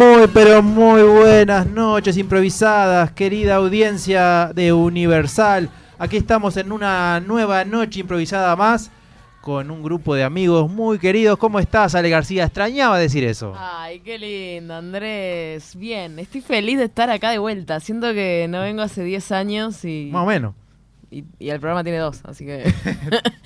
Muy pero muy buenas noches improvisadas, querida audiencia de Universal. Aquí estamos en una nueva noche improvisada más con un grupo de amigos muy queridos. ¿Cómo estás, Ale García? Extrañaba decir eso. Ay, qué lindo, Andrés. Bien, estoy feliz de estar acá de vuelta. Siento que no vengo hace 10 años y, Más o menos. Y, y el programa tiene dos, así que...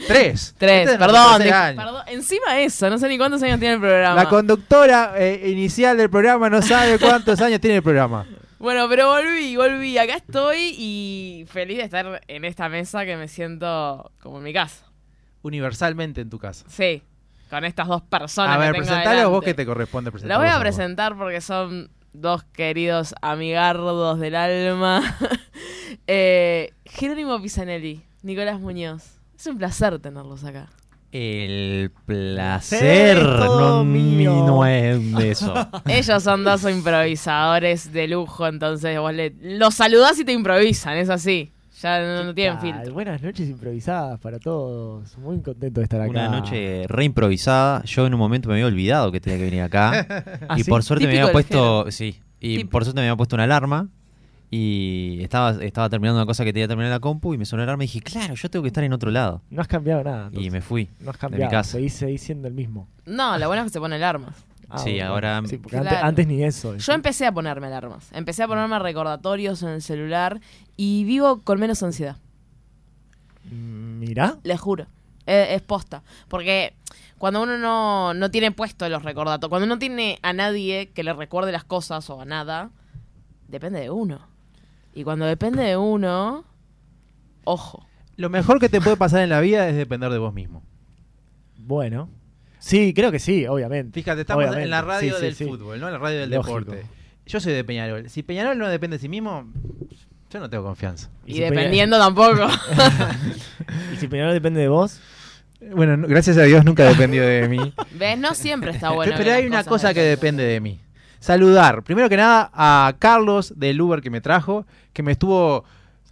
Tres. Tres, Este es perdón, perdón. Encima eso, no sé ni cuántos años tiene el programa. La conductora eh, inicial del programa no sabe cuántos años tiene el programa. Bueno, pero volví, volví. Acá estoy y feliz de estar en esta mesa que me siento como en mi casa. Universalmente en tu casa. Sí, con estas dos personas A ver, que tengo presentalo vos que te corresponde presentar. La voy a presentar porque son dos queridos amigardos del alma. eh, Jerónimo Pisanelli, Nicolás Muñoz. Es un placer tenerlos acá. El placer no, mío. no es de eso. Ellos son dos improvisadores de lujo, entonces vos le, los saludás y te improvisan, es así. Ya no, no tienen filtro. Buenas noches improvisadas para todos. Muy contento de estar acá. Una noche reimprovisada. Yo en un momento me había olvidado que tenía que venir acá. ¿Ah, y sí? por suerte me había puesto. Sí. Y Típico. por suerte me había puesto una alarma. Y estaba, estaba terminando una cosa que tenía que terminar en la compu. Y me sonó la alarma y dije, claro, yo tengo que estar en otro lado. No has cambiado nada. Y me fui. No has de mi cambiado. casa. Seguís, seguís siendo el mismo. No, lo bueno es que se pone alarmas. Ah, Sí, ahora- Sí, porque Claro. antes, antes ni eso. Yo empecé a ponerme alarmas. Empecé a ponerme recordatorios en el celular y vivo con menos ansiedad. Mm, Mirá. Les juro. Eh, Es, posta. Porque cuando uno no, no tiene puesto los recordatorios, cuando uno tiene a nadie que le recuerde las cosas o a nada, depende de uno. Y cuando depende de uno, ojo. Lo mejor que te puede pasar en la vida es depender de vos mismo. Bueno. Sí, creo que sí, obviamente. Fíjate, estamos Obviamente. en la radio Sí, del sí. fútbol, ¿no? En la radio del Lógico. deporte. Yo soy de Peñarol. Si Peñarol no depende de sí mismo, yo no tengo confianza. Y, si dependiendo tampoco. Y si Peñarol depende de vos, Bueno, no- gracias a Dios nunca dependió de mí. ¿Ves? No siempre está bueno. Pero hay una cosa que depende de mí. Saludar, primero que nada, a Carlos del Uber que me trajo, que me estuvo...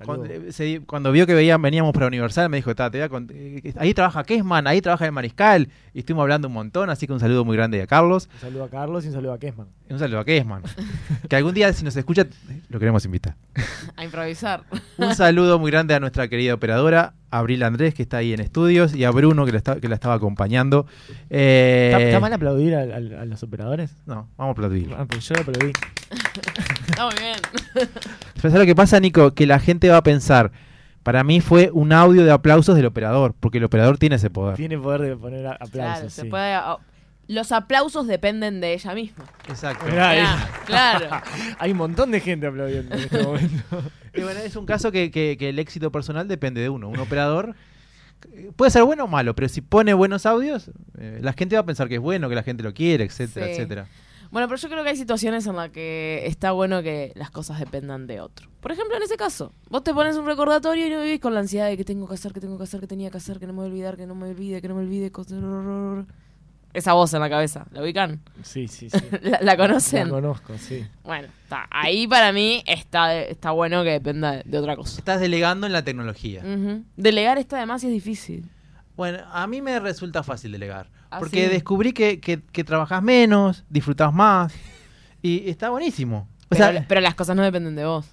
Saludos. Cuando, se- cuando vio que veían, veníamos para Universal, me dijo, "Ta, te voy a cont- eh, ahí trabaja Kesman, ahí trabaja el Mariscal, y estuvimos hablando un montón, así que un saludo muy grande a Carlos, un saludo a Carlos y un saludo a Kesman. un saludo a Kesman, que algún día si nos escucha, lo queremos invitar. A improvisar. Un saludo muy grande a nuestra querida operadora, Abril Andrés, que está ahí en estudios, y a Bruno, que la, está- que la estaba acompañando. Eh, ¿Está, está mal aplaudir a, los operadores? No, vamos a aplaudir. Ah, pues yo lo aplaudí. Está muy bien. ¿sabes lo que pasa, Nico? Que la gente va a pensar, para mí fue un audio de aplausos del operador, porque el operador tiene ese poder. Tiene poder de poner aplausos. Claro, se puede. Los aplausos dependen de ella misma. Exacto. Mirá. Claro. Hay un montón de gente aplaudiendo en este momento. Y bueno, es un caso que, que- que el éxito personal depende de uno. Un operador eh, puede ser bueno o malo, pero si pone buenos audios, eh, la gente va a pensar que es bueno, que la gente lo quiere, etcétera, Sí. etcétera. Bueno, pero yo creo que hay situaciones en las que está bueno que las cosas dependan de otro. Por ejemplo, en ese caso, vos te pones un recordatorio y no vivís con la ansiedad de que tengo que hacer, que tengo que hacer, que tenía que hacer, que no me voy a olvidar, que no me olvide, que no me olvide. cosas- Esa voz en la cabeza, ¿la ubican? Sí, sí, sí. ¿La, la conocen? La conozco, sí. Bueno, está. ahí para mí está, está bueno que dependa de, de otra cosa. Estás delegando en la tecnología. Ujú. Delegar está además y es difícil. Bueno, a mí me resulta fácil delegar. ¿Ah, porque sí? descubrí que, que, que trabajás menos, disfrutás más. Y está buenísimo. O Pero, sea, pero las cosas no dependen de vos.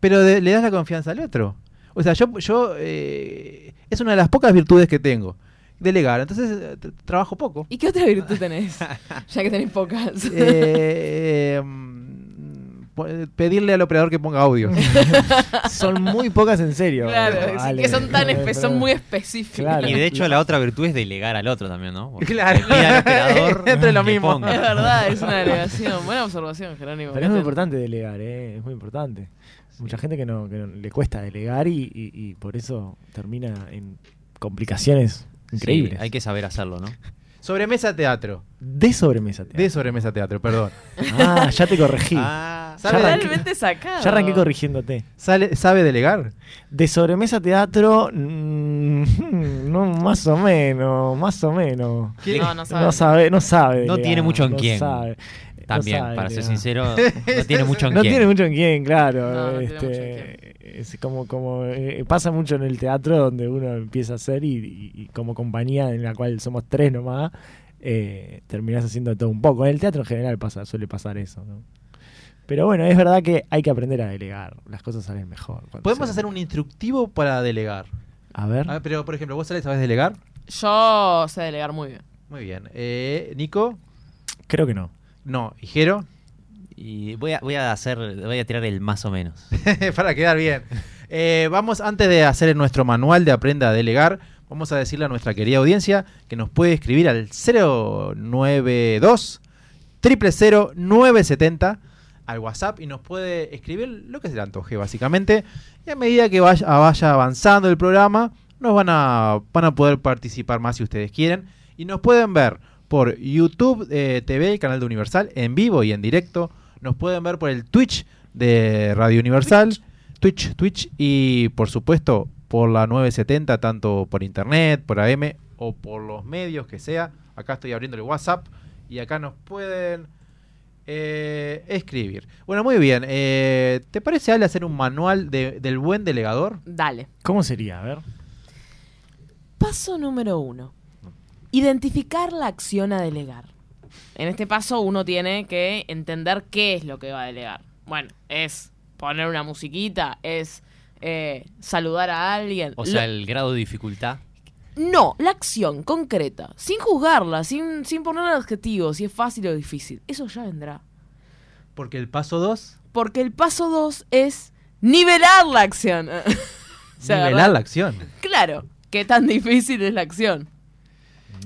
pero de- le das la confianza al otro. O sea, yo, yo eh, es una de las pocas virtudes que tengo. Delegar. Entonces eh, trabajo poco. ¿Y qué otra virtud tenés? ya que tenés pocas. Eh, eh, pedirle al operador que ponga audio. Son muy pocas en serio. Claro, que son tan espe- son muy específicos. Claro. Y de hecho la otra virtud es delegar al otro también, ¿no? Porque Claro. al operador Entre lo mismo. ponga. Es verdad, es una delegación. Buena observación, Jerónimo. Pero es muy importante delegar, ¿eh? Es muy importante. Mucha gente que no, que no- le cuesta delegar y, y- y por eso termina en complicaciones increíbles. Sí, hay que saber hacerlo, ¿no? Sobremesa teatro. De sobremesa. te- De sobremesa teatro, perdón. Ah, ya te corregí. Ah, ¿Sabe, Ya arranqué- sacado. Ya arranqué corrigiéndote. sale- ¿Sabe delegar? De sobremesa teatro, mm, no, más o menos, más o menos. No, no sabe. No sabe, no sabe. No tiene mucho en no quién. sabe, no También, sabe para ser sincero, no tiene mucho en No quién. tiene mucho en quién, claro. No, no tiene este, mucho en Es como, como eh, pasa mucho en el teatro donde uno empieza a hacer y, y- y como compañía en la cual somos tres nomás, eh, terminás haciendo todo un poco. En el teatro en general pasa, suele pasar eso, ¿no? Pero bueno, es verdad que hay que aprender a delegar. Las cosas salen mejor. Podemos hacer un instructivo para delegar. A ver. Ah, pero, por ejemplo, ¿vos sabés, sabés delegar? Yo sé delegar muy bien. Muy bien. Eh, Nico, Creo que no. no. ¿Y Jero? Y voy a, voy a hacer, voy a tirar el más o menos. para quedar bien. Eh, vamos, antes de hacer nuestro manual de Aprenda a Delegar, vamos a decirle a nuestra querida audiencia que nos puede escribir al 092 000 970 al WhatsApp y nos puede escribir lo que se le antoje, básicamente. Y a medida que vaya, vaya avanzando el programa, nos van a, van a poder participar más si ustedes quieren. Y nos pueden ver por YouTube eh, TV, el canal de Universal, en vivo y en directo. Nos pueden ver por el Twitch de Radio Universal. Twitch, Twitch y por supuesto por la 970, tanto por internet, por AM o por los medios que sea. Acá estoy abriendo el WhatsApp y acá nos pueden eh, escribir. Bueno, muy bien. eh, ¿Te parece, Ale, hacer un manual de- del buen delegador? Dale. ¿Cómo sería? A ver. Paso número uno. Identificar la acción a delegar. En este paso uno tiene que entender qué es lo que va a delegar. Bueno, es poner una musiquita, es eh, saludar a alguien. O sea, Lo- el grado de dificultad. No, la acción concreta, sin juzgarla, sin, sin ponerle adjetivo, si es fácil o difícil. Eso ya vendrá. Porque el paso 2, Porque el paso dos es nivelar la acción. O sea, nivelar ¿verdad? la acción. Claro, qué tan difícil es la acción.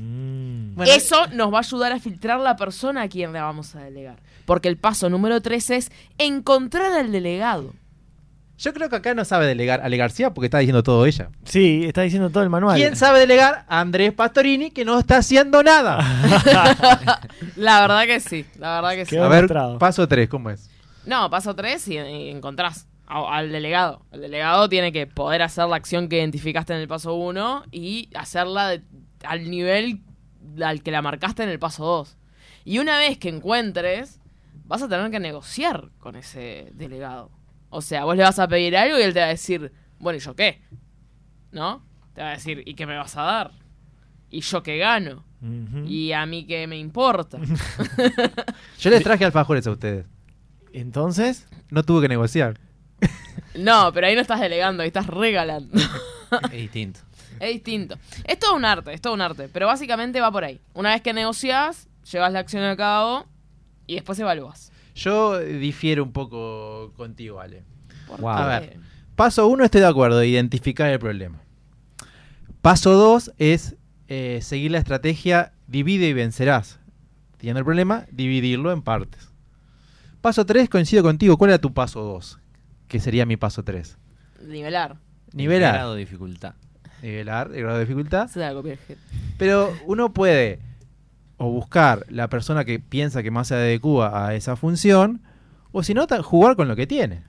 Mm. Bueno, Eso nos va a ayudar a filtrar la persona a quien le vamos a delegar. Porque el paso número tres es encontrar al delegado. Yo creo que acá no sabe delegar Ale García porque está diciendo todo ella. Sí, está diciendo todo el manual. ¿Quién sabe delegar? Andrés Pastorini, que no está haciendo nada. La verdad que sí, la verdad que sí. Quedó A ver, paso 3, ¿cómo es? No, paso tres y, y encontrás a- al delegado. El delegado tiene que poder hacer la acción que identificaste en el paso uno y hacerla de- al nivel al que la marcaste en el paso dos. Y una vez que encuentres, vas a tener que negociar con ese delegado. O sea, vos le vas a pedir algo y él te va a decir, bueno, ¿y yo qué? ¿No? Te va a decir, ¿y qué me vas a dar? ¿Y yo qué gano? ¿Y a mí qué me importa? Yo les traje alfajores a ustedes. Entonces, No tuve que negociar. no, pero ahí no estás delegando, ahí estás regalando. Es distinto. Es distinto. Es todo un arte, es todo un arte. Pero básicamente va por ahí. Una vez que negocias, llevas la acción a cabo y después evalúas. Yo difiero un poco contigo, Ale. ¿Por Wow. A ver. Paso 1 estoy de acuerdo, identificar el problema. Paso 2 es eh, seguir la estrategia divide y vencerás. Teniendo el problema, dividirlo en partes. Paso 3, coincido contigo. ¿Cuál era tu paso 2? Que sería mi paso 3. Nivelar. El Nivelar. de dificultad. Nivelar el grado de dificultad. Se da jefe. Pero uno puede o buscar la persona que piensa que más se adecua a esa función, o si no, jugar con lo que tiene.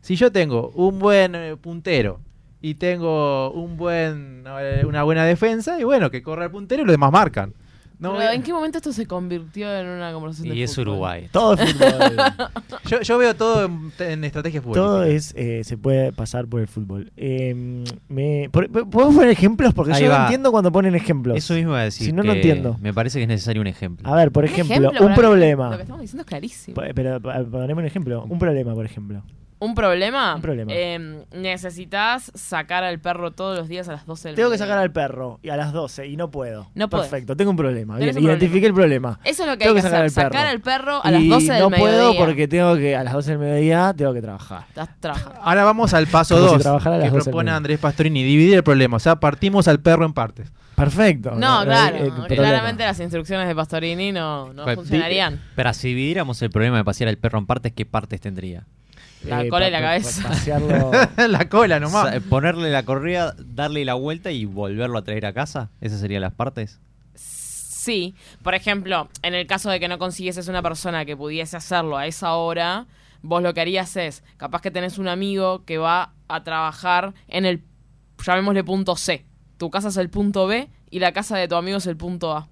Si yo tengo un buen eh, puntero y tengo un buen eh, una buena defensa, y bueno, que corra el puntero y los demás marcan. No Pero, ¿En qué momento esto se convirtió en una conversación de Y es fútbol? Uruguay. todo es fútbol. yo, yo veo todo en, en estrategia futbolística. todo es, eh, se puede pasar por el fútbol. Eh, me, por- ¿Podemos poner ejemplos? Porque Ahí yo no va. entiendo cuando ponen ejemplos. Eso mismo iba a decir. Si no, no entiendo. Me parece que es necesario un ejemplo. A ver, por ejemplo, ejemplo, un problema. Lo que estamos diciendo es clarísimo. Pero ponemos un ejemplo. Un problema, por ejemplo. ¿Un problema? Un problema. Eh, necesitas sacar al perro todos los días a las 12 del Tengo que sacar al perro y a las 12 y no puedo. No podés. Perfecto, tengo un problema. Bien, un identifiqué el problema. Eso es lo que Tengo hay que, que sacar hacer. al perro. Sacar al perro a las y 12 del no mediodía. puedo porque tengo que a las 12 del mediodía tengo que trabajar. Estás trabajando. Ahora vamos al paso Como si 2 trabajara a las que 12 del propone. Andrés Pastorini, dividir el problema. O sea, partimos al perro en partes. Perfecto. No, Eh, claro. eh, claramente las instrucciones de Pastorini no, no Pues, funcionarían. Pero si dividiéramos el problema de pasear al perro en partes, ¿qué partes tendría? La Eh, cola y la cabeza. pasearlo. la cola O nomás. sea, ponerle la correa, darle la vuelta y volverlo a traer a casa. ¿Esas serían las partes? Sí, por ejemplo, en el caso de que no consiguieses una persona que pudiese hacerlo a esa hora, vos lo que harías es, capaz que tenés un amigo que va a trabajar en el, llamémosle punto C. Tu casa es el punto B y la casa de tu amigo es el punto A.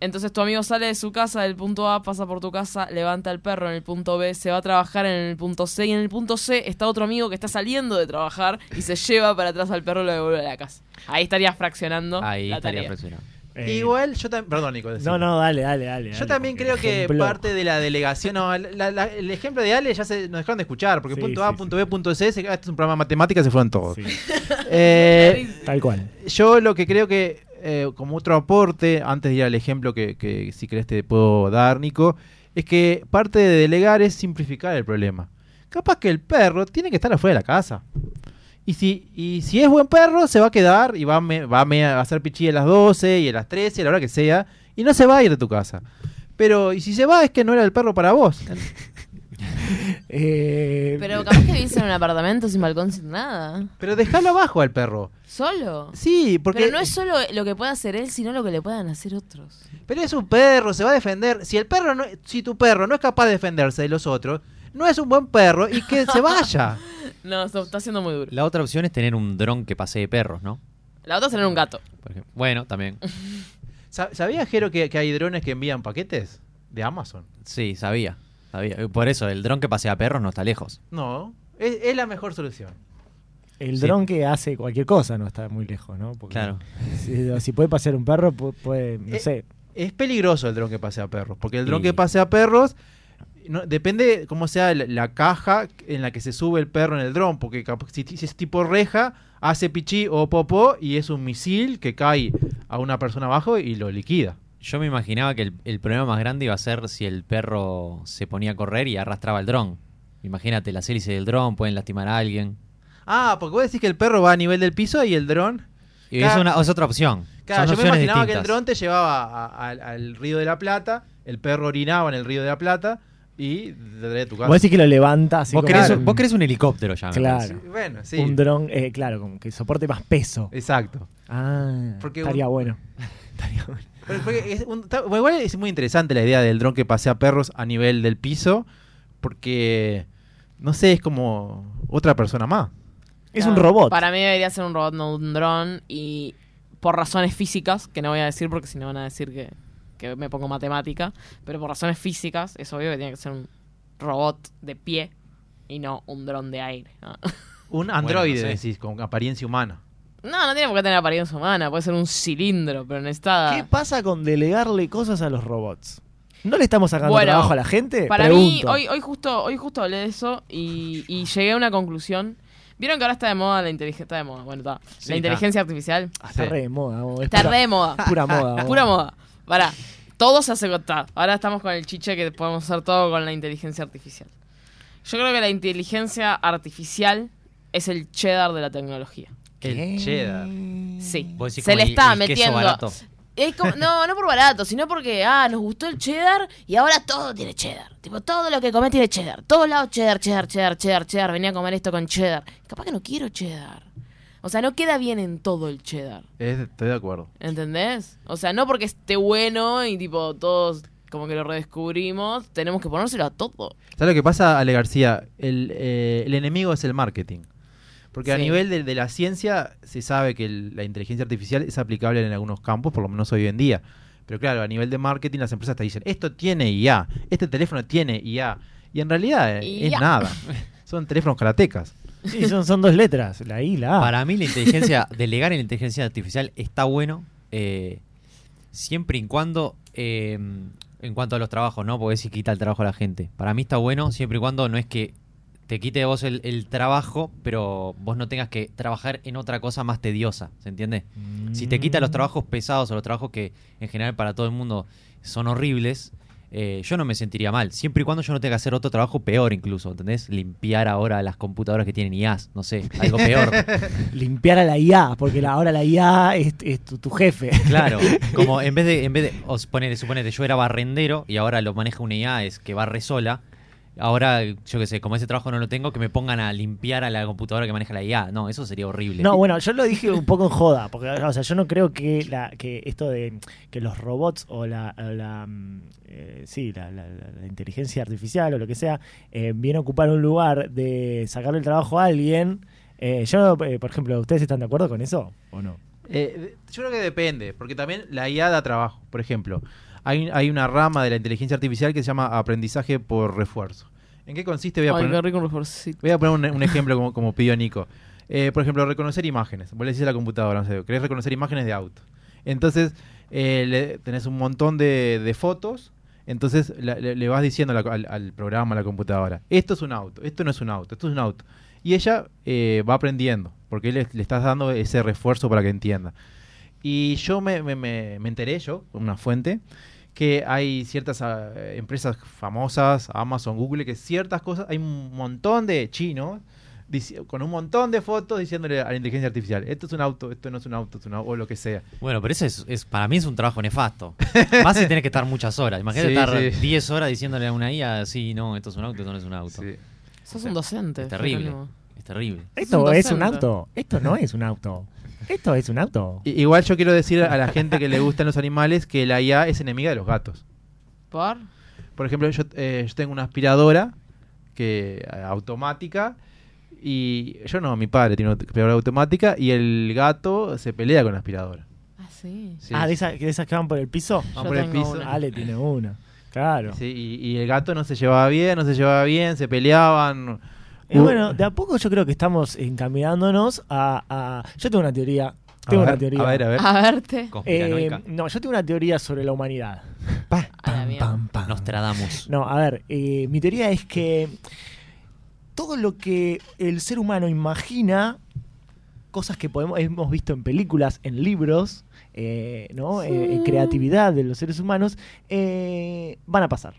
Entonces tu amigo sale de su casa del punto A, pasa por tu casa, levanta al perro en el punto B, se va a trabajar en el punto C y en el punto C está otro amigo que está saliendo de trabajar y se lleva para atrás al perro y lo devuelve a la casa. Ahí estarías fraccionando Ahí la estaría tarea. presionado. Eh, Igual yo también... Perdón, Nico. decime. No, no, dale, dale, dale. Yo dale, también creo que ejemplo- parte de la delegación, no, la- la- el ejemplo de Ale ya se nos dejaron de escuchar, porque Sí, punto A, sí, punto sí. B, punto C, se- este es un programa de matemáticas, se fueron todos. Sí, Eh, tal cual. yo lo que creo que, eh, como otro aporte, antes de ir al ejemplo que, si querés te puedo dar, Nico, es que parte de delegar es simplificar el problema. Capaz que el perro tiene que estar afuera de la casa. Y si, y si es buen perro, se va a quedar y va a, me- va a hacer pichí a las 12 y a las 13, a la hora que sea, y no se va a ir de tu casa. Pero, y si se va, es que no era el perro para vos. Eh, Pero capaz que vivís en un apartamento sin balcón, sin nada. Pero dejalo abajo al perro. ¿Solo? Sí, porque. Pero no es solo lo que puede hacer él, sino lo que le puedan hacer otros. Pero es un perro, se va a defender. Si el perro no, si tu perro no es capaz de defenderse de los otros, no es un buen perro y que se vaya. No, esto está siendo muy duro. La otra opción es tener un dron que pasee perros, ¿no? La otra es tener un gato. Por ejemplo. Bueno, también. Sa- ¿Sabías, Jero, que, que hay drones que envían paquetes de Amazon? Sí, sabía. Sabía. Por eso, el dron que pasea perros no está lejos. No, es, es la mejor solución. el sí. dron que hace cualquier cosa no está muy lejos, ¿no? Porque Claro. Si, si puede pasear un perro, pu- puede, no Eh, sé. Es peligroso el dron que pasea perros, porque el dron Y- que pasea perros no, depende cómo sea la, la caja en la que se sube el perro en el dron, porque capaz- si, si es tipo reja, hace pichí o popó y es un misil que cae a una persona abajo y lo liquida. Yo me imaginaba que el, el problema más grande iba a ser si el perro se ponía a correr y arrastraba el dron. Imagínate, las hélices del dron pueden lastimar a alguien. Ah, porque vos decís que el perro va a nivel del piso y el dron... Y Claro. es, una, es otra opción. Claro, Son yo me imaginaba que el dron te llevaba a- a- al- al río de la Plata, el perro orinaba en el río de la Plata y a tu casa. Vos decís que lo levanta así Vos, como querés, un- vos querés un helicóptero ya. Claro. parece. Sí, Bueno, sí. un dron, eh, claro, como que soporte más peso. Exacto. Ah, Porque estaría un- bueno. Estaría bueno. Es un- está- bueno, igual es muy interesante la idea del dron que pasea perros a nivel del piso, porque, no sé, es como otra persona más. Es Claro, un robot. Para mí debería ser un robot, no un dron. Y por razones físicas, que no voy a decir porque si no van a decir que, que me pongo matemática. Pero por razones físicas, es obvio que tiene que ser un robot de pie y no un dron de aire. ¿no? Un androide, no sé. decís, con apariencia humana. No, no tiene por qué tener apariencia humana, puede ser un cilindro, pero necesita... ¿Qué pasa con delegarle cosas a los robots? ¿No le estamos sacando Bueno, trabajo a la gente? Para mí, hoy, hoy, justo, hoy justo hablé de eso y, y llegué a una conclusión. ¿Vieron que ahora está de moda la inteligencia? Está de moda, bueno, está. Sí, la está. inteligencia artificial. Ah, está Sí. re de moda. es Está pura- re de moda. Pura moda. Pura moda. Para, todo se hace con. Ahora estamos con el chiche que podemos hacer todo con la inteligencia artificial. Yo creo que la inteligencia artificial es el cheddar de la tecnología. El cheddar. Sí. Se le el- está el queso metiendo. Es como- no, no por barato, sino porque, ah, nos gustó el cheddar y ahora todo tiene cheddar. Tipo, todo lo que comés tiene cheddar. Todos lados cheddar, cheddar, cheddar, cheddar, cheddar. Venía a comer esto con cheddar. Capaz que no quiero cheddar. O sea, no queda bien en todo el cheddar. Es- estoy de acuerdo. ¿Entendés? O sea, no porque esté bueno y tipo todos como que lo redescubrimos, tenemos que ponérselo a todo. ¿Sabes lo que pasa, Ale García? El, eh, el enemigo es el marketing. Porque a nivel de, de la ciencia se sabe que el- la inteligencia artificial es aplicable en algunos campos, por lo menos hoy en día. Pero claro, a nivel de marketing las empresas te dicen, esto tiene IA, este teléfono tiene IA. Y en realidad eh, es nada. Son teléfonos karatecas. Sí, son, son dos letras, la I y la A. Para mí la inteligencia, delegar en la inteligencia artificial está bueno, eh, siempre y cuando, eh, en cuanto a los trabajos, ¿no? Porque si quita el trabajo a la gente. Para mí está bueno, siempre y cuando no es que te quite de vos el, el trabajo, pero vos no tengas que trabajar en otra cosa más tediosa, ¿se entiende? Si te quita los trabajos pesados o los trabajos que en general para todo el mundo son horribles, eh, yo no me sentiría mal, siempre y cuando yo no tenga que hacer otro trabajo peor incluso, ¿entendés? Limpiar ahora las computadoras que tienen IAs, no sé, algo peor. Limpiar a la IA, porque la- ahora la IA es, es tu, tu jefe. Claro, como en vez de, en vez de, os ponele, suponete, yo era barrendero y ahora lo maneja una IA, es que barre sola. Ahora, yo qué sé, como ese trabajo no lo tengo, que me pongan a limpiar a la computadora que maneja la IA. No, eso sería horrible. No, bueno, yo lo dije un poco en joda, porque o sea, yo no creo que la que esto de que los robots o la, mm, eh, sí, la, la- la- la inteligencia artificial o lo que sea eh, viene a ocupar un lugar de sacarle el trabajo a alguien. Eh, yo, eh, por ejemplo, ¿ustedes están de acuerdo con eso o no? Eh, yo creo que depende, porque también la IA da trabajo. Por ejemplo, hay, hay una rama de la inteligencia artificial que se llama aprendizaje por refuerzo. ¿En qué consiste? Voy a Ay, poner, rico un refuercito. voy a poner un, un ejemplo como, como pidió Nico. Eh, por ejemplo, reconocer imágenes. Vos le decís a la computadora, no sé, querés reconocer imágenes de auto. Entonces, eh, le- tenés un montón de, de fotos. Entonces, la- le, le vas diciendo la- al, al programa, a la computadora, esto es un auto, esto no es un auto, esto es un auto. Y ella eh, va aprendiendo, porque le, le estás dando ese refuerzo para que entienda. Y yo me, me- me- me enteré, yo, con una fuente, que hay ciertas ah, empresas famosas, Amazon, Google, que ciertas cosas, hay un montón de chinos con un montón de fotos diciéndole a la inteligencia artificial, esto es un auto, esto no es un auto, es un auto, o lo que sea. Bueno, pero ese es, es- para mí es un trabajo nefasto. Más si tenés que estar muchas horas. Imagínate Sí, estar sí. 10 horas diciéndole a una IA, sí, no, esto es un auto, esto no es un auto. Sí. Sos un docente. Es terrible. Es terrible. Esto un es un auto. Esto no es un auto. Esto es un auto. I- Igual yo quiero decir a la gente que le gustan los animales que la IA es enemiga de los gatos. ¿Por? Por ejemplo, yo, eh, yo tengo una aspiradora que eh, automática y yo no, mi padre tiene una aspiradora automática y el gato se pelea con la aspiradora. Ah, sí. Sí. Ah, de esas, de esas que van por el piso. Van Yo por el tengo piso. una. Ale tiene una. Claro. Sí, y, y el gato no se llevaba bien, no se llevaba bien, se peleaban. Y Uh, bueno, de a poco yo creo que estamos encaminándonos a. a- Yo tengo una teoría. a Tengo ver, una teoría. A ver, a ver. A verte. Eh, no, yo tengo una teoría sobre la humanidad. A la mierda. Nostradamus. No, a ver, eh, mi teoría es que todo lo que el ser humano imagina, cosas que podemos, hemos visto en películas, en libros, eh, ¿no? Eh, en creatividad de los seres humanos, eh, van a pasar.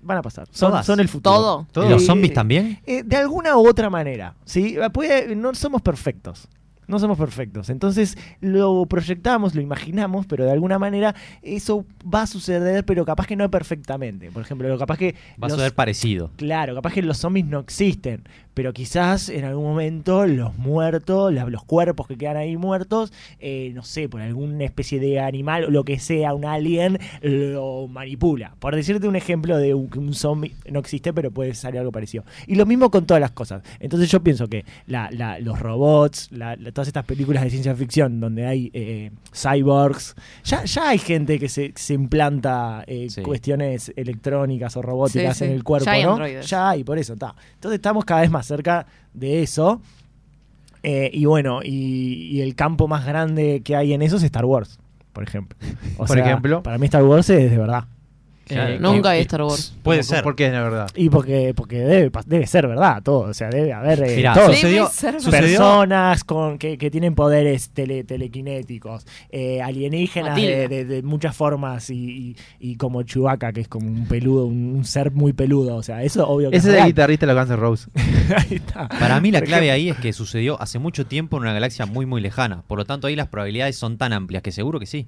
Van a pasar. Son, Todas. son el futuro. Todo. Todo. ¿Y los zombies también? eh, de alguna u otra manera, ¿sí? Puede- no somos perfectos. No somos perfectos. Entonces lo proyectamos, lo imaginamos, pero de alguna manera eso va a suceder, pero capaz que no perfectamente. Por ejemplo, capaz que. Va a ser parecido. Claro, capaz que los zombies no existen, pero quizás en algún momento los muertos, la- los cuerpos que quedan ahí muertos, eh, no sé, por alguna especie de animal o lo que sea, un alien, lo manipula. Por decirte un ejemplo de un, que un zombie no existe, pero puede salir algo parecido. Y lo mismo con todas las cosas. Entonces yo pienso que la- la- los robots, la- la- todas estas películas de ciencia ficción donde hay eh, cyborgs, ya, ya hay gente que se, se implanta eh, Sí. cuestiones electrónicas o robóticas Sí, sí. en el cuerpo, Ya hay ¿no? androides. Ya hay, por eso está. Entonces estamos cada vez más cerca de eso. Eh, y bueno, y, y el campo más grande que hay en eso es Star Wars, por ejemplo. O Por sea, ejemplo. Para mí Star Wars es de verdad. Claro, Eh, Nunca vi Star Wars. Puede ¿Cómo- ser. ¿Por qué es la verdad? Y porque, porque debe, debe ser verdad todo. O sea, debe haber eh, Mirá, todo. Sucedió- personas con que, que tienen poderes tele- telequinéticos, eh, alienígenas de, Matilda. de- de muchas formas y, y- y como Chewbacca, que es como un peludo, un, un ser muy peludo. O sea, eso obvio que Ese es el guitarrista de los Guns N' Roses. Ahí está. Para mí la clave ahí es que sucedió hace mucho tiempo en una galaxia muy muy lejana. Por lo tanto ahí las probabilidades son tan amplias que seguro que sí.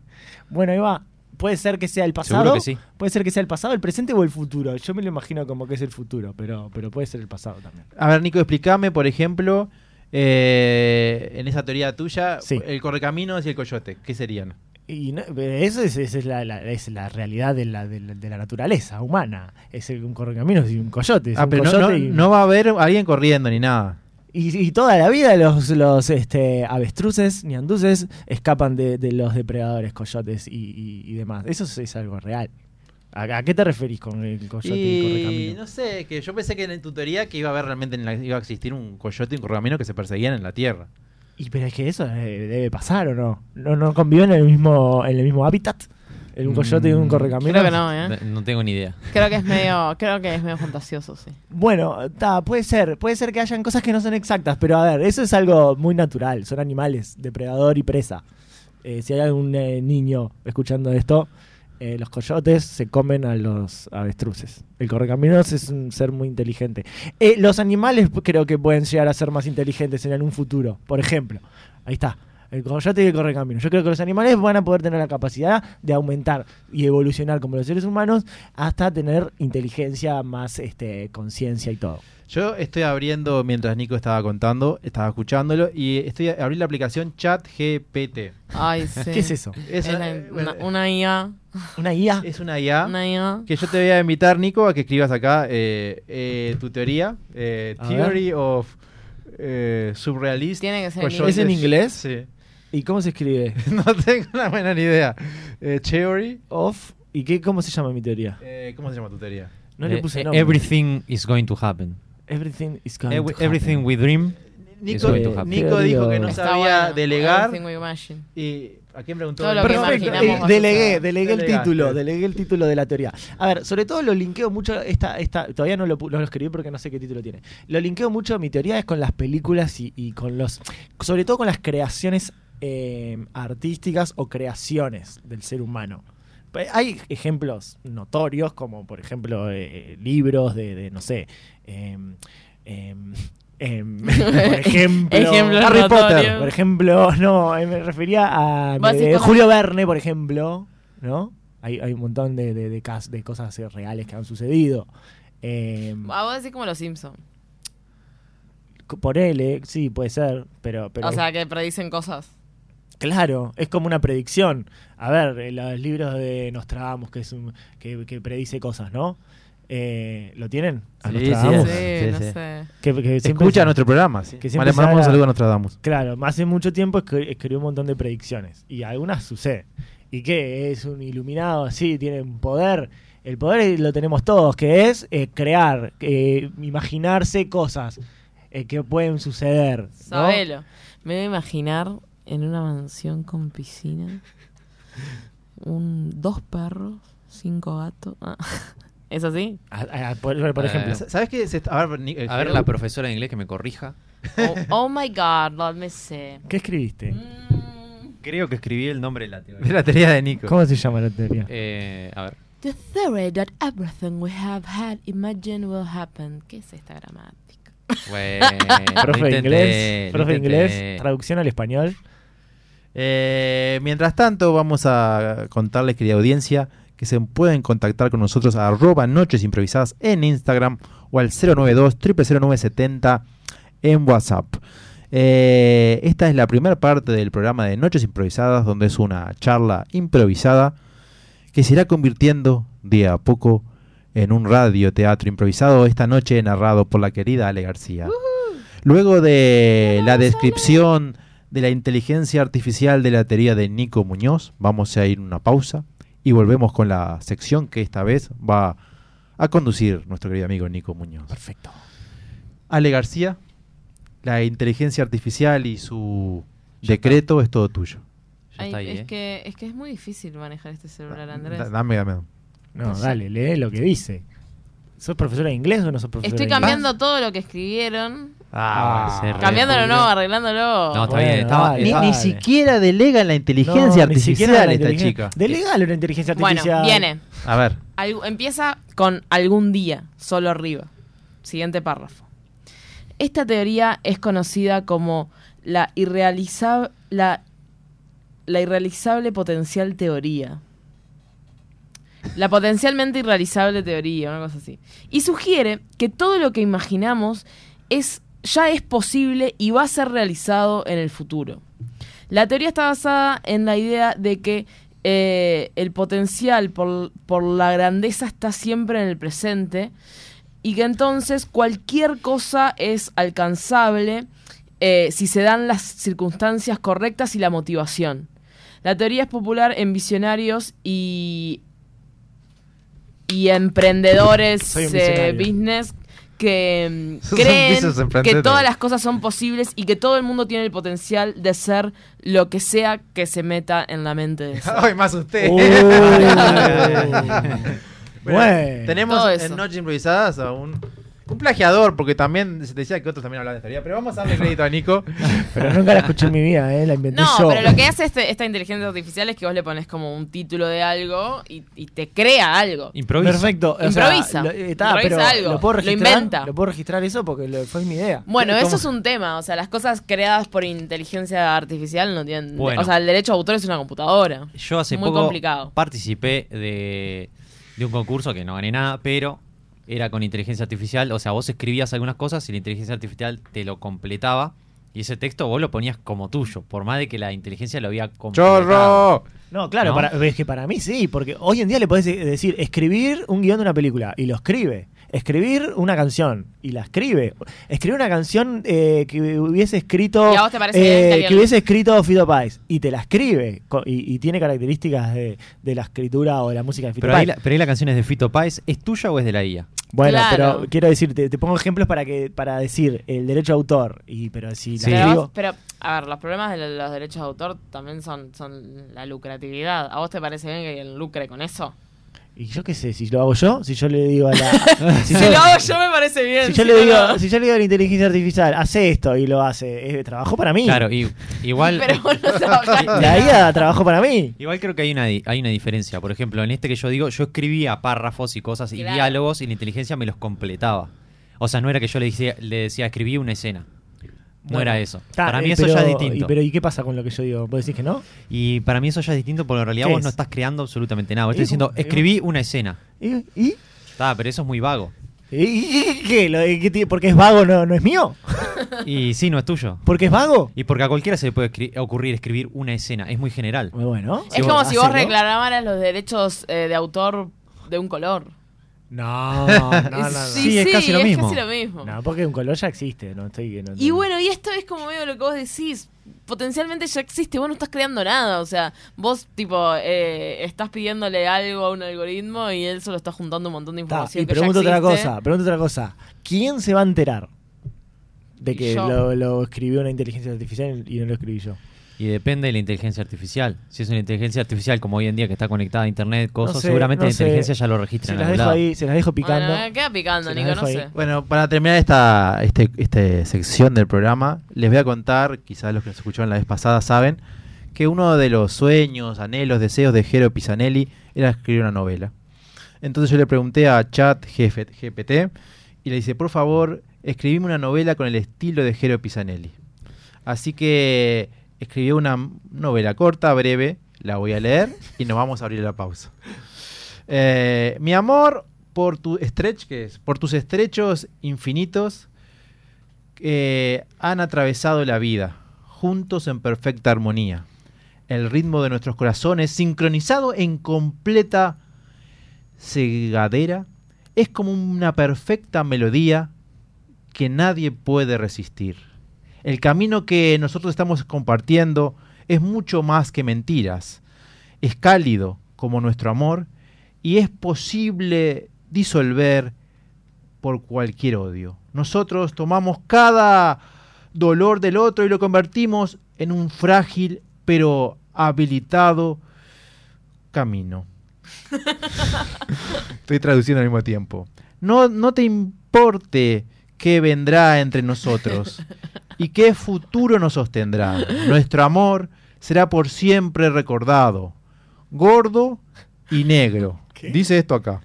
Bueno, Eva, puede ser que sea el pasado. Seguro que sí. Puede ser que sea el pasado, el presente o el futuro. Yo me lo imagino como que es el futuro, pero, pero puede ser el pasado también. A ver, Nico, explícame, por ejemplo, eh, en esa teoría tuya, Sí. el correcaminos y el coyote, ¿qué serían? Y no- eso es, esa es, la, la- es la realidad de la, de la, de la naturaleza humana. Es un correcaminos y un coyote. Ah, un pero no, coyote no- y, no va a haber alguien corriendo ni nada. Y- y toda la vida los, los este, avestruces, ñanduces, escapan de, de los depredadores, coyotes y, y- y demás. Eso es, es algo real. ¿A, a qué te referís con el coyote y, el Y correcaminos? no sé, que yo pensé que en tu teoría que iba a haber realmente en la- iba a existir un coyote y un correcaminos que se perseguían en la tierra. Y pero es que eso eh, debe pasar o no. No, no conviven en el mismo, en el mismo hábitat. ¿El un coyote y un Mm, correcaminos? Creo que no, ¿eh? No, no tengo ni idea. Creo que es medio, creo que es medio fantasioso, sí. Bueno, ta, puede ser, puede ser que hayan cosas que no son exactas, pero a ver, eso es algo muy natural, son animales, depredador y presa. Eh, si hay algún eh, niño escuchando esto, eh, los coyotes se comen a los avestruces. El correcaminos es un ser muy inteligente. Eh, los animales creo que pueden llegar a ser más inteligentes en un futuro. Por ejemplo, ahí está. El coyote y el correcaminos. Yo creo que los animales van a poder tener la capacidad de aumentar y evolucionar como los seres humanos hasta tener inteligencia más este, conciencia y todo. Yo estoy abriendo, mientras Nico estaba contando, estaba escuchándolo, y estoy abrí la aplicación Chat GPT. Ay, sí. ¿Qué es eso? Es, una, una IA. ¿Una IA? es una IA Una IA. que yo te voy a invitar, Nico, a que escribas acá eh, eh, tu teoría, eh, Theory of eh, Surrealist. Tiene que ser en Coyotes. ¿Es en inglés? Sí. ¿Y cómo se escribe? No tengo una buena ni idea. Eh, theory. Off. ¿Y qué, cómo se llama mi teoría? eh, ¿Cómo se llama tu teoría? No le Eh, puse eh, nombre. everything is going to happen. Everything is going Every- to everything happen. we dream. Nico, Is going to happen. Nico dijo que no Está sabía bueno. delegar. Everything we imagine. ¿Y a quién preguntó? Todo lo que imaginamos eh, delegué, delegué el título, delegué el título de la teoría. A ver, sobre todo lo linkeo mucho, esta, esta, todavía no lo, lo escribí porque no sé qué título tiene. Lo linkeo mucho, mi teoría es con las películas y, y con los, sobre todo con las creaciones eh, artísticas o creaciones del ser humano. Hay ejemplos notorios, como por ejemplo eh, libros de, de, no sé, em, em, em, por ejemplo, Harry Potter, por ejemplo, no, eh, me refería a eh, Julio Verne, por ejemplo, ¿no? Hay, hay un montón de, de, de cas- de cosas eh, reales que han sucedido. Eh, A vos decís como los Simpsons. por él, eh, sí, puede ser, pero, pero O sea, que predicen cosas. Claro, es como una predicción. A ver, eh, los libros de Nostradamus, que es un, que, que predice cosas, ¿no? Eh, ¿Lo tienen? A Sí, Nostradamus. sí, Sí, no sé. Que, que siempre Escucha se- nuestro programa. Que Le mandamos un saludo a Nostradamus. Claro, hace mucho tiempo escri- escribió un montón de predicciones y algunas suceden. ¿Y qué? ¿Es un iluminado? Sí, tiene un poder. El poder lo tenemos todos, que es eh, crear, eh, imaginarse cosas eh, que pueden suceder. ¿no? Sabelo. Me voy a imaginar en una mansión con piscina. Un, dos perros, cinco gatos. Ah. ¿Es así? A- a- por, por Eh, ejemplo. ¿Sabes qué? Se está- A ver, Ni- eh, A ver, Jero, la profesora de inglés que me corrija. Oh, oh my god, let me see. ¿Qué escribiste? Mm. Creo que escribí el nombre de la de teoría. la teoría de Nico. ¿Cómo se llama la teoría? Eh, a ver. The theory that everything we have had imagined will happen. ¿Qué es esta gramática? Bueno, profe de inglés, profe de intenté. inglés, traducción al español. Eh, mientras tanto, vamos a contarles, querida audiencia, que se pueden contactar con nosotros a arroba noches improvisadas en Instagram o al 092 000970 en WhatsApp. Eh, esta es la primera parte del programa de Noches Improvisadas, donde es una charla improvisada que se irá convirtiendo día a poco en un radioteatro improvisado, esta noche narrado por la querida Ale García. Luego de la descripción de la inteligencia artificial de la teoría de Nico Muñoz, vamos a ir a una pausa y volvemos con la sección que esta vez va a conducir nuestro querido amigo Nico Muñoz. Perfecto. Ale García, la inteligencia artificial y su decreto es todo tuyo. Ya Ay, está ahí, es, ¿eh? que, es que es muy difícil manejar este celular, Andrés. Da- Dame, dame. No, dale, lee lo que dice. ¿Sos profesora de inglés o no sos profesora Estoy de inglés? cambiando todo lo que escribieron. Ah, re- Cambiándolo, no, arreglándolo. No, está Bueno, bien. Estaba, dale. Ni, ni siquiera delega en la inteligencia No, ni siquiera artificial la esta chica. Delegalo la inteligencia bueno, artificial. viene. A ver. Empieza con algún día, solo arriba. Siguiente párrafo. Esta teoría es conocida como la, irrealiza- la, la irrealizable potencial teoría. La potencialmente irrealizable teoría, una cosa así. Y sugiere que todo lo que imaginamos es, ya es posible y va a ser realizado en el futuro. La teoría está basada en la idea de que eh, el potencial por, por la grandeza está siempre en el presente y que entonces cualquier cosa es alcanzable eh, si se dan las circunstancias correctas y la motivación. La teoría es popular en visionarios y, y emprendedores eh, business que mm, creen que todas las cosas son posibles y que todo el mundo tiene el potencial de ser lo que sea que se meta en la mente de ser. Ay, más usted. Bueno, tenemos en eso. Noches Improvisadas a un, un plagiador, porque también se decía que otros también hablaban de teoría. Pero vamos a darle crédito a Nico. Pero nunca la escuché en mi vida, ¿eh? La inventé No, yo. pero lo que hace este- esta inteligencia artificial es que vos le pones como un título de algo y, y te crea algo. Improvisa. Perfecto. o Improvisa. sea, lo, eh, está, Improvisa pero algo. Lo puedo Lo inventa. Lo puedo registrar eso porque lo- fue mi idea. Bueno, ¿Cómo? eso es un tema, o sea, las cosas creadas por inteligencia artificial no tienen... Bueno. O sea, el derecho de autor es una computadora. Yo hace Muy poco complicado. participé de, de un concurso que no gané nada, pero era con inteligencia artificial. O sea, vos escribías algunas cosas y la inteligencia artificial te lo completaba. Y ese texto vos lo ponías como tuyo, por más de que la inteligencia lo había completado. ¡Chorro! No, claro, ¿No? para- es que para mí sí, porque hoy en día le podés de- decir escribir un guion de una película y lo escribe. Escribir una canción y la escribe. Escribir una canción eh, que hubiese escrito. ¿Y a vos te parece bien que eh, que lo- hubiese escrito Fito Páez y te la escribe y, y tiene características de, de la escritura o de la música de Fito Pero ahí, Páez. la, pero ahí la canción es de Fito Páez. ¿Es tuya o es de la IA? Bueno, Claro. pero quiero decir, te, pongo ejemplos para que para decir el derecho de autor y pero si Sí. la escribo- pero, a ver, los problemas de los derechos de autor también son, son la lucratividad. ¿A vos te parece bien que alguien lucre con eso? y yo qué sé, si lo hago yo, si yo le digo a la Si, si yo- lo hago yo me parece bien. Si yo, le digo, no. si yo le digo a la inteligencia artificial, hace esto y lo hace, es trabajo para mí. Claro, y, igual. Pero vos no La IA trabajó para mí. Igual creo que hay una, hay una diferencia. Por ejemplo, en este que yo digo, yo escribía párrafos y cosas y Claro. diálogos y la inteligencia me los completaba. O sea, no era que yo le decía, le decía escribí una escena. No Bueno, era eso. Ta, para mí eh, eso pero- ya es Y, distinto. pero ¿y qué pasa con lo que yo digo? ¿Vos decís que no? Y para mí eso ya es distinto porque en realidad ¿Qué vos es? no estás creando absolutamente nada. Vos ¿Y estás diciendo, y escribí una escena. ¿Y? ¿Y? Está, pero eso es muy vago. ¿Y- y- y qué? ¿Lo de ti- ¿Porque es vago no, no es mío? Y sí, no es tuyo. ¿Porque es vago? Y porque a cualquiera se le puede escri- ocurrir escribir una escena. Es muy general. Bueno. Es como si vos reclamaras los derechos eh, de autor de un color. No, no, no. no. Sí, Sí, es sí, casi lo mismo. casi lo mismo. No, porque un color ya existe, no estoy no- Y bueno, y esto es como medio lo que vos decís. Potencialmente ya existe, vos no estás creando nada. O sea, vos, tipo, eh, estás pidiéndole algo a un algoritmo y él solo está juntando un montón de Ta, información. y que ya otra cosa, pregunto otra cosa. ¿Quién se va a enterar de que lo escribió una inteligencia artificial y no lo escribí yo? Y depende de la inteligencia artificial. Si es una inteligencia artificial como hoy en día que está conectada a internet, cosas, sé, seguramente no la sé. inteligencia ya lo registra Se en las algún dejo lado. ahí, se las dejo picando. Bueno, queda picando, Nico, no sé. Bueno, para terminar esta este, este sección del programa, les voy a contar, quizás los que nos escucharon la vez pasada saben, que uno de los sueños, anhelos, deseos de Jero Pisanelli era escribir una novela. Entonces yo le pregunté a Chat GPT y le dice, por favor, escribime una novela con el estilo de Jero Pisanelli. Así que escribió una novela corta, breve, la voy a leer y nos vamos a abrir la pausa. Eh, mi amor por tu stretch, que es por tus estrechos infinitos eh, han atravesado la vida, juntos en perfecta armonía. El ritmo de nuestros corazones, sincronizado en completa cegadera, es como una perfecta melodía que nadie puede resistir. El camino que nosotros estamos compartiendo es mucho más que mentiras. Es cálido como nuestro amor y es posible disolver por cualquier odio. Nosotros tomamos cada dolor del otro y lo convertimos en un frágil pero habilitado camino. Estoy traduciendo al mismo tiempo. No, no te importe qué vendrá entre nosotros y qué futuro nos sostendrá. Nuestro amor será por siempre recordado, gordo y negro. Dice esto acá.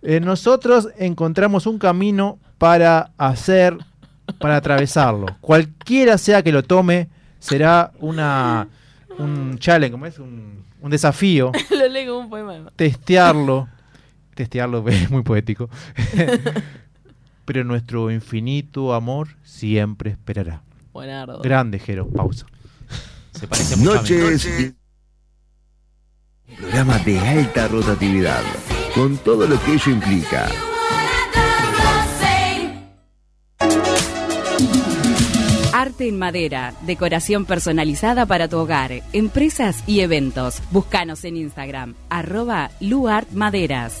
Eh, nosotros encontramos un camino para hacer, para atravesarlo. Cualquiera sea que lo tome, será una un challenge, ¿cómo es? Un, un desafío Lo leo como un poema. testearlo. Testearlo es muy poético. Pero nuestro infinito amor siempre esperará. Buenardo. Grande, Jero. Pausa. Se parece mucho a mí. Noches. Un programa de alta rotatividad, con todo lo que ello implica. Arte en madera, decoración personalizada para tu hogar, empresas y eventos. Búscanos en Instagram, arroba luartmaderas.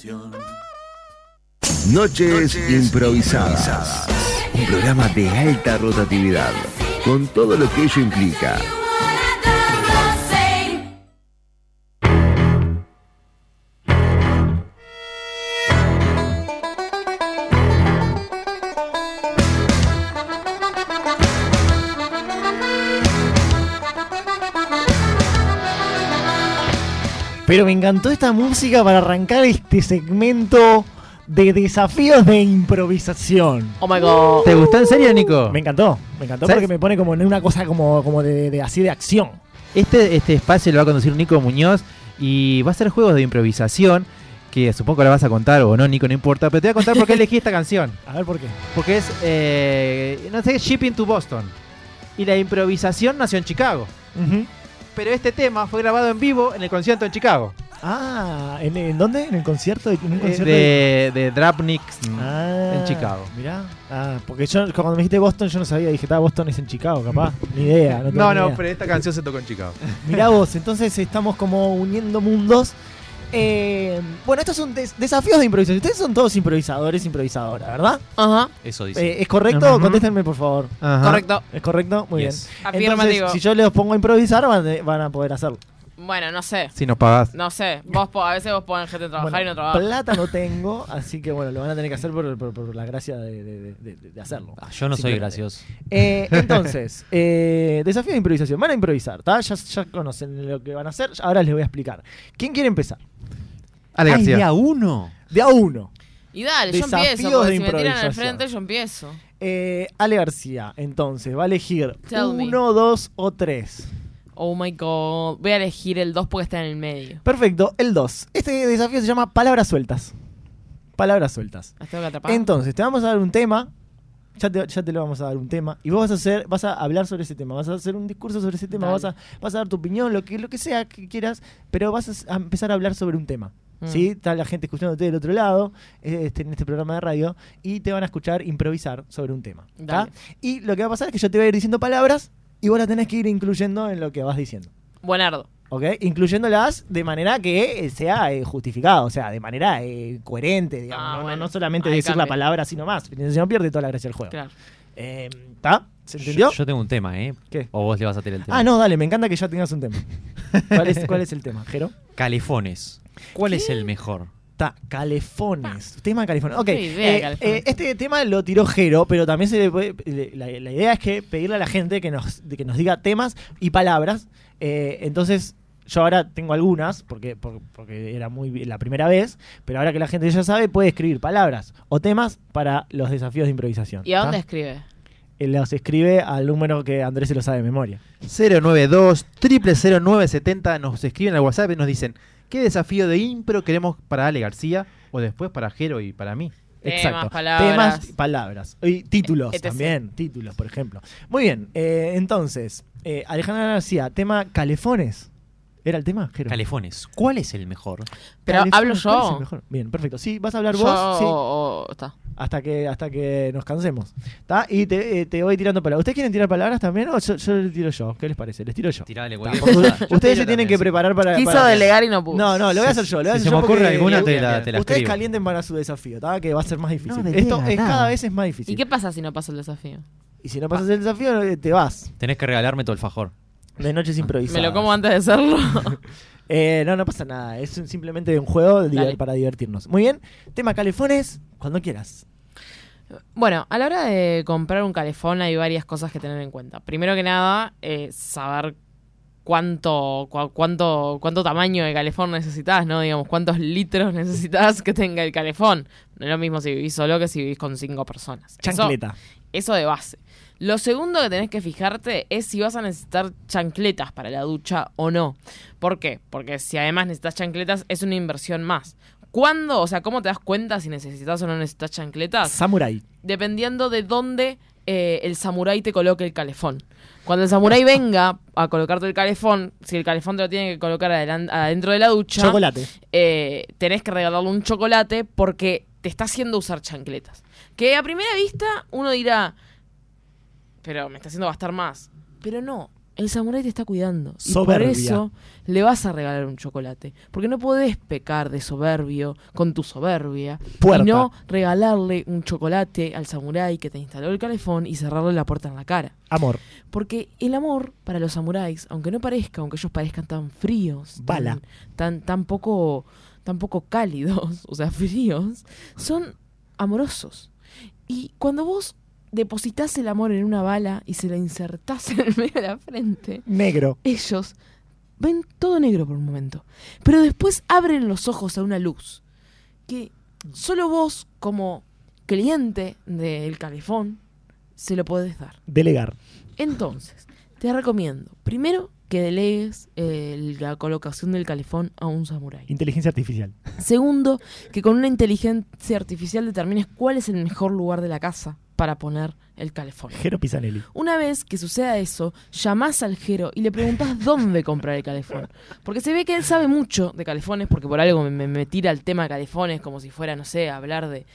Canción. Noches Improvisadas. Un programa de alta rotatividad, con todo lo que ello implica. Pero me encantó esta música para arrancar este segmento de desafíos de improvisación. Oh my god. ¿Te gustó en serio, Nico? Me encantó, me encantó ¿Sabes? porque me pone como en una cosa como, como de, de- así de acción. Este, este espacio lo va a conducir Nico Muñoz y va a ser juegos de improvisación que supongo que ahora vas a contar o no, Nico, no importa, pero te voy a contar por qué elegí esta canción. A ver por qué. Porque es, eh, no sé, Shipping to Boston. Y la improvisación nació en Chicago. Pero este tema fue grabado en vivo en el concierto en Chicago. Ah, ¿en, en dónde? ¿En el concierto? ¿En un Eh, concierto de, de Drapniks Ah, en Chicago. Mirá. Ah, porque yo cuando me dijiste Boston yo no sabía, dije, "Ta, Boston es en Chicago, capaz. Ni idea. No, No, ni no, idea. pero esta canción se tocó en Chicago. Mirá vos, entonces estamos como uniendo mundos. Eh, bueno, estos son des- desafíos de improvisación. Ustedes son todos improvisadores, improvisadoras, ¿verdad? Ajá. Eso dice. Eh, ¿Es correcto? Contéstenme, por favor. Ajá. Correcto. ¿Es correcto? Muy Yes. bien. Afirmativo. Entonces, si yo les pongo a improvisar, van, a- van a poder hacerlo. Bueno, no sé. Si nos pagás. No sé. Vos po- a veces vos ponen gente a trabajar Bueno, y no trabajar. plata no tengo, así que bueno, lo van a tener que hacer por, por- por la gracia de, de- de- de- de hacerlo. Ah, yo no soy Simplemente. gracioso. Eh, entonces, eh, desafío de improvisación. Van a improvisar, ¿tá? Ya, ya conocen lo que van a hacer. Ahora les voy a explicar. ¿Quién quiere empezar? Ale Ay, García. de a uno. De a uno. Y dale, yo Desafíos empiezo. Porque de si me tiran al improvisación. frente, yo empiezo. Eh, Ale García, entonces, va a elegir Tell me. uno, dos o tres. Oh my god. Voy a elegir el 2 porque está en el medio. Perfecto, el dos. Este desafío se llama palabras sueltas. Palabras sueltas. Las tengo que atrapar. Entonces, te vamos a dar un tema. Ya te, ya te lo vamos a dar un tema. Y vos vas a hacer, vas a hablar sobre ese tema. Vas a hacer un discurso sobre ese tema. Dale. Vas a, vas a dar tu opinión, lo que, lo que sea que quieras. Pero vas a, empezar a hablar sobre un tema. Mm. ¿Sí? Está la gente escuchándote del otro lado, este, en este programa de radio. Y te van a escuchar improvisar sobre un tema. Y lo que va a pasar es que yo te voy a ir diciendo palabras. Y vos las tenés que ir incluyendo en lo que vas diciendo. Buenardo. ¿Ok? Incluyéndolas de manera que eh, sea eh, justificado, o sea, de manera eh, coherente, digamos. Ah, no, no- bueno. no solamente Ahí decir la palabra así nomás. Si no pierde toda la gracia del juego. Claro. Eh, ¿Está? ¿Se entendió? Yo, yo tengo un tema, ¿eh? ¿Qué? O vos le vas a tirar el tema. Ah, no, dale, me encanta que ya tengas un tema. ¿Cuál es, cuál es el tema, Jero? Calefones. ¿Cuál es el mejor? Está, calefones. Tema de calefones. Ok, idea eh, calefones. eh, este tema lo tiró Jero, pero también se le puede- la, la idea es que pedirle a la gente que nos, que nos diga temas y palabras. Eh, entonces, yo ahora tengo algunas, porque, por- porque era muy la primera vez, pero ahora que la gente ya sabe, puede escribir palabras o temas para los desafíos de improvisación. ¿Y a dónde ¿tá? escribe? Los escribe al número que Andrés se lo sabe de memoria. 092 0970 nos escriben al WhatsApp y nos dicen ¿Qué desafío de impro queremos para Ale García o después para Jero y para mí? Temas, Exacto. palabras. Temas, palabras. Y títulos etc. también, títulos, por ejemplo. Muy bien, eh, entonces, eh, Alejandra García, tema calefones. ¿Era el tema, Jero? Calefones. ¿Cuál es el mejor? Pero Calefones, hablo ¿cuál es yo. el mejor? Bien, perfecto. Sí, vas a hablar Yo- vos. Sí. o- o- está. hasta que hasta que nos cansemos. ¿Está? Y te, eh, te voy tirando palabras. ¿Ustedes quieren tirar palabras también o yo, yo les tiro yo? ¿Qué les parece? Les tiro yo. Tirale, cosa. ustedes Yo se tienen que preparar para. Quiso para- delegar y no pudo. No, no, lo voy a hacer yo. Lo voy a Si se yo me ocurre alguna, te la- te la Ustedes escribo. calienten para su desafío, ¿está? que va a ser más difícil. No Esto es cada vez es más difícil. ¿Y qué pasa si no pasa el desafío? Y si no pasas el desafío, eh, te vas. Tenés que regalarme todo el fajor. De noches improvisadas. Me lo como antes de hacerlo. Eh, no, no pasa nada. Es un- simplemente un juego de diver- Dale. para divertirnos. Muy bien. Tema calefones, cuando quieras. Bueno, a la hora de comprar un calefón hay varias cosas que tener en cuenta. Primero que nada, eh, saber cuánto, cua- cuánto, cuánto tamaño de calefón necesitas, ¿no? Digamos, cuántos litros necesitas que tenga el calefón. No es lo mismo si vivís solo que si vivís con cinco personas. Eso- Chancleta. Eso de base. Lo segundo que tenés que fijarte es si vas a necesitar chancletas para la ducha o no. ¿Por qué? Porque si además necesitas chancletas es una inversión más. ¿Cuándo? O sea, ¿cómo te das cuenta si necesitas o no necesitas chancletas? Samurai. Dependiendo de dónde eh, el samurái te coloque el calefón. Cuando el samurái venga a colocarte el calefón, si el calefón te lo tiene que colocar adentro de la ducha, Chocolate. eh, tenés que regalarle un chocolate porque te está haciendo usar chancletas. Que a primera vista uno dirá, pero me está haciendo gastar más. Pero no, el samurái te está cuidando. Y por eso le vas a regalar un chocolate. Porque no podés pecar de soberbio con tu soberbia. Puerta. Y no regalarle un chocolate al samurái que te instaló el calefón y cerrarle la puerta en la cara. Amor. Porque el amor para los samuráis, aunque no parezca, aunque ellos parezcan tan fríos, tan- Bala. tan, tan poco, tan poco cálidos, o sea, fríos, son amorosos. Y cuando vos depositas el amor en una bala y se la insertás en el medio de la frente, Negro. ellos ven todo negro por un momento, pero después abren los ojos a una luz que solo vos como cliente del calefón se lo podés dar. Delegar. Entonces, te recomiendo, primero, que delegues eh, la colocación del calefón a un samurái. Inteligencia artificial. Segundo, que con una inteligencia artificial determines cuál es el mejor lugar de la casa para poner el calefón. Jero Pisanelli. Una vez que suceda eso, llamás al Jero y le preguntás dónde comprar el calefón. Porque se ve que él sabe mucho de calefones, porque por algo me, me- tira el tema de calefones como si fuera, no sé, hablar de,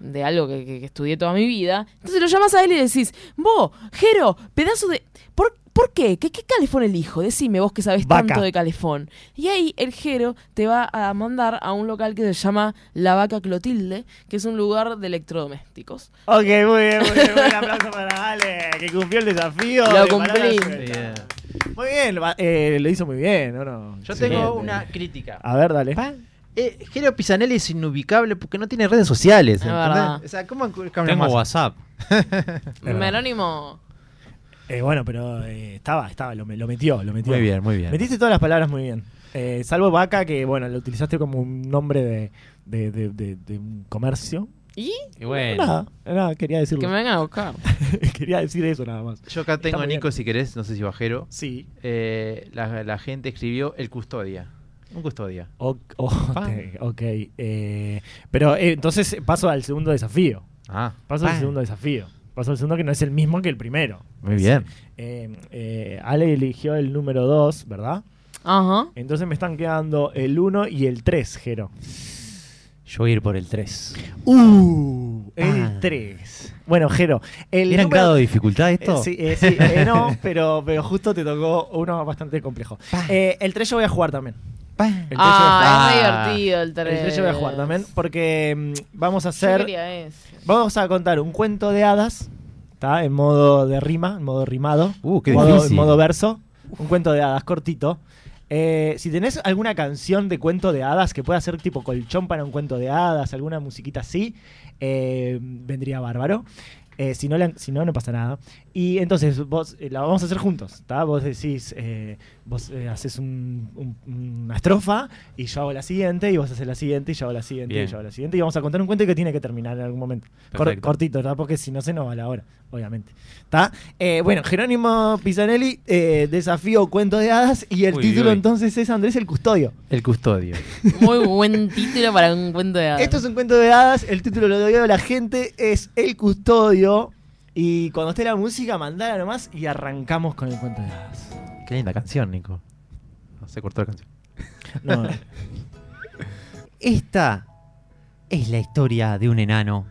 de algo que, que- que estudié toda mi vida. Entonces lo llamas a él y le decís, vos, Jero, pedazo de... ¿Por, ¿por qué? qué? ¿Qué calefón elijo? Decime vos que sabés Vaca. tanto de calefón. Y ahí el Jero te va a mandar a un local que se llama La Vaca Clotilde, que es un lugar de electrodomésticos. Ok, muy bien, muy bien. Un aplauso para Ale, que cumplió el desafío. Lo cumplí. Muy bien, eh, lo hizo muy bien, ¿o no? Yo tengo una crítica. A ver, dale. Eh, Jero Pisanelli es inubicable porque no tiene redes sociales. Verdad. O sea, ¿cómo Tengo más? WhatsApp. Merónimo. Eh, bueno, pero eh, estaba, estaba, lo, me- lo metió, lo metió. Muy bien, muy bien. Metiste todas las palabras muy bien. Eh, salvo vaca, que bueno, lo utilizaste como un nombre de, de, de- de- de un comercio. ¿Y? Y bueno. Nada, nada, quería decirlo. Que me vengan a buscar. quería decir eso nada más. Yo acá tengo, bien. Nico, si querés, no sé si bajero. Sí. Eh, la, la gente escribió el custodia. Un custodia. O- o- ok, ok, eh, pero eh, entonces paso al segundo desafío. Ah, Paso al segundo desafío. Paso al segundo que no es el mismo que el primero. Muy bien. Eh, eh, Ale eligió el número 2, ¿verdad? Ajá. Entonces me están quedando el 1 y el 3, Jero. Yo voy a ir por el 3. Uh, el Ah. 3. Bueno, Jero. El ¿Era en número- grado de dificultad esto? Eh, sí, eh, sí, eh, no, pero, pero justo te tocó uno bastante complejo. Eh, el 3 yo voy a jugar también. El 3 Ah, es Ah. divertido el El 3. 3 yo voy a jugar también porque mm, vamos a hacer vamos a contar un cuento de hadas, ¿está? En modo de rima, en modo rimado, Uh, qué modo, difícil. en modo verso, un cuento de hadas cortito. Eh, si tenés alguna canción de cuento de hadas que pueda ser tipo colchón para un cuento de hadas, alguna musiquita así, eh, vendría bárbaro. Eh, si, no, la- si no, no pasa nada. Y entonces vos eh, la vamos a hacer juntos, ¿está? Vos decís, eh, vos eh, haces un- un- una estrofa y yo hago la siguiente y vos haces la siguiente y yo hago la siguiente Bien. y yo hago la siguiente y vamos a contar un cuento que tiene que terminar en algún momento. Cor- cortito, ¿verdad? Porque si no se nos va la hora, obviamente. ¿Está? Eh, bueno, Jerónimo Pisanelli, eh, desafío cuento de hadas y el Uy, título uy. entonces es Andrés el Custodio. El custodio. Muy buen título para un cuento de hadas. Esto es un cuento de hadas, el título lo doy a la gente, es El Custodio. Y cuando esté la música, mandala nomás y arrancamos con el cuento de hadas. Qué linda canción, Nico. No, se cortó la canción. No, Esta es la historia de un enano.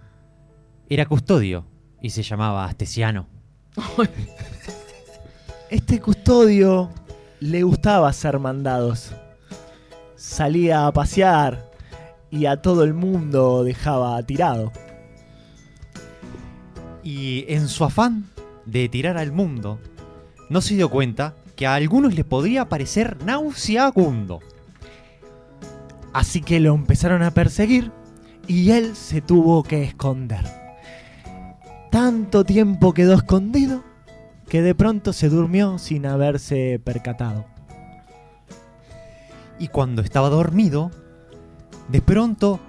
Era custodio y se llamaba Astesiano. Este custodio le gustaba ser mandados. Salía a pasear y a todo el mundo dejaba tirado. Y en su afán de tirar al mundo, no se dio cuenta que a algunos les podría parecer nauseabundo. Así que lo empezaron a perseguir y él se tuvo que esconder. Tanto tiempo quedó escondido que de pronto se durmió sin haberse percatado. Y cuando estaba dormido, de pronto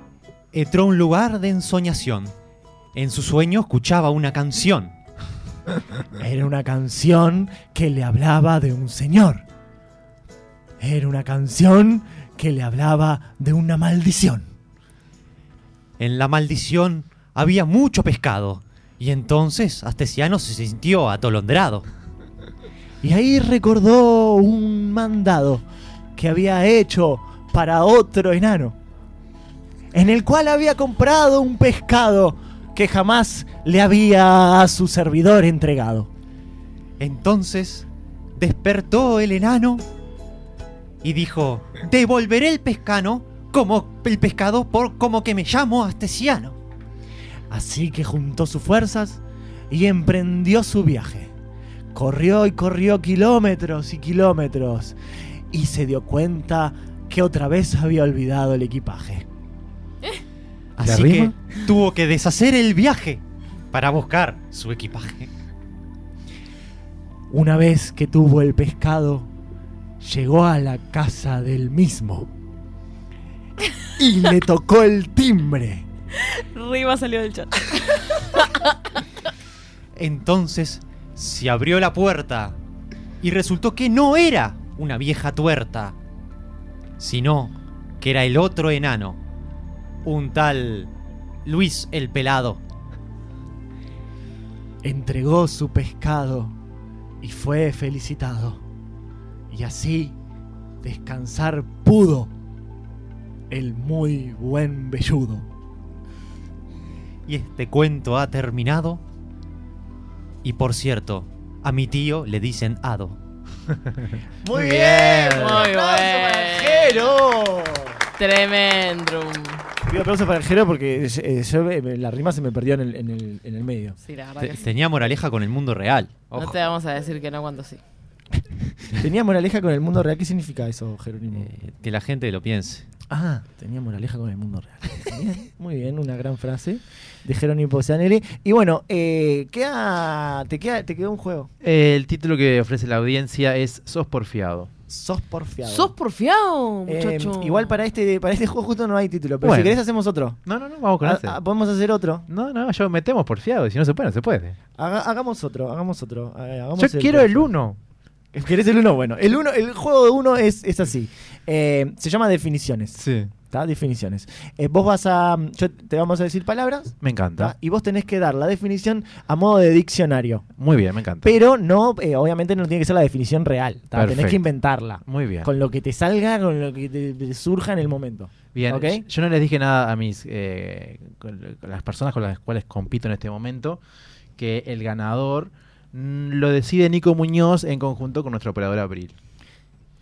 entró a un lugar de ensoñación. En su sueño escuchaba una canción. Era una canción que le hablaba de un señor. Era una canción que le hablaba de una maldición. En la maldición había mucho pescado. Y entonces Astesiano se sintió atolondrado. Y ahí recordó un mandado que había hecho para otro enano, en el cual había comprado un pescado que jamás le había a su servidor entregado. Entonces despertó el enano y dijo: Devolveré el pescano como el pescado por como que me llamo Astesiano. Así que juntó sus fuerzas y emprendió su viaje. Corrió y corrió kilómetros y kilómetros y se dio cuenta que otra vez había olvidado el equipaje. Así que tuvo que deshacer el viaje para buscar su equipaje. Una vez que tuvo el pescado, llegó a la casa del mismo y le tocó el timbre. Rima salió del chat. Entonces se abrió la puerta y resultó que no era una vieja tuerta, sino que era el otro enano, un tal Luis el Pelado. Entregó su pescado y fue felicitado. Y así descansar pudo el muy buen velludo. Y este cuento ha terminado. Y por cierto, a mi tío le dicen Hado. Muy bien, muy bien. Tremendo. Pido aplauso para el Jero porque eh, yo, eh, la rima se me perdió en el, en el, en el medio. Sí, la verdad Te- que sí. Tenía moraleja con el mundo real. No Ojo. te vamos a decir que no cuando sí. Tenía moraleja con el mundo real. ¿Qué significa eso, Jerónimo? Eh, que la gente lo piense. Ah, tenía moraleja con el mundo real. Bien, muy bien, una gran frase de Jerónimo Zanelli. Y bueno, eh, queda, te, queda, te quedó un juego. El título que ofrece la audiencia es Sos porfiado. Sos porfiado. ¿Sos porfiado, Eh, muchacho? igual para este, para este juego justo no hay título, pero Bueno. si querés hacemos otro. No, no, no, vamos con Ah, ese. ah, Podemos hacer otro. No, no, yo metemos porfiado. y Si no se puede, no se puede. Haga- hagamos otro, hagamos otro. Eh, hagamos Yo quiero el 1. ¿Querés el uno? Bueno, el uno, el juego de uno es, es así. Eh, se llama definiciones. Sí. ¿Está? Definiciones. Eh, vos vas a. Yo te vamos a decir palabras. Me ¿tá? encanta. Y vos tenés que dar la definición a modo de diccionario. Muy bien, me encanta. Pero no, eh, obviamente no tiene que ser la definición real. ¿tá? Tenés que inventarla. Muy bien. Con lo que te salga, con lo que te, te surja en el momento. Bien, ¿Ok? yo no les dije nada a mis eh, con- con las personas con las cuales compito en este momento que el ganador mm, lo decide Nico Muñoz en conjunto con nuestro operador Abril.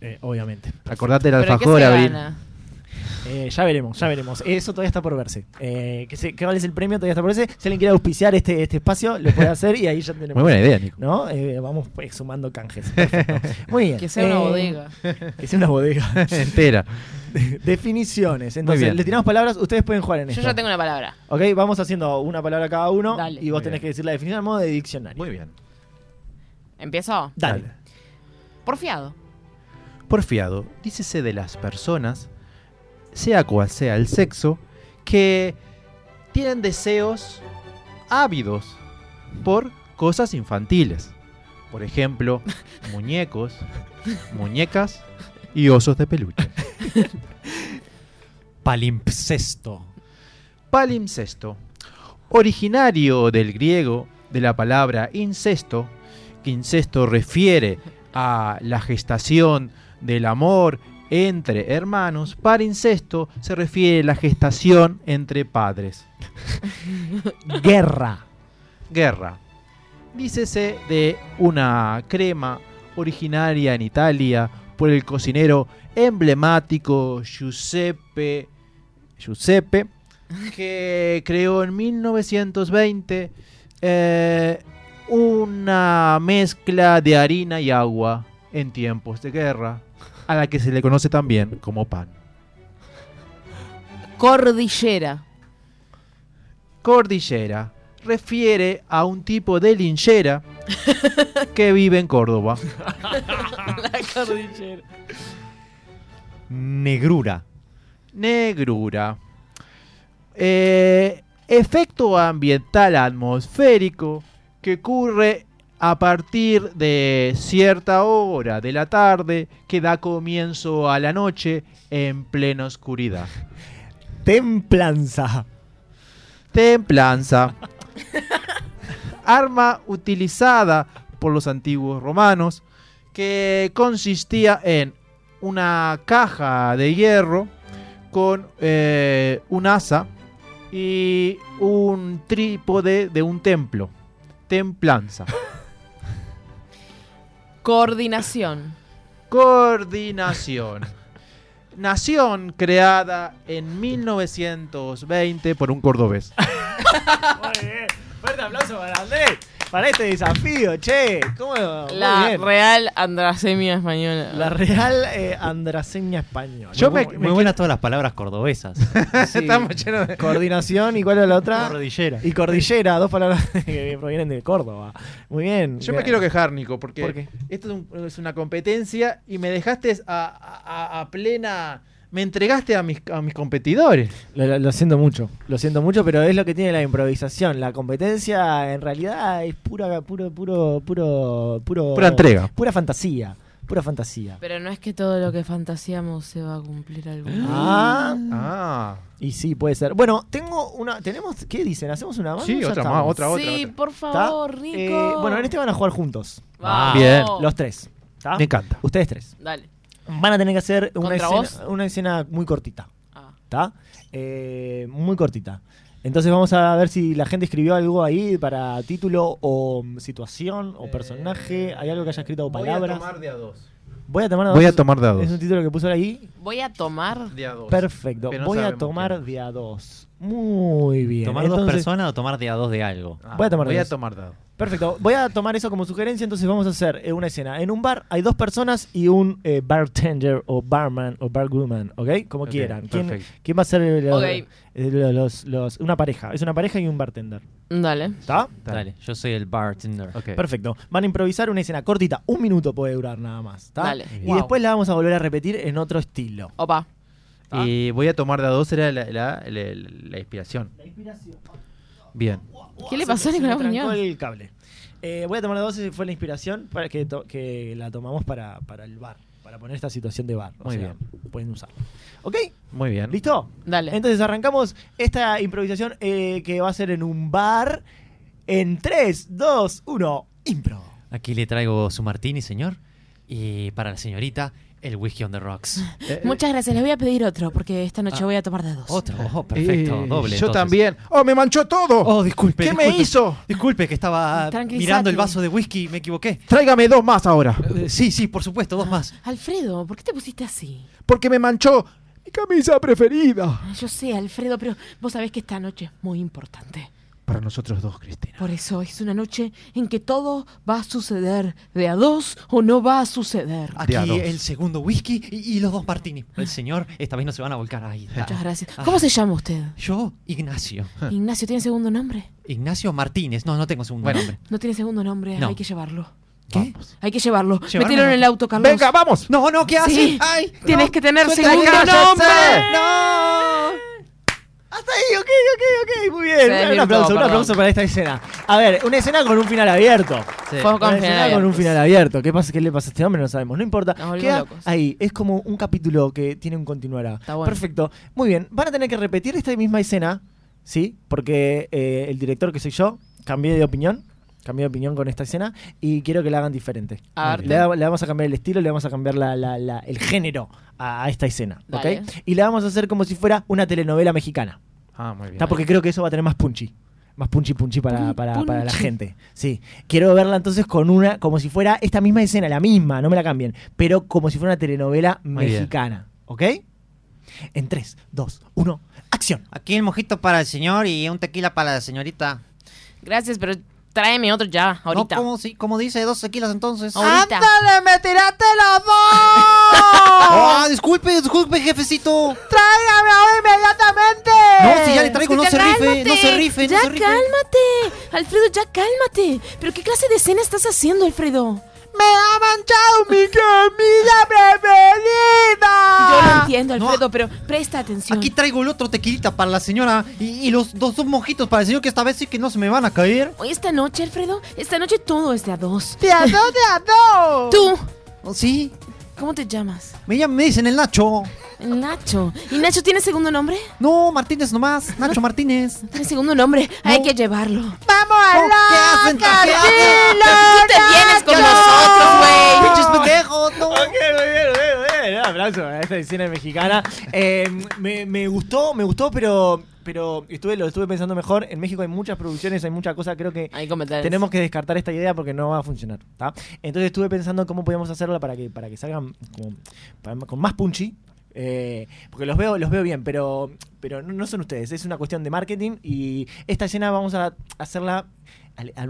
Eh, obviamente. Acordate del ¿Pero qué alfajor Abril. gana? Eh, ya veremos, ya veremos. Eso todavía está por verse. Eh, ¿qué, se- qué vale es el premio? Todavía está por verse. Si alguien quiere auspiciar este, este espacio, lo puede hacer y ahí ya tenemos. Muy buena idea, Nico. ¿No? Eh, vamos pues, sumando canjes. Perfecto. Muy bien. Que sea una Eh, bodega. Que sea una bodega. Entera. Definiciones. Entonces, le tiramos palabras. Ustedes pueden jugar en Yo esto. ya tengo una palabra. Ok, vamos haciendo una palabra cada uno. Dale. Y vos Muy tenés bien. que decir la definición a modo de diccionario. Muy bien. ¿Empiezo? Dale. Porfiado. Porfiado, dícese de las personas, sea cual sea el sexo, que tienen deseos ávidos por cosas infantiles. Por ejemplo, muñecos, muñecas y osos de peluche. Palimpsesto. Palimpsesto, originario del griego de la palabra incesto, que incesto refiere a la gestación del amor entre hermanos, parincesto se refiere a la gestación entre padres. Guerra. Guerra. Dícese de una crema originaria en Italia por el cocinero emblemático Giuseppe, Giuseppe que creó en 1920 eh, una mezcla de harina y agua en tiempos de guerra, a la que se le conoce también como pan. Cordillera. Cordillera refiere a un tipo de linchera que vive en Córdoba. La cordillera. Negrura. Negrura. Eh, efecto ambiental atmosférico que ocurre a partir de cierta hora de la tarde que da comienzo a la noche en plena oscuridad. Templanza. Templanza. Arma utilizada por los antiguos romanos que consistía en una caja de hierro con eh, un asa y un trípode de un templo. Templanza. Coordinación. Coordinación. Nación creada en 1920 por un cordobés. Muy bien. Fuerte aplauso para Andrés. Para este desafío, che. La. Real Andrasemia Española. La Real eh, Andraseña Española. Yo me- Muy buenas todas las palabras cordobesas. Sí. Estamos llenos de... Coordinación y cuál es la otra? Cordillera. Y cordillera, dos palabras que provienen de Córdoba. Muy bien. Yo me quiero quejar, Nico, porque ¿Por esto es, un- es una competencia y me dejaste a, a- a plena... Me entregaste a mis, a mis competidores. Lo, lo- lo siento mucho, lo siento mucho, pero es lo que tiene la improvisación. La competencia en realidad es pura, puro, puro, puro, puro. Pura entrega. Pura fantasía, pura fantasía. Pero no es que todo lo que fantaseamos se va a cumplir algún día. Ah, Ah. y sí, puede ser. Bueno, tengo una. ¿Tenemos. ¿Qué dicen? ¿Hacemos una más? Sí, otra más, otra, otra. sí, otra. por ¿Está? favor. Eh, bueno, en este van a jugar juntos. Bien. Los tres. ¿está? Me encanta. Ustedes tres. Dale. Van a tener que hacer una ¿Contra escena, vos? una escena muy cortita. Ah. ¿Está? Eh, muy cortita. Entonces vamos a ver si la gente escribió algo ahí para título o situación o personaje. ¿Hay algo que haya escrito o palabras? de a dos. Voy a tomar de Voy a tomar de a dos. Es un título que puso ahí. Voy a tomar. De a dos. Perfecto. No Voy a tomar qué. de a dos. Muy bien. ¿Tomar dos personas o tomar de a dos de algo? Ah, Voy a tomar voy de a dos. tomar de a dos. Perfecto. Voy a tomar eso como sugerencia. Entonces vamos a hacer eh, una escena. En un bar hay dos personas y un eh, bartender o barman o barwoman. ¿Ok? Como Ok, quieran. ¿Quién, perfecto. quién va a ser el- Ok. el- los- los- una pareja? Es una pareja y un bartender. Dale. ¿Está? Dale, yo soy el bartender. Ok. Perfecto. Van a improvisar una escena cortita. Un minuto puede durar nada más. ¿está? Dale. Y Wow. después la vamos a volver a repetir en otro estilo. Opa. Y voy a tomar de a dos era la, la- la- la inspiración. Bien. ¿Qué le pasó a me- se me Nicolás Muñoz? el cable. Eh, voy a tomar dos, esa fue la inspiración para que, to- que la tomamos para, para el bar. Para poner esta situación de bar. O Muy sea, Pueden usarlo. ¿Ok? Muy bien. ¿Listo? Dale. Entonces arrancamos esta improvisación eh, que va a ser en un bar. En 3, 2, 1, impro. Aquí le traigo su martini, señor. Y para la señorita, el whisky on the rocks. Eh, Muchas gracias. Les voy a pedir otro porque esta noche Ah. voy a tomar de dos. Otro, oh, perfecto, eh, doble. Yo entonces. también. ¡Oh, me manchó todo! Oh, disculpe. ¿Qué me disculpe. hizo? Disculpe que estaba mirando el vaso de whisky y me equivoqué. Tráigame dos más ahora. Eh, sí, sí, por supuesto, dos más. Alfredo, ¿por qué te pusiste así? Porque me manchó mi camisa preferida. Yo sé, Alfredo, pero vos sabés que esta noche es muy importante. Para nosotros dos, Cristina. Por eso es una noche en que todo va a suceder de a dos o no va a suceder. Aquí a el segundo whisky y, y los dos martini. El señor, esta vez no se van a volcar ahí. Muchas gracias. Ah. ¿Cómo se llama usted? Yo, Ignacio. Ignacio, ¿tiene segundo nombre? Ignacio Martínez. No, no tengo segundo Bueno. nombre. No tiene segundo nombre, No. hay que llevarlo. ¿Qué? Hay que llevarlo. Metelo en el auto, Carlos. Venga, vamos. No, no, ¿qué hace? Sí. Ay, Tienes no. que tener Suelta, segundo nombre. No. Hasta ahí, ok, ok, ok, muy bien. Un aplauso, un aplauso para esta escena. A ver, una escena con un final abierto. Sí. Fue con Una escena con un final abierto. ¿Qué pasa? ¿Qué le pasa a este hombre? No sabemos. No importa. Nos Queda locos. ahí. Es como un capítulo que tiene un continuará. Está bueno. Perfecto. Muy bien. Van a tener que repetir esta misma escena, ¿sí? Porque eh, el director que soy yo cambié de opinión. Cambié de opinión con esta escena y quiero que la hagan diferente. A ver. Le, da- le vamos a cambiar el estilo, le vamos a cambiar la- la- la- el género a, a esta escena. ¿ok? Dale. Y la vamos a hacer como si fuera una telenovela mexicana. Ah, muy bien. Está porque creo que eso va a tener más punchy. Más punchy punchy para, Pun- para, para la punchy. gente. Sí. Quiero verla entonces con una, como si fuera esta misma escena, la misma, no me la cambien. Pero como si fuera una telenovela Muy bien. mexicana. ¿Ok? En 3, 2, 1, acción. Aquí el mojito para el señor y un tequila para la señorita. Gracias, pero tráeme otro ya, ahorita. No, como, sí, como dice, dos tequilas entonces. Ahorita. me tiraste los dos! Ah, disculpe, disculpe, jefecito. ¡Tráigame ahora inmediatamente! No, si ya le traigo, no se rife, no se rife, no Ya se rife. cálmate. Alfredo, ya cálmate. ¿Pero qué clase de escena estás haciendo, Alfredo? ¡Me ha manchado mi comida preferida! Yo lo entiendo, no. Alfredo, pero presta atención. Aquí traigo el otro tequilita para la señora y, y los dos, dos mojitos para el señor que esta vez sí que no se me van a caer. Hoy esta noche, Alfredo, esta noche todo es de a dos. ¡De a dos, de a dos! Tú, sí, ¿cómo te llamas? me, llaman- me dicen el Nacho. Nacho. ¿Y Nacho tiene segundo nombre? No, Martínez nomás, Nacho Martínez. Tiene segundo nombre. Hay que llevarlo. ¡Vamos a ¿Qué hacen? ¿Qué hacen? Tú te vienes con nosotros, güey. Pinches pendejos, no. Ok, muy bien, muy bien, muy bien. Un aplauso a esta escena mexicana. Eh, me, me gustó, me gustó, pero, pero estuve, lo estuve pensando mejor. En México hay muchas producciones, hay muchas cosas. Creo que tenemos que descartar esta idea porque no va a funcionar. ¿tá? Entonces estuve pensando cómo podíamos hacerla para que, para que salgan como- para- con más punchy. eh, porque los veo, los veo bien, pero, pero no, no son ustedes. Es una cuestión de marketing y esta escena vamos a hacerla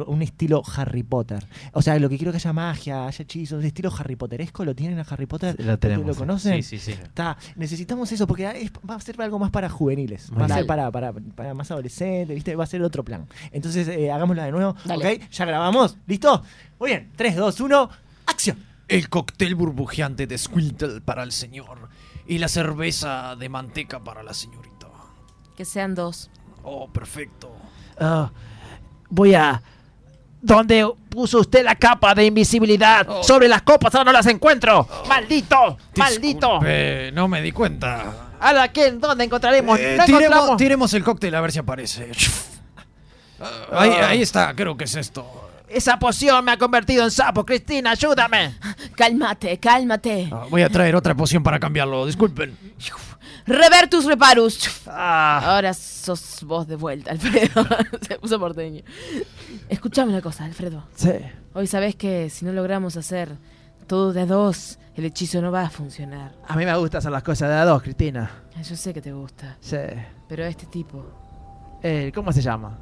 un estilo Harry Potter. O sea, lo que quiero que haya magia, haya hechizos, estilo Harry Potteresco, ¿lo tienen a Harry Potter? Lo tenemos, ¿Lo conocen? Sí, sí, sí. Está, necesitamos eso porque es- va a ser algo más para juveniles, Muy va a ser para, para, para más adolescentes, ¿viste? Va a ser otro plan. Entonces, eh, hagámosla de nuevo, Dale. ¿ok? ¿Ya grabamos? ¿Listo? Muy bien, 3, 2, 1, acción. El cóctel burbujeante de Squintle para el señor y la cerveza de manteca para la señorita. Que sean dos. Oh, perfecto. Ah, voy a. ¿Dónde puso usted la capa de invisibilidad? Oh. Sobre las copas ahora no las encuentro. ¡Maldito! ¡Maldito! Disculpe, no me di cuenta. ¿Ahora quién? ¿Dónde encontraremos? Eh, no tiremos, encontramos. tiremos el cóctel a ver si aparece. Ah, ahí, ahí está, creo que es esto. Esa poción me ha convertido en sapo, Cristina, ayúdame. Cálmate, cálmate. Ah, voy a traer otra poción para cambiarlo, disculpen. Revertus reparus. Ah, Ahora sos vos de vuelta, Alfredo. Se puso porteño. Escuchame una cosa, Alfredo. sí. Hoy sabés que si no logramos hacer todo de a dos, el hechizo no va a funcionar. A mí me gusta hacer las cosas de a dos, Cristina. Ah, Yo sé que te gusta, Sí. pero este tipo. Eh, ¿Cómo se llama?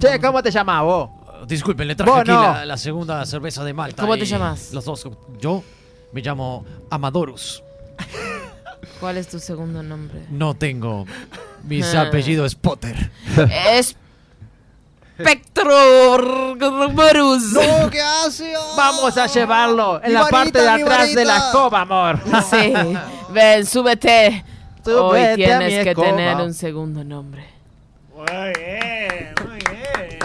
Che, ¿cómo te llamas vos? Ah, Disculpen, le traje aquí no. la, la segunda cerveza de Malta. ¿Cómo te llamas? Los dos. Yo me llamo Amadorus. ¿Cuál es tu segundo nombre? No tengo. Mi Ah. apellido es Potter. Es. Spectroborus. No, ¿qué hace? Vamos a llevarlo en Mi la parte de atrás de la escoba, amor. Sí. Ven, súbete. Súbete Hoy tienes que escoba. tener un segundo nombre. Muy bien.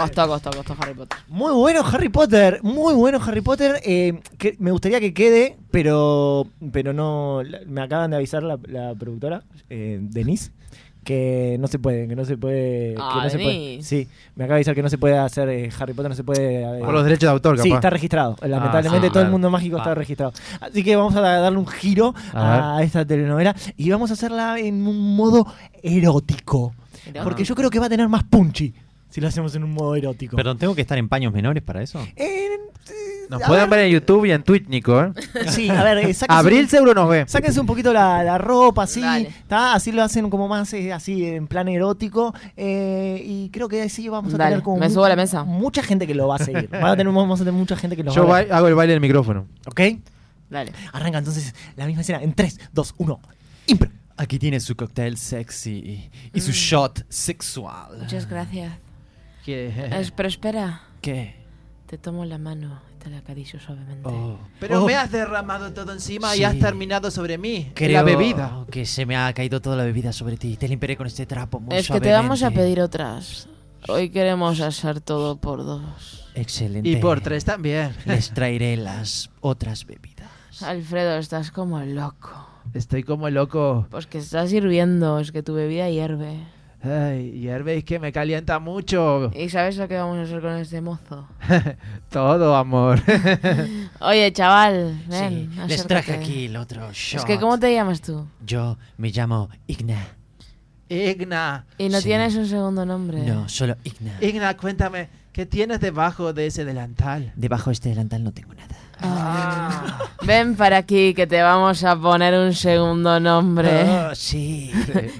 Costó, costó, costó Harry Potter. Muy bueno Harry Potter, muy bueno Harry Potter. eh, que me gustaría que quede, pero pero no. la- Me acaban de avisar la, la productora, eh, Denise, que no se puede, que no se puede. Ah, no se puede. Denise. Sí, me acaba de avisar que no se puede hacer eh, Harry Potter, no se puede. eh, Por los derechos de autor, capaz. Sí, está registrado. Lamentablemente sí, todo el claro. mundo mágico está Ah. registrado. Así que vamos a darle un giro A a, esta telenovela y vamos a hacerla en un modo. Erótico. Porque yo creo que va a tener más punchy si lo hacemos en un modo erótico. Perdón, ¿tengo que estar en paños menores para eso? Eh, Nos pueden ver en YouTube y en Twitch, Nico, ¿eh? Sí, a ver, eh, Abril seguro nos ve. Sáquense un poquito la, la ropa, así, así lo hacen como más eh, así en plan erótico eh, y creo que así vamos a Dale, tener como me mu- subo a la mesa. mucha gente que lo va a seguir. Van a tener- vamos a tener mucha gente que lo Yo va a ver. hago el baile del micrófono. ¿Ok? Dale. Arranca entonces la misma escena en 3, 2, 1. Impro. Aquí tiene su cóctel sexy y Mm. su shot sexual. Muchas gracias. Que- Es- pero espera, ¿Qué? te tomo la mano. te la acaricio suavemente. Pero Oh. me has derramado todo encima y Sí. has terminado sobre mí. Creo La bebida. que se me ha caído toda la bebida sobre ti. Te limpiaré con este trapo muy es que te vamos a pedir otras. Hoy queremos hacer todo por dos. Excelente. Y por tres también. Les traeré las otras bebidas. Alfredo, estás como loco. Estoy como loco. Pues que estás hirviendo, es que tu bebida hierve. Ay, hierbéis que me calienta mucho. ¿Y sabes lo que vamos a hacer con este mozo? Todo, amor. Oye, chaval, ven, Sí, les traje aquí el otro shot. Es que, ¿cómo te llamas tú? Yo me llamo Igna. Igna. Y no Sí. tienes un segundo nombre. No, solo Igna. Igna, cuéntame, ¿qué tienes debajo de ese delantal? Debajo de este delantal no tengo nada. Ah. Ven para aquí que te vamos a poner un segundo nombre. Oh, sí.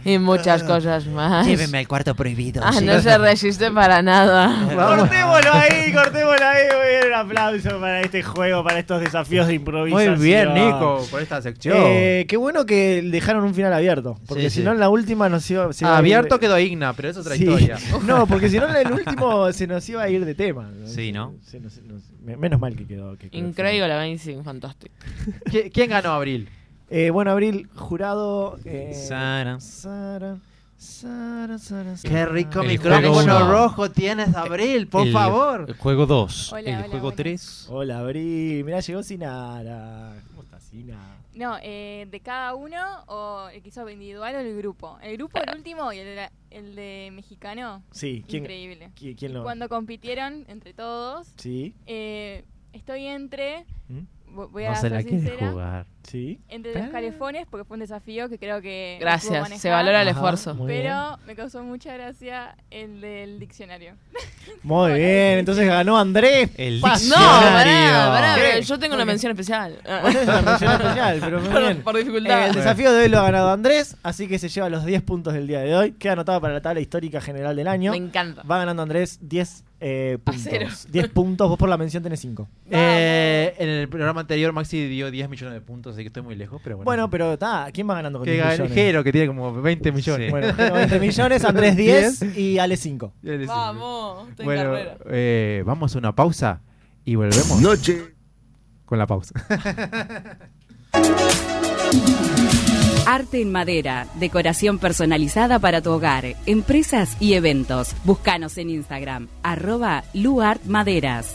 y muchas cosas más. Llévenme al cuarto prohibido. Ah, sí. no se resiste para nada. Cortémoslo ahí, cortémoslo ahí. Muy bien, un aplauso para este juego, para estos desafíos de Muy improvisación. bien, Nico, por esta sección. Eh, qué bueno que dejaron un final abierto. Porque Sí, si sí. no, en la última nos iba, se iba a ir- Abierto quedó Igna, pero es otra Sí. historia. No, porque si no, en el último se nos iba a ir de tema. Sí, ¿no? Se nos- nos- menos mal que quedó. que quedó Increíble, Amazing, fantástico. ¿Qui- ¿Quién ganó Abril? Eh, bueno, Abril, jurado. eh, Sara. Sara, Sara, Sara, Qué Sara. rico El micrófono rojo tienes, Abril, por El- favor. El juego 2. Hola, El hola, juego hola. 3. Hola, Abril. Mirá, llegó Sinara. ¿Cómo estás, Sinara? No, eh, de cada uno o el que hizo individual o el grupo. El grupo, el último y el de, el de mexicano. Sí, ¿quién, Increíble. qui- quién lo.? Cuando compitieron entre todos, Sí, eh, estoy entre. ¿Mm? vo- Voy No a se ser sincera. jugar. Sí. Entre los calefones, porque fue un desafío que creo que. Gracias, se valora el Ajá, esfuerzo. bien. Pero me causó mucha gracia el del diccionario. Muy bien, entonces ganó Andrés. El Paz. No, diccionario. pará, pará, yo tengo una mención especial. Bueno, es una mención especial, pero muy Por- bien. por dificultad. Eh, el desafío de hoy lo ha ganado Andrés, así que se lleva los 10 puntos del día de hoy. Queda anotado para la tabla histórica general del año. Me encanta. Va ganando Andrés 10 eh, puntos. 10 puntos, vos por la mención tenés 5. Eh, en el programa anterior Maxi dio 10 millones de puntos, así que estoy muy lejos, pero bueno. Bueno, pero está, ¿quién va ganando con que 10 gane millones? Jero, que tiene como 20 millones. Sí. Bueno, Jero 20 millones, Andrés 10 y Ale 5. Ya les- Vamos, estoy en Bueno, carrera. eh, vamos a una pausa y volvemos Noche con la pausa. Arte en madera, decoración personalizada para tu hogar, empresas y eventos. Búscanos en Instagram, arroba luartmaderas.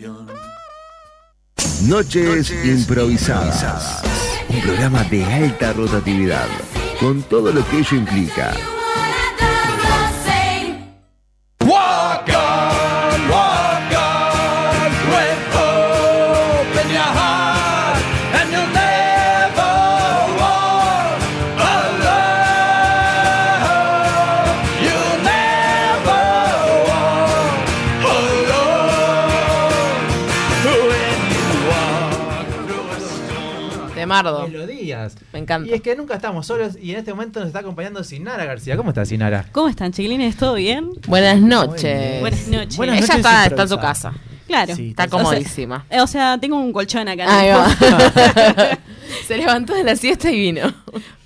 Canción. Noches, improvisadas. Un programa de alta rotatividad, con todo lo que ello implica. De Mardo. Melodías. Me encanta. Y es que nunca estamos solos y en este momento nos está acompañando Sinara García. ¿Cómo estás, Sinara? ¿Cómo están, chiquilines? ¿Todo bien? Buenas noches. Buenas noches. Buenas Ella noches está, está en su casa. Claro. Sí, Está comodísima. O sea, tengo un colchón acá. ¿no? Ahí va. Se levantó de la siesta y vino.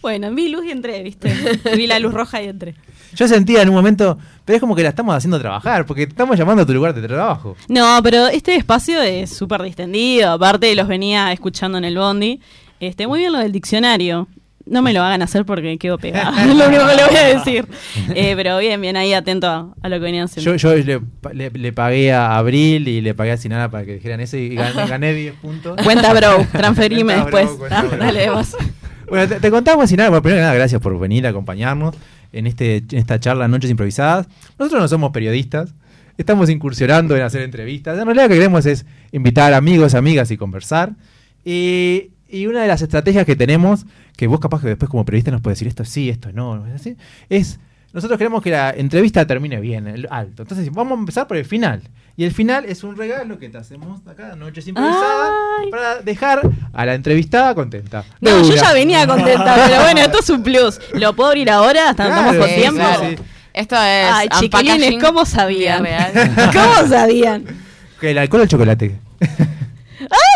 Bueno, vi luz y entré, ¿viste? vi la luz roja y entré. Yo sentía en un momento, pero es como que la estamos haciendo trabajar, porque te estamos llamando a tu lugar de trabajo. No, pero este espacio es súper distendido. Aparte, los venía escuchando en el bondi. Este, muy bien lo del diccionario. No me lo hagan hacer porque quedo pegada. es lo único que le voy a decir. Eh, pero bien, bien ahí atento a, a lo que venían haciendo. Yo, yo le, le- le pagué a Abril y le pagué a Sinara para que dijeran eso y gané, gané 10 puntos. Cuenta, bro. Transferime Cuenta, bro, después. cuenta, Ah, bro. dale, vos. Bueno, te, te contamos, Sinara, bueno, primero que nada, gracias por venir a acompañarnos en, este, en esta charla Noches Improvisadas. Nosotros no somos periodistas, estamos incursionando en hacer entrevistas. En realidad lo que queremos es invitar amigos, amigas y conversar. Y, y una de las estrategias que tenemos, que vos capaz que después como periodista nos puedes decir esto sí, esto no, es así, es nosotros queremos que la entrevista termine bien, el alto. Entonces vamos a empezar por el final. Y el final es un regalo que te hacemos acá, Noches Improvisadas, Ay. para dejar a la entrevistada contenta. No, yo ya venía contenta, pero bueno, esto es un plus. ¿Lo puedo abrir ahora? ¿Hasta Claro, estamos con sí, tiempo? sí, sí. Esto es. Ay, chiquilines, ¿cómo sabían? ¿Cómo sabían? Que ¿El alcohol o el chocolate? ¡Ay,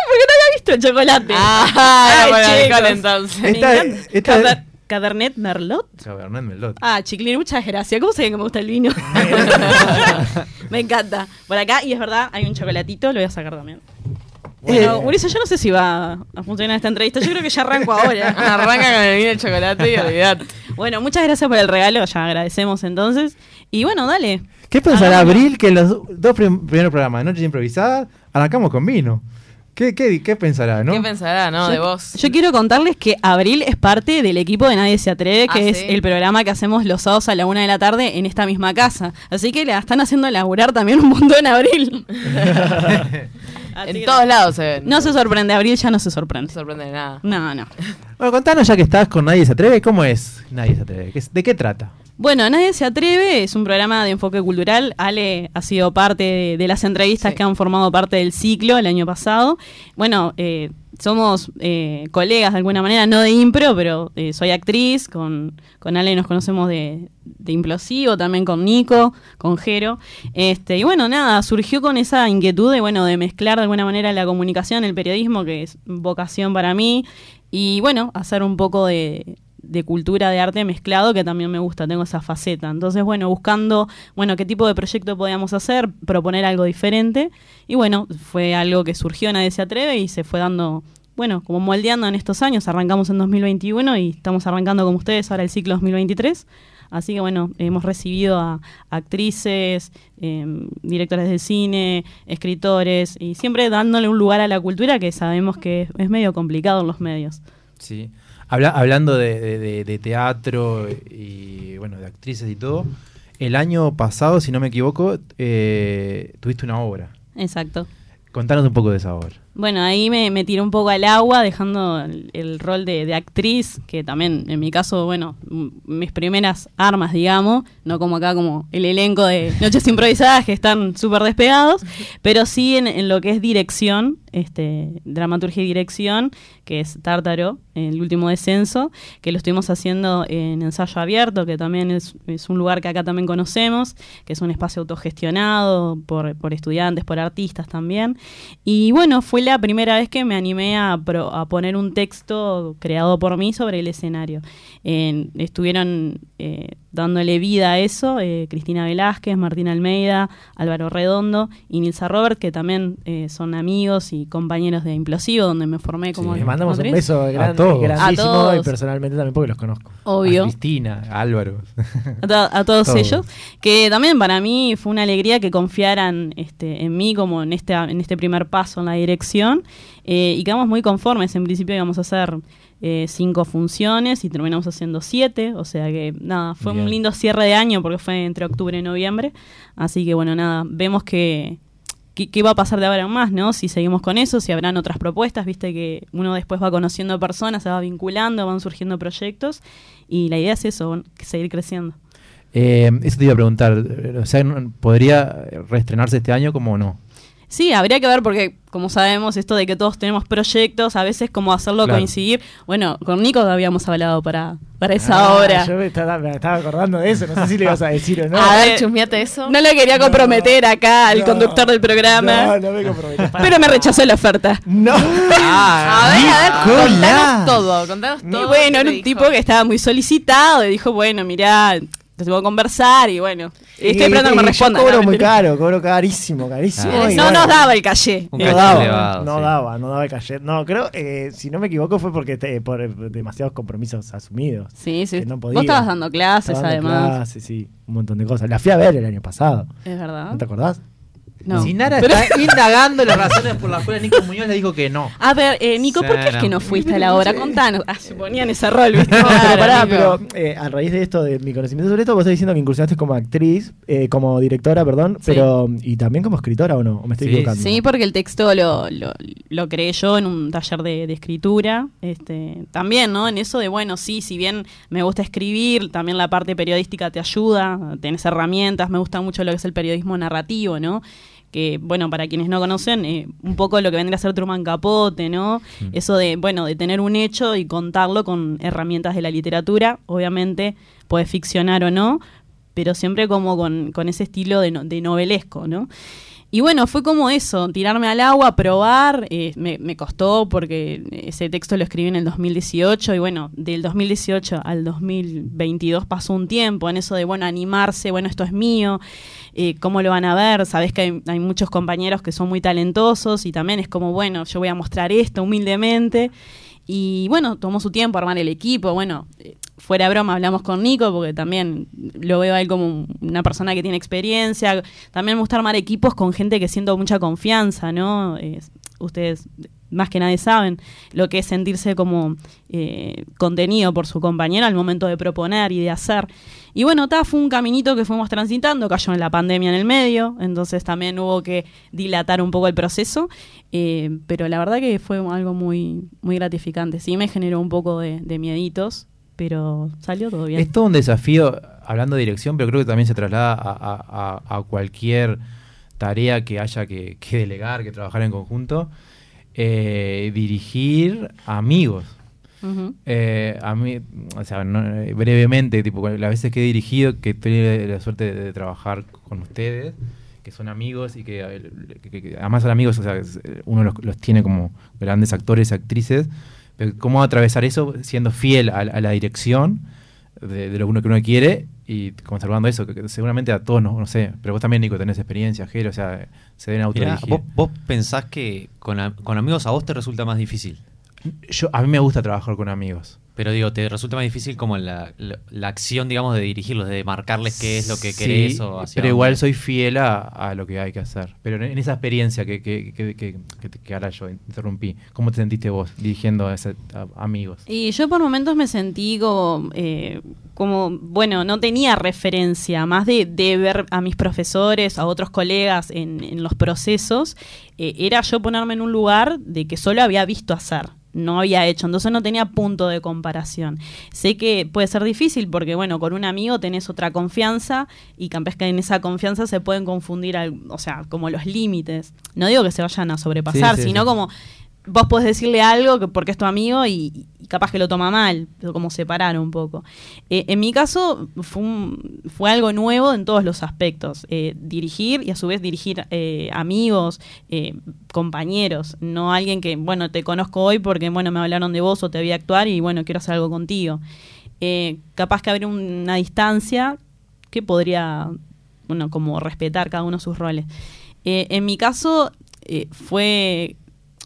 el chocolate! Ah, Ay, chicos. alcohol entonces. Me Esta- encanta. esta- Caber- Cabernet Merlot. Cabernet Merlot. Ah, chiquilín, muchas gracias. ¿Cómo saben que me gusta el vino? me encanta. Por acá, y es verdad, hay un chocolatito, lo voy a sacar también. Bueno, Eh. Ulises, yo no sé si va a funcionar esta entrevista. Yo creo que ya arranco ahora. Arranca con el vino y el chocolate y olvidate. bueno, muchas gracias por el regalo. Ya agradecemos entonces. Y bueno, dale. ¿Qué pensará. Abril que en los dos prim- primeros programas de Noches Improvisadas arrancamos con vino? ¿Qué, qué, qué pensará, no? ¿Qué pensará, no? yo, De vos. yo quiero contarles que Abril es parte del equipo de Nadie se atreve, que Ah, es ¿sí? el programa que hacemos los sábados a la una de la tarde en esta misma casa. Así que la están haciendo laburar también un montón Abril. Así En que todos lados se ven. No se sorprende, Abril ya no se No sorprende. se sorprende de nada. No, no. Bueno, contanos ya que estás con Nadie se atreve, ¿cómo es Nadie se atreve? ¿Qué es- ¿De qué trata? Bueno, Nadie se atreve, es un programa de enfoque cultural. Ale ha sido parte de, de las entrevistas Sí. que han formado parte del ciclo el año pasado. Bueno, eh, somos eh, colegas de alguna manera, no de impro, pero eh, soy actriz. Con, con Ale nos conocemos de, de Implosivo, también con Nico, con Jero. Este, y bueno, nada, surgió con esa inquietud de, bueno, de mezclar de alguna manera la comunicación, el periodismo, que es vocación para mí. Y bueno, hacer un poco de, de cultura de arte mezclado que también me gusta, tengo esa faceta. Entonces, bueno, buscando, bueno, qué tipo de proyecto podíamos hacer, proponer algo diferente. Y bueno, fue algo que surgió, nadie se atreve y se fue dando, bueno, como moldeando en estos años. Arrancamos en 2021 y estamos arrancando como ustedes ahora el ciclo 2023. Así que bueno, hemos recibido a actrices, eh, directores de cine, escritores y siempre dándole un lugar a la cultura que sabemos que es, es medio complicado en los medios. Sí. Habla- hablando de, de- de- de teatro y bueno, de actrices y todo, el año pasado, si no me equivoco, eh, tuviste una obra. Exacto. Contanos un poco de esa obra. Bueno, ahí me, me tiré un poco al agua, dejando el, el rol de, de actriz, que también en mi caso, bueno, mis primeras armas, digamos, no como acá como el elenco de Noches Improvisadas que están súper despegados, pero sí en, en lo que es dirección, este, dramaturgia y dirección, que es Tártaro, el último descenso, que lo estuvimos haciendo en ensayo abierto, que también es, es un lugar que acá también conocemos, que es un espacio autogestionado por, por estudiantes, por artistas también. Y bueno, fue la primera vez que me animé a, pro- a poner un texto creado por mí sobre el escenario. En- estuvieron eh, dándole vida a eso eh, Cristina Velázquez, Martín Almeida, Álvaro Redondo y Nilsa Robert, que también eh, son amigos y compañeros de Implosivo, donde me formé como... Sí, Le mandamos un beso grande, todos. grandísimo A y todos. personalmente también porque los conozco. Obvio. A Cristina, a Álvaro. a, to- a todos, Todos. ellos, que también para mí fue una alegría que confiaran este, en mí como en este, en este primer paso en la dirección eh, y quedamos muy conformes. En principio íbamos a hacer eh, cinco funciones y terminamos haciendo siete, o sea que nada, fue Bien. un lindo cierre de año porque fue entre octubre y noviembre, así que bueno, nada, vemos que... ¿Qué, qué va a pasar de ahora en más, no? Si seguimos con eso, si habrán otras propuestas, viste que uno después va conociendo personas, se va vinculando, van surgiendo proyectos y la idea es eso, seguir creciendo. Eh, eso te iba a preguntar. O sea, ¿no- ¿podría reestrenarse este año como no? Sí, habría que ver porque, como sabemos, esto de que todos tenemos proyectos, a veces como hacerlo Claro. coincidir. Bueno, con Nico habíamos hablado para, para esa Ah, obra. Yo me estaba, me estaba acordando de eso, no sé si le ibas a decir o no. A ver, chusmeate eso. No le quería comprometer acá al no, conductor del programa. No, no me comprometas. Pero me rechazó la oferta. No. A ver, a ver, contanos todo, contanos Y todo. bueno, ¿qué era un dijo? tipo que estaba muy solicitado y dijo, bueno, mirá, te tengo que conversar y bueno, estoy Y- esperando que me y responda. Yo cobro No, muy caro, cobro carísimo, carísimo. No bueno, nos daba el calle. No daba, elevado, no sí. daba, no daba el caché. No, creo, eh, si no me equivoco, fue porque te- por eh, demasiados compromisos asumidos. Sí, sí. que no Vos podía. estabas dando clases, Estaba dando además. clases, sí, un montón de cosas. La fui a ver el año pasado. Es verdad. ¿No te acordás? No. Si Nara Pero- está indagando las razones por las cuales Nico Muñoz le dijo que no. A ver, eh, Nico, ¿por qué es que no fuiste a la obra? Contanos. Ah, se ponían ese rol, ¿viste? No, pero pará, Nico. pero eh, a raíz de esto, de mi conocimiento sobre esto, vos estás diciendo que incursionaste como actriz, eh, como directora, perdón, Sí. pero y también como escritora o no, o me estoy Sí, equivocando. Sí, porque el texto lo, lo, lo creé yo en un taller de, de escritura. Este, también, ¿no? En eso de, bueno, sí, si bien me gusta escribir, también la parte periodística te ayuda, tenés herramientas, me gusta mucho lo que es el periodismo narrativo, ¿no? Que, bueno, para quienes no conocen, eh, un poco lo que vendría a ser Truman Capote, ¿no? Eso de, bueno, de tener un hecho y contarlo con herramientas de la literatura. Obviamente, puede ficcionar o no, pero siempre como con, con ese estilo de, no- de novelesco, ¿no? Y bueno, fue como eso, tirarme al agua, probar, eh, me, costó porque ese texto lo escribí en el 2018 y bueno, del 2018 al 2022 pasó un tiempo en eso de, bueno, animarse, bueno, esto es mío, eh, cómo lo van a ver, sabés que hay, hay muchos compañeros que son muy talentosos y también es como, bueno, yo voy a mostrar esto humildemente. Y bueno, tomó su tiempo armar el equipo. Bueno, eh, fuera broma hablamos con Nico porque también lo veo a él como un- una persona que tiene experiencia. También me gusta armar equipos con gente que siento mucha confianza, ¿no? Ustedes más que nadie saben lo que es sentirse como eh, contenido por su compañero al momento de proponer y de hacer. Y bueno, ta, fue un caminito que fuimos transitando, cayó en la pandemia en el medio, entonces también hubo que dilatar un poco el proceso, eh, pero la verdad que fue algo muy, muy gratificante. Sí me generó un poco de, mieditos, pero salió todo bien. Es todo un desafío, hablando de dirección, pero creo que también se traslada a, cualquier tarea que haya que, que delegar, que trabajar en conjunto. Eh, dirigir amigos. Eh, a mí, o sea, no- eh, brevemente, tipo, las veces que he dirigido, que tuve la suerte de, de trabajar con ustedes, que son amigos y que, eh, que- que- que además son amigos, o sea, eh, uno los, los tiene como grandes actores y actrices, pero cómo atravesar eso siendo fiel a, la- a la dirección de, de lo que uno, que uno quiere y conservando eso, que, que seguramente a todos, no, no sé, pero vos también, Nico, tenés experiencia, Jero, o sea, se deben Mirá, autodirigir. vos, vos pensás que con, a- con amigos a vos te resulta más difícil. Yo, a mí me gusta trabajar con amigos. Pero digo, te resulta más difícil como la, la- la acción, digamos, de dirigirlos, de marcarles qué es lo que Sí, querés o hacia pero dónde. igual soy fiel a, a lo que hay que hacer. Pero en, en esa experiencia que, que, que, que, que, que ahora yo interrumpí, ¿cómo te sentiste vos dirigiendo a, ese, a amigos? Y yo por momentos me sentí como, eh, como bueno, no tenía referencia, más de, de ver a mis profesores, a otros colegas en, en los procesos, eh, era yo ponerme en un lugar de que solo había visto hacer. No había hecho, entonces no tenía punto de comparación. Sé que puede ser difícil porque, bueno, con un amigo tenés otra confianza y capaz que en esa confianza se pueden confundir, al- o sea, como los límites. No digo que se vayan a sobrepasar, Sí, sí, sino sí. como vos podés decirle algo que porque es tu amigo y, capaz que lo toma mal, como separar un poco. Eh, en mi caso fue, fue algo nuevo en todos los aspectos. Eh, dirigir y a su vez dirigir eh, amigos, compañeros, no alguien que, bueno, te conozco hoy porque, bueno, me hablaron de vos o te vi actuar y, bueno, quiero hacer algo contigo. Capaz que habría una distancia que podría, bueno, como respetar cada uno sus roles. En mi caso fue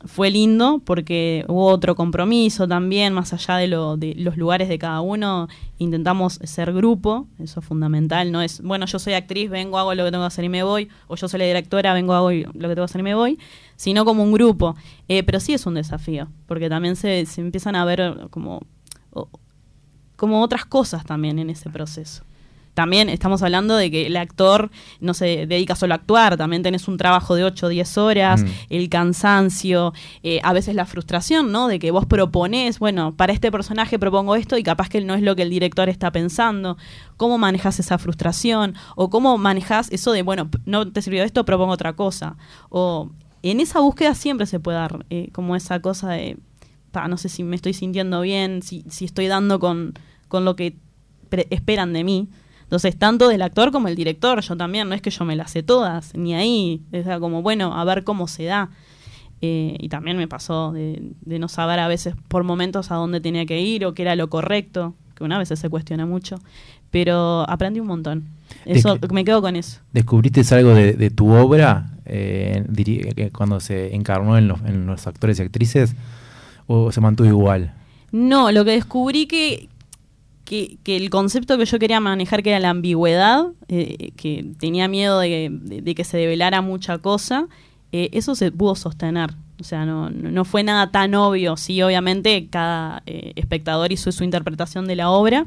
fue lindo porque hubo otro compromiso también, más allá de, lo, de los lugares de cada uno, intentamos ser grupo, eso es fundamental, no es, bueno, yo soy actriz, vengo, hago lo que tengo que hacer y me voy, o yo soy la directora, vengo, hago lo que tengo que hacer y me voy, sino como un grupo. Eh, pero sí es un desafío, porque también se, se empiezan a ver como, como otras cosas también en ese proceso. También estamos hablando de que el actor no se dedica solo a actuar, también tenés un trabajo de 8 o 10 horas, Mm. el cansancio, eh, a veces la frustración, ¿no? De que vos proponés, bueno, para este personaje propongo esto y capaz que no es lo que el director está pensando. ¿Cómo manejas esa frustración? O cómo manejas eso de, bueno, no te sirvió esto, propongo otra cosa. O en esa búsqueda siempre se puede dar eh, como esa cosa de, pa, no sé si me estoy sintiendo bien, si, si estoy dando con, con lo que esperan de mí. Entonces, tanto del actor como el director, yo también, no es que yo me las sé todas, ni ahí, es como, bueno, a ver cómo se da. Eh, y también me pasó de, de no saber a veces por momentos a dónde tenía que ir o qué era lo correcto, que una vez se cuestiona mucho, pero aprendí un montón. Eso, me quedo con eso. ¿Descubriste algo de, de tu obra eh, que cuando se encarnó en los, en los actores y actrices o se mantuvo igual? No, lo que descubrí que, que, el concepto que yo quería manejar, que era la ambigüedad, eh, que tenía miedo de, que se develara mucha cosa, eh, eso se pudo sostener. O sea, no, no fue nada tan obvio. Sí, obviamente cada eh, espectador hizo su interpretación de la obra,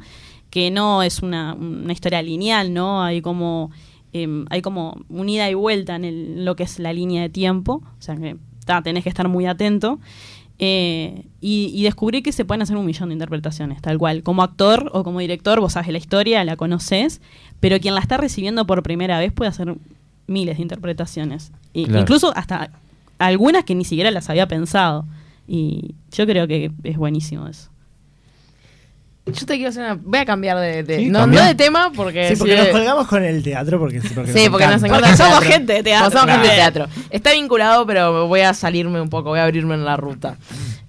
que no es una, una historia lineal, ¿no? Hay como, em, hay como un ida y vuelta en el- lo que es la línea de tiempo. O sea, que tenés que estar muy atento. Eh, y, y descubrí que se pueden hacer un millón de interpretaciones, tal cual. Como actor o como director, vos sabes la historia, la conoces, pero quien la está recibiendo por primera vez puede hacer miles de interpretaciones. Y- Claro. Incluso hasta algunas que ni siquiera las había pensado. Y yo creo que es buenísimo eso. Yo te quiero hacer una. Voy a cambiar de. de- Sí, no, de tema porque. Sí, porque sí, nos colgamos con el teatro porque, porque Sí, porque nos encanta el somos gente de teatro. Porque somos gente de teatro. Está vinculado, pero voy a salirme un poco, voy a abrirme en la ruta.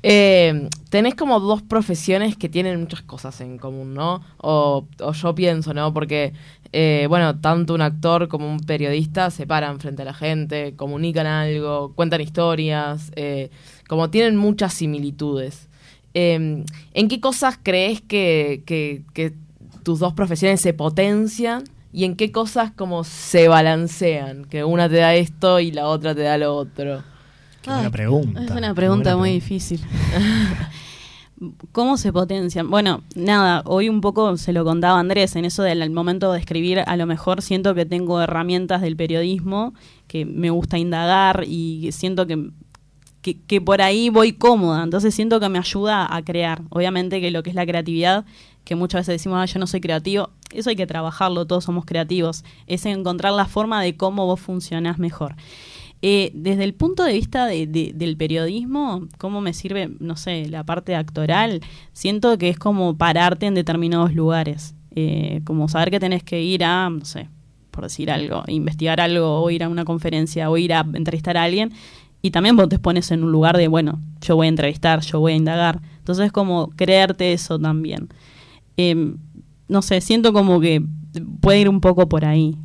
Eh, tenés como dos profesiones que tienen muchas cosas en común, ¿no? O, o yo pienso, ¿no? Porque, eh, bueno, tanto un actor como un periodista se paran frente a la gente, comunican algo, cuentan historias, eh, como tienen muchas similitudes. Eh, ¿En qué cosas crees que, que- que tus dos profesiones se potencian y en qué cosas como se balancean? Que una te da esto y la otra te da lo otro. Qué buena pregunta. Es una pregunta muy pregunta. difícil. ¿Cómo se potencian? Bueno, nada, hoy un poco se lo contaba Andrés, en eso del momento de escribir, a lo mejor siento que tengo herramientas del periodismo, que me gusta indagar y siento que, que, por ahí voy cómoda, entonces siento que me ayuda a crear. Obviamente que lo que es la creatividad, que muchas veces decimos, "Ah, yo no soy creativo, eso hay que trabajarlo, todos somos creativos, es encontrar la forma de cómo vos funcionás mejor. Eh, desde el punto de vista de- de- del periodismo, ¿cómo me sirve, no sé, la parte actoral? Siento que es como pararte en determinados lugares. Eh, como saber que tenés que ir a, no sé, por decir algo, investigar algo, o ir a una conferencia, o ir a entrevistar a alguien. Y también vos te pones en un lugar de, bueno, yo voy a entrevistar, yo voy a indagar. Entonces, como creerte eso también. Eh, no sé, siento como que puede ir un poco por ahí.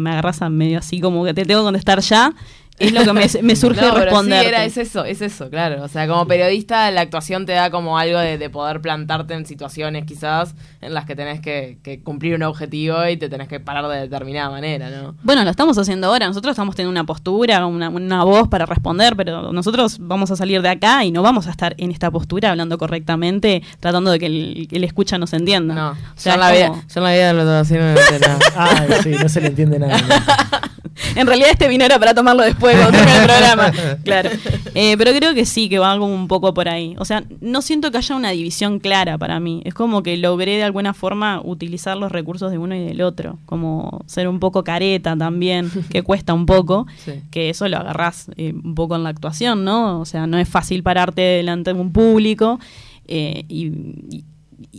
Me agarras a medio así, como que te tengo que contestar ya. Es lo que me, me surge No, sí, responder. era, es eso, es eso, claro. O sea, como periodista, la actuación te da como algo de, de poder plantarte en situaciones quizás en las que tenés que, que cumplir un objetivo y te tenés que parar de determinada manera, ¿no? Bueno, lo estamos haciendo ahora. Nosotros estamos teniendo una postura, una, una voz para responder, pero nosotros vamos a salir de acá y no vamos a estar en esta postura hablando correctamente, tratando de que el, el escucha nos entienda. No, o yo sea, en la es vida, como- yo en la vida de los así no me entiendo nada. Ay, sí, no se le entiende nada. En realidad este vino era para tomarlo después cuando termine el programa. Claro. Eh, pero creo que sí, que va algo un poco por ahí. O sea, no siento que haya una división clara para mí. Es como que logré de alguna forma utilizar los recursos de uno y del otro. Como ser un poco careta también, que cuesta un poco. Sí. Que eso lo agarrás eh, un poco en la actuación, ¿no? O sea, no es fácil pararte delante de un público eh, y, y-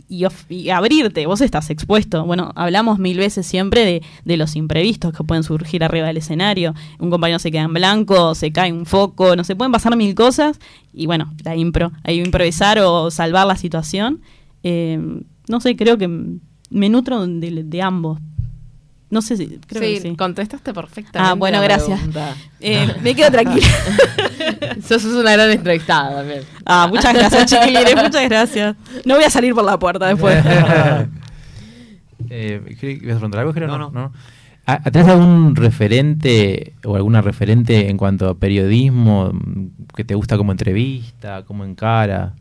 y abrirte, vos estás expuesto. Bueno, hablamos mil veces siempre de, de los imprevistos que pueden surgir arriba del escenario. Un compañero se queda en blanco, se cae un foco, no se pueden pasar mil cosas. Y bueno, la impro, hay improvisar o salvar la situación. Eh, no sé, creo que me nutro de, de ambos. No sé si, creo sí, que sí. contestaste perfectamente. Ah, bueno, gracias. Eh, me quedo tranquila. Sos una gran entrevistada también. Ah, muchas gracias, chiquilines, muchas gracias. No voy a salir por la puerta después. Eh, ¿qué- ¿Ibas a preguntar algo, Jero? No, no. no. ¿Ah, ¿Tenés algún referente o alguna referente en cuanto a periodismo mm, que te gusta como entrevista, como encara?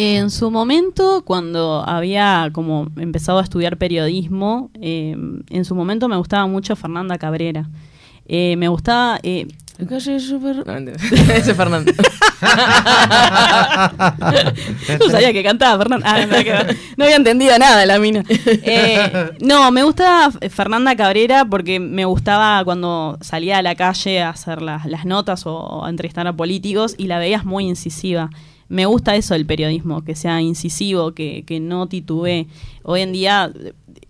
En su momento, cuando había como empezado a estudiar periodismo, eh, en su momento me gustaba mucho Fernanda Cabrera. Eh, me gustaba... eh, Calle Super... No. Ese es Fernando. no sabía que cantaba Fernanda. Ah, que no había entendido nada la mina. Eh, no, me gustaba Fernanda Cabrera porque me gustaba cuando salía a la calle a hacer las, las notas o a entrevistar a políticos y la veías muy incisiva. Me gusta eso del periodismo, que sea incisivo, que, que no titubee. Hoy en día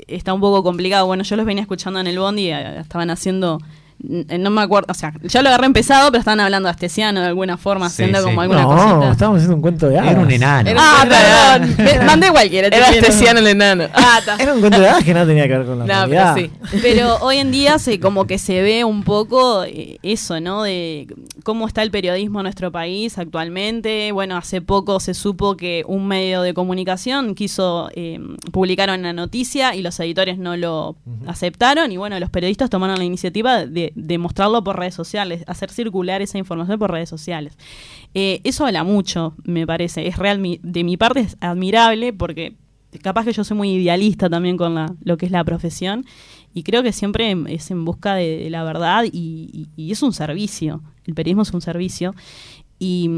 está un poco complicado. Bueno, yo los venía escuchando en el bondi eh, estaban haciendo no me acuerdo, o sea, ya lo agarré empezado, pero estaban hablando astesiano de alguna forma, Sí, haciendo sí. como alguna no, cosita. estábamos haciendo un cuento de hadas. Era un enano. Ah, perdón. Me- Mandé cualquiera. Era astesiano el enano. Ah. Era un cuento de hadas que no tenía que ver con la No, realidad. pero sí. Pero hoy en día se como que se ve un poco eh, eso, ¿no? De cómo está el periodismo en nuestro país actualmente. Bueno, hace poco se supo que un medio de comunicación quiso eh, publicar una noticia y los editores no lo aceptaron y bueno, los periodistas tomaron la iniciativa de, de mostrarlo por redes sociales, hacer circular esa información por redes sociales. Eh, eso habla mucho, me parece. Es real, de mi parte es admirable porque capaz que yo soy muy idealista también con la, lo que es la profesión y creo que siempre es en busca de, de la verdad y, y- y es un servicio, el periodismo es un servicio y,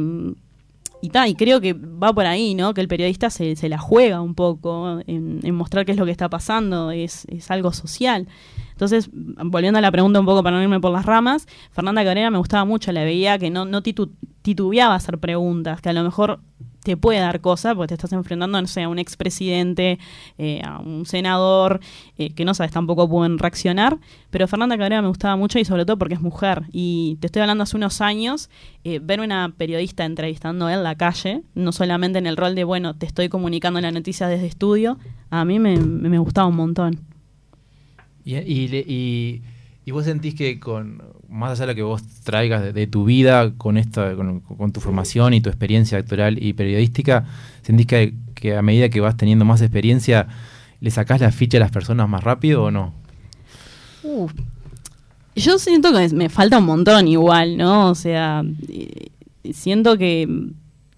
y, ta, y creo que va por ahí, ¿no? Que el periodista se, se la juega un poco en, mostrar qué es lo que está pasando, es, es algo social. Entonces, volviendo a la pregunta un poco para no irme por las ramas, Fernanda Cabrera me gustaba mucho, la veía que no, no titu- titubeaba hacer preguntas, que a lo mejor te puede dar cosa porque te estás enfrentando, no sé, a un expresidente, eh, a un senador, eh, que no sabes tampoco pueden reaccionar. Pero Fernanda Cabrera me gustaba mucho y sobre todo porque es mujer. Y te estoy hablando hace unos años, eh, ver una periodista entrevistando en la calle, no solamente en el rol de, bueno, te estoy comunicando la noticia desde estudio, a mí me, gustaba un montón. Y- y vos sentís que con más allá de lo que vos traigas de, de tu vida con esta con, con tu formación y tu experiencia actoral y periodística, sentís que, que a medida que vas teniendo más experiencia le sacás la ficha a las personas más rápido o no? Uf. Yo siento que me falta un montón igual, ¿no? O sea, siento que,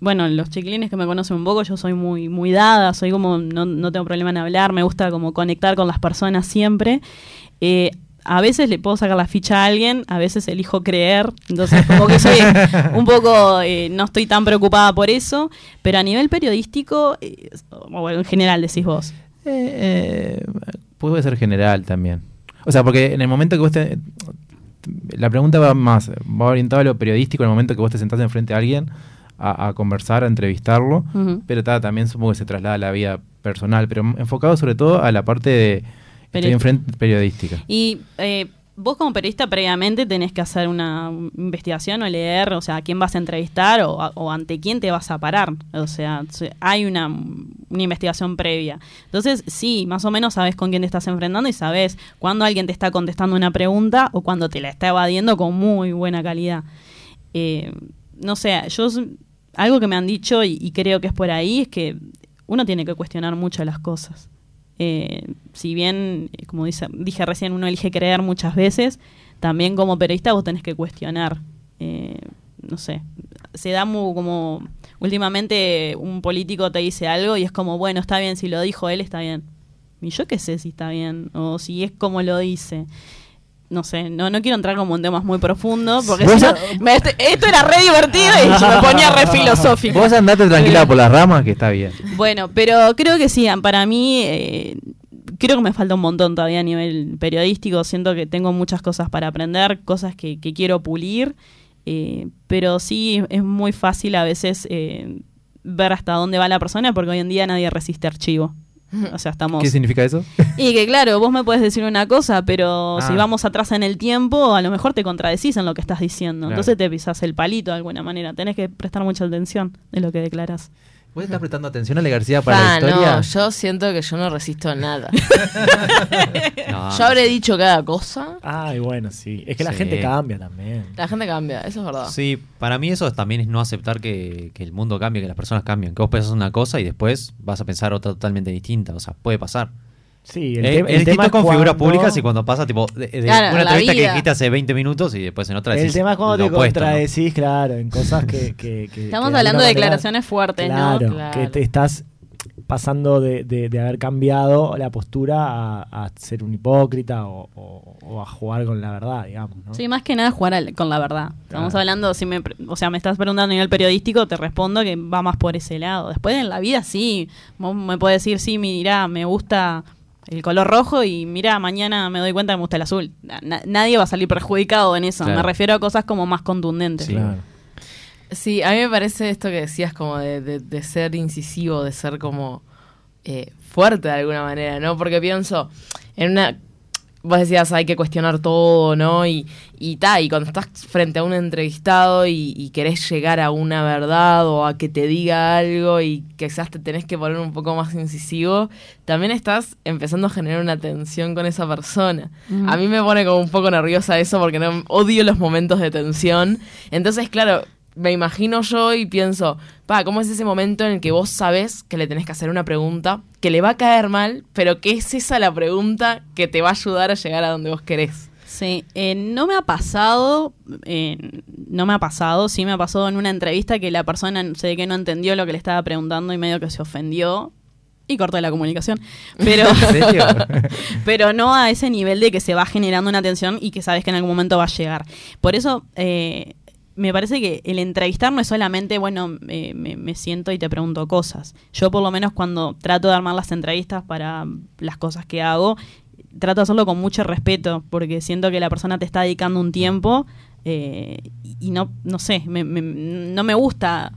bueno, los chiquilines que me conocen un poco, yo soy muy, muy dada, soy como, no, no tengo problema en hablar, me gusta como conectar con las personas siempre. Eh, a veces le puedo sacar la ficha a alguien, a veces elijo creer, entonces como que soy un poco, eh, no estoy tan preocupada por eso, pero a nivel periodístico, eh, o bueno, en general decís vos. Eh, puede ser general también. O sea, porque en el momento que vos te... La pregunta va más, va orientada a lo periodístico en el momento que vos te sentás enfrente a alguien a, a conversar, a entrevistarlo, pero ta, también supongo que se traslada a la vida personal, pero enfocado sobre todo a la parte de... Estoy enfrente periodística. Y eh, vos como periodista previamente tenés que hacer una investigación o leer, o sea, a quién vas a entrevistar o, ante quién te vas a parar. O sea, se- hay una, una investigación previa. Entonces, sí, más o menos sabes con quién te estás enfrentando y sabes cuándo alguien te está contestando una pregunta o cuando te la está evadiendo con muy buena calidad. Eh, no sé, yo algo que me han dicho y, y creo que es por ahí es que uno tiene que cuestionar mucho las cosas. Eh, si bien, eh, como dice, dije recién, uno elige creer muchas veces, también como periodista vos tenés que cuestionar. Eh, no sé, se da mu- como últimamente un político te dice algo y es como, bueno, está bien, si lo dijo él, está bien. Y yo qué sé si está bien o si es como lo dice. No sé, no, no quiero entrar como en temas muy profundos porque si no, me- esto era re divertido y yo me ponía re filosófico. Vos andate tranquila por las ramas que está bien. Bueno, pero creo que sí, para mí eh, creo que me falta un montón todavía a nivel periodístico, siento que tengo muchas cosas para aprender, cosas que, que quiero pulir, eh, pero sí es muy fácil a veces eh, ver hasta dónde va la persona porque hoy en día nadie resiste archivo. O sea, estamos... ¿Qué significa eso? Y que claro, vos me puedes decir una cosa, pero Ah. si vamos atrás en el tiempo, a lo mejor te contradecís en lo que estás diciendo. Claro. Entonces te pisás el palito de alguna manera. Tenés que prestar mucha atención de lo que declarás. ¿Vos estás prestando atención a la García para Pa, la historia? no, yo siento que yo no resisto nada. No, yo habré dicho cada cosa. Ay, bueno, sí. Es que la gente cambia también. La gente cambia, eso es verdad. Sí, para mí eso también es no aceptar que, que el mundo cambie, que las personas cambien. Que vos pensás una cosa y después vas a pensar otra totalmente distinta. O sea, puede pasar. Sí, el, Eh, tema- es el distinto tema es con figuras públicas y cuando pasa tipo de, de Claro, una entrevista que dijiste hace 20 minutos y después en otra El decís tema es cuando te opuesto, ¿no? contradecís, claro, en cosas que... que- que- Estamos que hablando de manera- declaraciones fuertes, ¿no? Claro, Claro. que te estás pasando de, de- de haber cambiado la postura a, a ser un hipócrita o, o- o a jugar con la verdad, digamos, ¿no? Sí, más que nada jugar al- con la verdad. Estamos Claro. hablando, si me, pre- o sea, me estás preguntando a nivel periodístico, te respondo que va más por ese lado. Después en la vida sí, vos me puedes decir, sí, mira, me gusta el color rojo y mira, mañana me doy cuenta que me gusta el azul. Na- na- nadie va a salir perjudicado en eso. Claro. Me refiero a cosas como más contundentes. Sí, a mí me parece esto que decías como de, de- de ser incisivo, de ser como eh, fuerte de alguna manera, ¿no? Porque pienso, en una... Vos decías, hay que cuestionar todo, ¿no? Y, y ta, y cuando estás frente a un entrevistado y, y querés llegar a una verdad o a que te diga algo y quizás te tenés que poner un poco más incisivo, también estás empezando a generar una tensión con esa persona. Mm. A mí me pone como un poco nerviosa eso porque no, odio los momentos de tensión. Entonces, claro, me imagino yo y pienso, pa, ¿cómo es ese momento en el que vos sabés que le tenés que hacer una pregunta que le va a caer mal, pero que es esa la pregunta que te va a ayudar a llegar a donde vos querés? Sí, eh, no me ha pasado, eh, no me ha pasado, sí me ha pasado en una entrevista que la persona se ve que no entendió lo que le estaba preguntando y medio que se ofendió y cortó la comunicación. Pero, pero no a ese nivel de que se va generando una tensión y que sabes que en algún momento va a llegar. Por eso eh, me parece que el entrevistar no es solamente, bueno, me, me siento y te pregunto cosas. Yo por lo menos cuando trato de armar las entrevistas para las cosas que hago, trato de hacerlo con mucho respeto, porque siento que la persona te está dedicando un tiempo eh, y y no, no sé, me- me- no me gusta.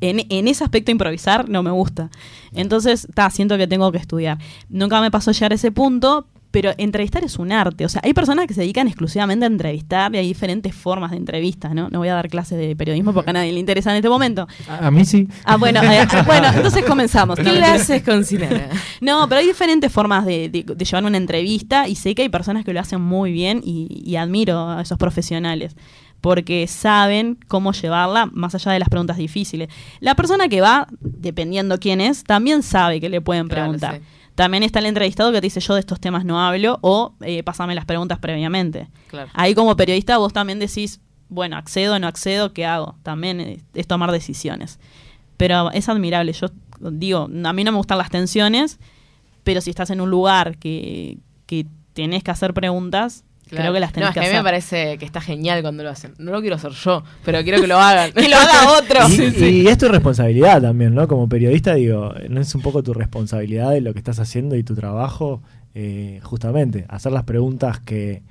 En, en ese aspecto improvisar no me gusta. Entonces, ta, siento que tengo que estudiar. Nunca me pasó llegar a ese punto, pero entrevistar es un arte. O sea, hay personas que se dedican exclusivamente a entrevistar y hay diferentes formas de entrevistas, ¿no? No voy a dar clases de periodismo porque a nadie le interesa en este momento. A, a mí sí. Ah, bueno, eh, bueno, entonces comenzamos. ¿Qué clases con Sinara? No, pero hay diferentes formas de, de- de llevar una entrevista y sé que hay personas que lo hacen muy bien y, y admiro a esos profesionales porque saben cómo llevarla más allá de las preguntas difíciles. La persona que va, dependiendo quién es, también sabe que le pueden Claro, preguntar. sí. También está el entrevistado que te dice yo de estos temas no hablo o eh, pásame las preguntas previamente. Claro. Ahí como periodista vos también decís, bueno, accedo, no accedo, ¿qué hago? También es, es tomar decisiones. Pero es admirable, yo digo, a mí no me gustan las tensiones, pero si estás en un lugar que, que tenés que hacer preguntas, creo que las tenés no, es que que a mí me parece que está genial cuando lo hacen. No lo quiero hacer yo, pero quiero que lo hagan. Que lo haga otro. Y, Sí, sí. y es tu responsabilidad también, ¿no? Como periodista, digo, ¿no es un poco tu responsabilidad de lo que estás haciendo y tu trabajo? Eh, justamente, hacer las preguntas que,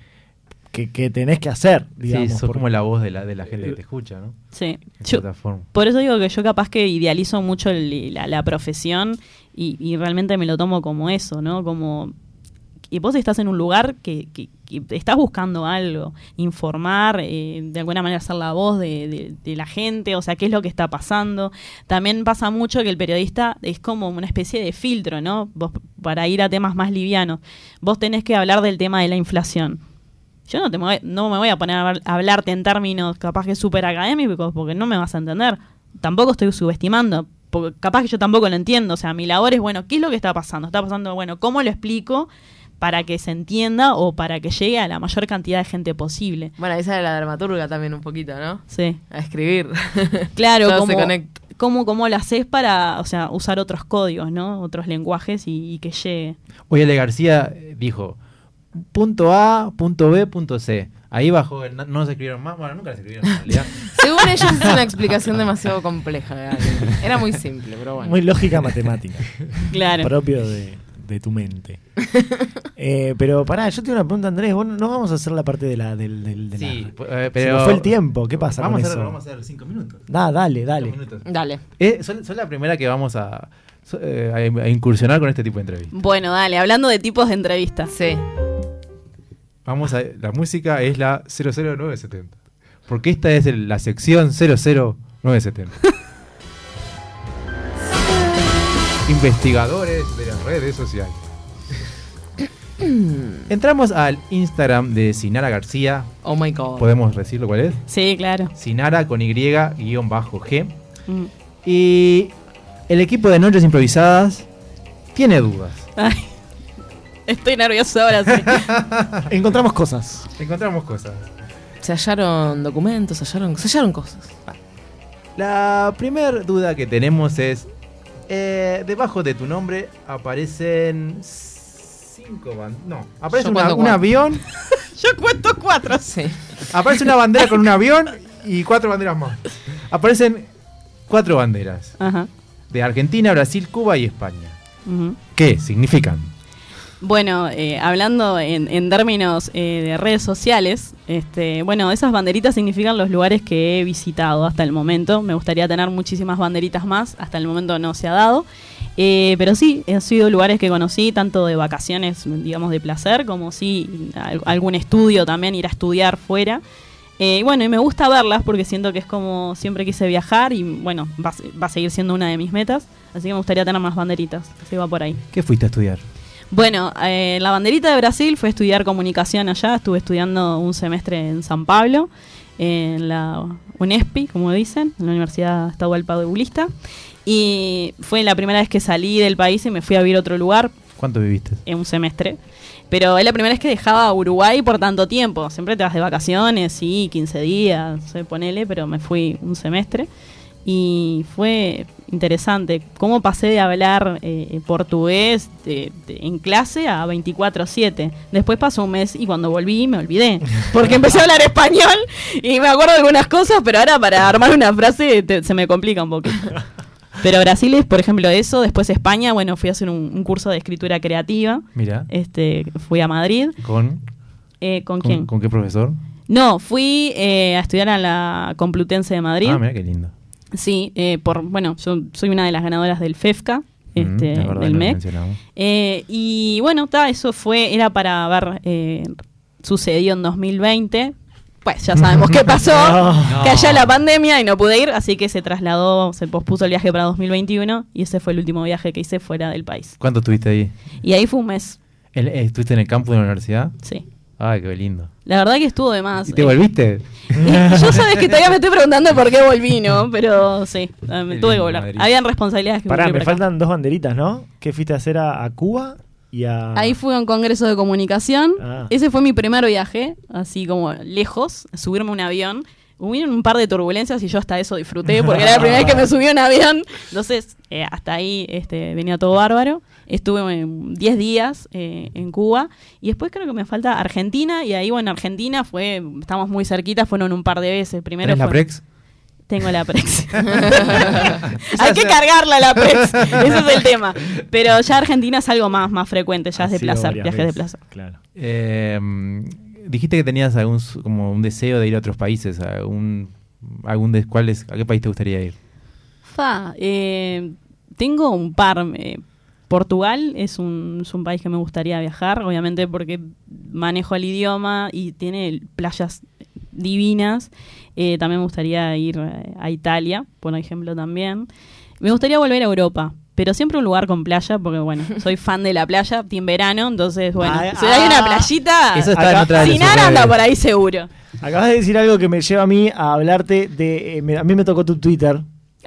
que, que tenés que hacer, digamos. sí, sos como la voz de la, de la gente que te escucha, ¿no? Sí. En Yo- cierta forma. Por eso digo que yo capaz que idealizo mucho el- la, la profesión y, y realmente me lo tomo como eso, ¿no? Como... Y vos estás en un lugar que estás buscando algo, informar, eh, de alguna manera ser la voz de, la gente, o sea, qué es lo que está pasando. También pasa mucho que el periodista es como una especie de filtro, ¿no? Vos, para ir a temas más livianos. Vos tenés que hablar del tema de la inflación. Yo no, te me voy, no me voy a poner a, a hablarte en términos capaz que súper académicos porque no me vas a entender. Tampoco estoy subestimando, porque capaz que yo tampoco lo entiendo. O sea, mi labor es, bueno, ¿qué es lo que está pasando? Está pasando, bueno, ¿cómo lo explico para que se entienda o para que llegue a la mayor cantidad de gente posible? Bueno, esa era la dramaturga también un poquito, ¿no? Sí. A escribir. Claro, Todo como, se conecta. cómo, cómo lo haces para, o sea, usar otros códigos, ¿no? Otros lenguajes y, y que llegue. Oye, Ale García eh, dijo, punto A, punto B, punto C. Ahí bajó, el- no, no se escribieron más, bueno, nunca se escribieron en realidad. Según ellos es una explicación demasiado compleja. de algo. Era muy simple, pero bueno. Muy lógica matemática. Claro. Propio de, de tu mente. Eh, pero pará, yo tengo una pregunta, Andrés. Vos no- vamos a hacer la parte de la. Del, del- de Sí, la- eh, Se pero- nos fue el tiempo. ¿Qué pasa vamos con a hacer, eso? Vamos a hacer cinco minutos. Da, dale, dale. Dale. Eh, son, son la primera que vamos a, eh, a- a incursionar con este tipo de entrevistas. Bueno, dale, hablando de tipos de entrevistas. Sí. Vamos a, la música es la 00970. Porque esta es el- la sección 00970. Investigadores de las redes sociales. Entramos al Instagram de Sinara García. Oh my god. ¿Podemos decirlo cuál es? Sí, claro. Sinara con Y guion bajo G. Mm. Y el equipo de Noches Improvisadas tiene dudas. Ay. Estoy nervioso ahora, sí. Encontramos cosas. Encontramos cosas. Se hallaron documentos, se hallaron, se hallaron cosas. La primera duda que tenemos es, eh, debajo de tu nombre aparecen cinco banderas. No, aparece una- un avión. Yo cuento cuatro. Sí. Aparece una bandera con un avión y cuatro banderas más. Aparecen cuatro banderas. Ajá. De Argentina, Brasil, Cuba y España. ¿Qué significan? Bueno, eh, hablando en, términos eh, de redes sociales, este, bueno, esas banderitas significan los lugares que he visitado hasta el momento. Me gustaría tener muchísimas banderitas más, hasta el momento no se ha dado. Eh, pero sí, han sido lugares que conocí, tanto de vacaciones, digamos, de placer, como sí, al- algún estudio también, ir a estudiar fuera. Eh, bueno, y me gusta verlas porque siento que es como siempre quise viajar y bueno, va a seguir siendo una de mis metas. Así que me gustaría tener más banderitas. Así va por ahí. ¿Qué fuiste a estudiar? Bueno, eh, la banderita de Brasil fue estudiar comunicación allá. Estuve estudiando un semestre en San Pablo, en la UNESPI, como dicen, en la Universidad Estadual Paulista. Y fue la primera vez que salí del país y me fui a vivir a otro lugar, ¿Cuánto viviste? en un semestre. Pero es la primera vez que dejaba Uruguay por tanto tiempo. Siempre te vas de vacaciones, sí, 15 días, no sé, ponele, pero me fui un semestre. Y fue interesante cómo pasé de hablar eh, portugués de- de- en clase a 24-7. Después pasó un mes y cuando volví me olvidé. Porque empecé a hablar español y me acuerdo de algunas cosas, pero ahora para armar una frase te- se me complica un poquito. Pero Brasil es, por ejemplo, eso. Después España, bueno, fui a hacer un, un curso de escritura creativa. Mira. Este, fui a Madrid. ¿Con, Eh, ¿Con con, quién? con qué profesor? No, fui eh, a estudiar a la Complutense de Madrid. Ah, mira qué lindo. Sí, eh, por bueno, yo soy una de las ganadoras del FEFCA, este, Mm, es verdad, del MEC. Eh, y bueno, ta, eso fue, era para ver, eh, sucedió en 2020. Pues ya sabemos qué pasó, No. que haya la pandemia y no pude ir, así que se trasladó, se pospuso el viaje para 2021 y ese fue el último viaje que hice fuera del país. ¿Cuánto estuviste ahí? Y ahí fue un mes, ¿El- eh, ¿Estuviste en el campus de la universidad? sí. Ay, qué lindo. La verdad que estuvo de más. ¿Y te Eh, volviste? Yo sabes que todavía me estoy preguntando por qué volví, ¿no? Pero sí, eh, me tuve que volver. Madrid. Habían responsabilidades que Pará, me acá. faltan dos banderitas, ¿no? ¿Qué fuiste a hacer a, a Cuba y a. Ahí fui a un congreso de comunicación. Ah. Ese fue mi primer viaje, así como lejos, subirme a un avión. Hubo un par de turbulencias y yo hasta eso disfruté porque era la primera vez que me subí a un avión. Entonces, eh, hasta ahí este, venía todo bárbaro. Estuve en 10 días eh, en Cuba y después creo que me falta Argentina y ahí, bueno, Argentina fue, estamos muy cerquita, fueron un par de veces. Primero ¿Tenés la Prex? Tengo la Prex. Hay que cargarla la Prex. Ese es el tema. Pero ya Argentina es algo más, más frecuente, ya es de varias viajes de placer. Claro. Eh, dijiste que tenías algún como un deseo de ir a otros países. ¿Algún, algún de, cuál es- ¿A qué país te gustaría ir? Fa, eh, tengo un par. eh, Portugal es un, es un país que me gustaría viajar, obviamente porque manejo el idioma y tiene playas divinas. Eh, también me gustaría ir eh, a Italia, por ejemplo, también. Me gustaría volver a Europa, pero siempre un lugar con playa, porque bueno, soy fan de la playa, team verano, entonces bueno, Ah, si hay una ah. playita, Eso está en otra de sin sus nada anda por ahí seguro. Acabas de decir algo que me lleva a mí a hablarte de. eh, me- a mí me tocó tu Twitter.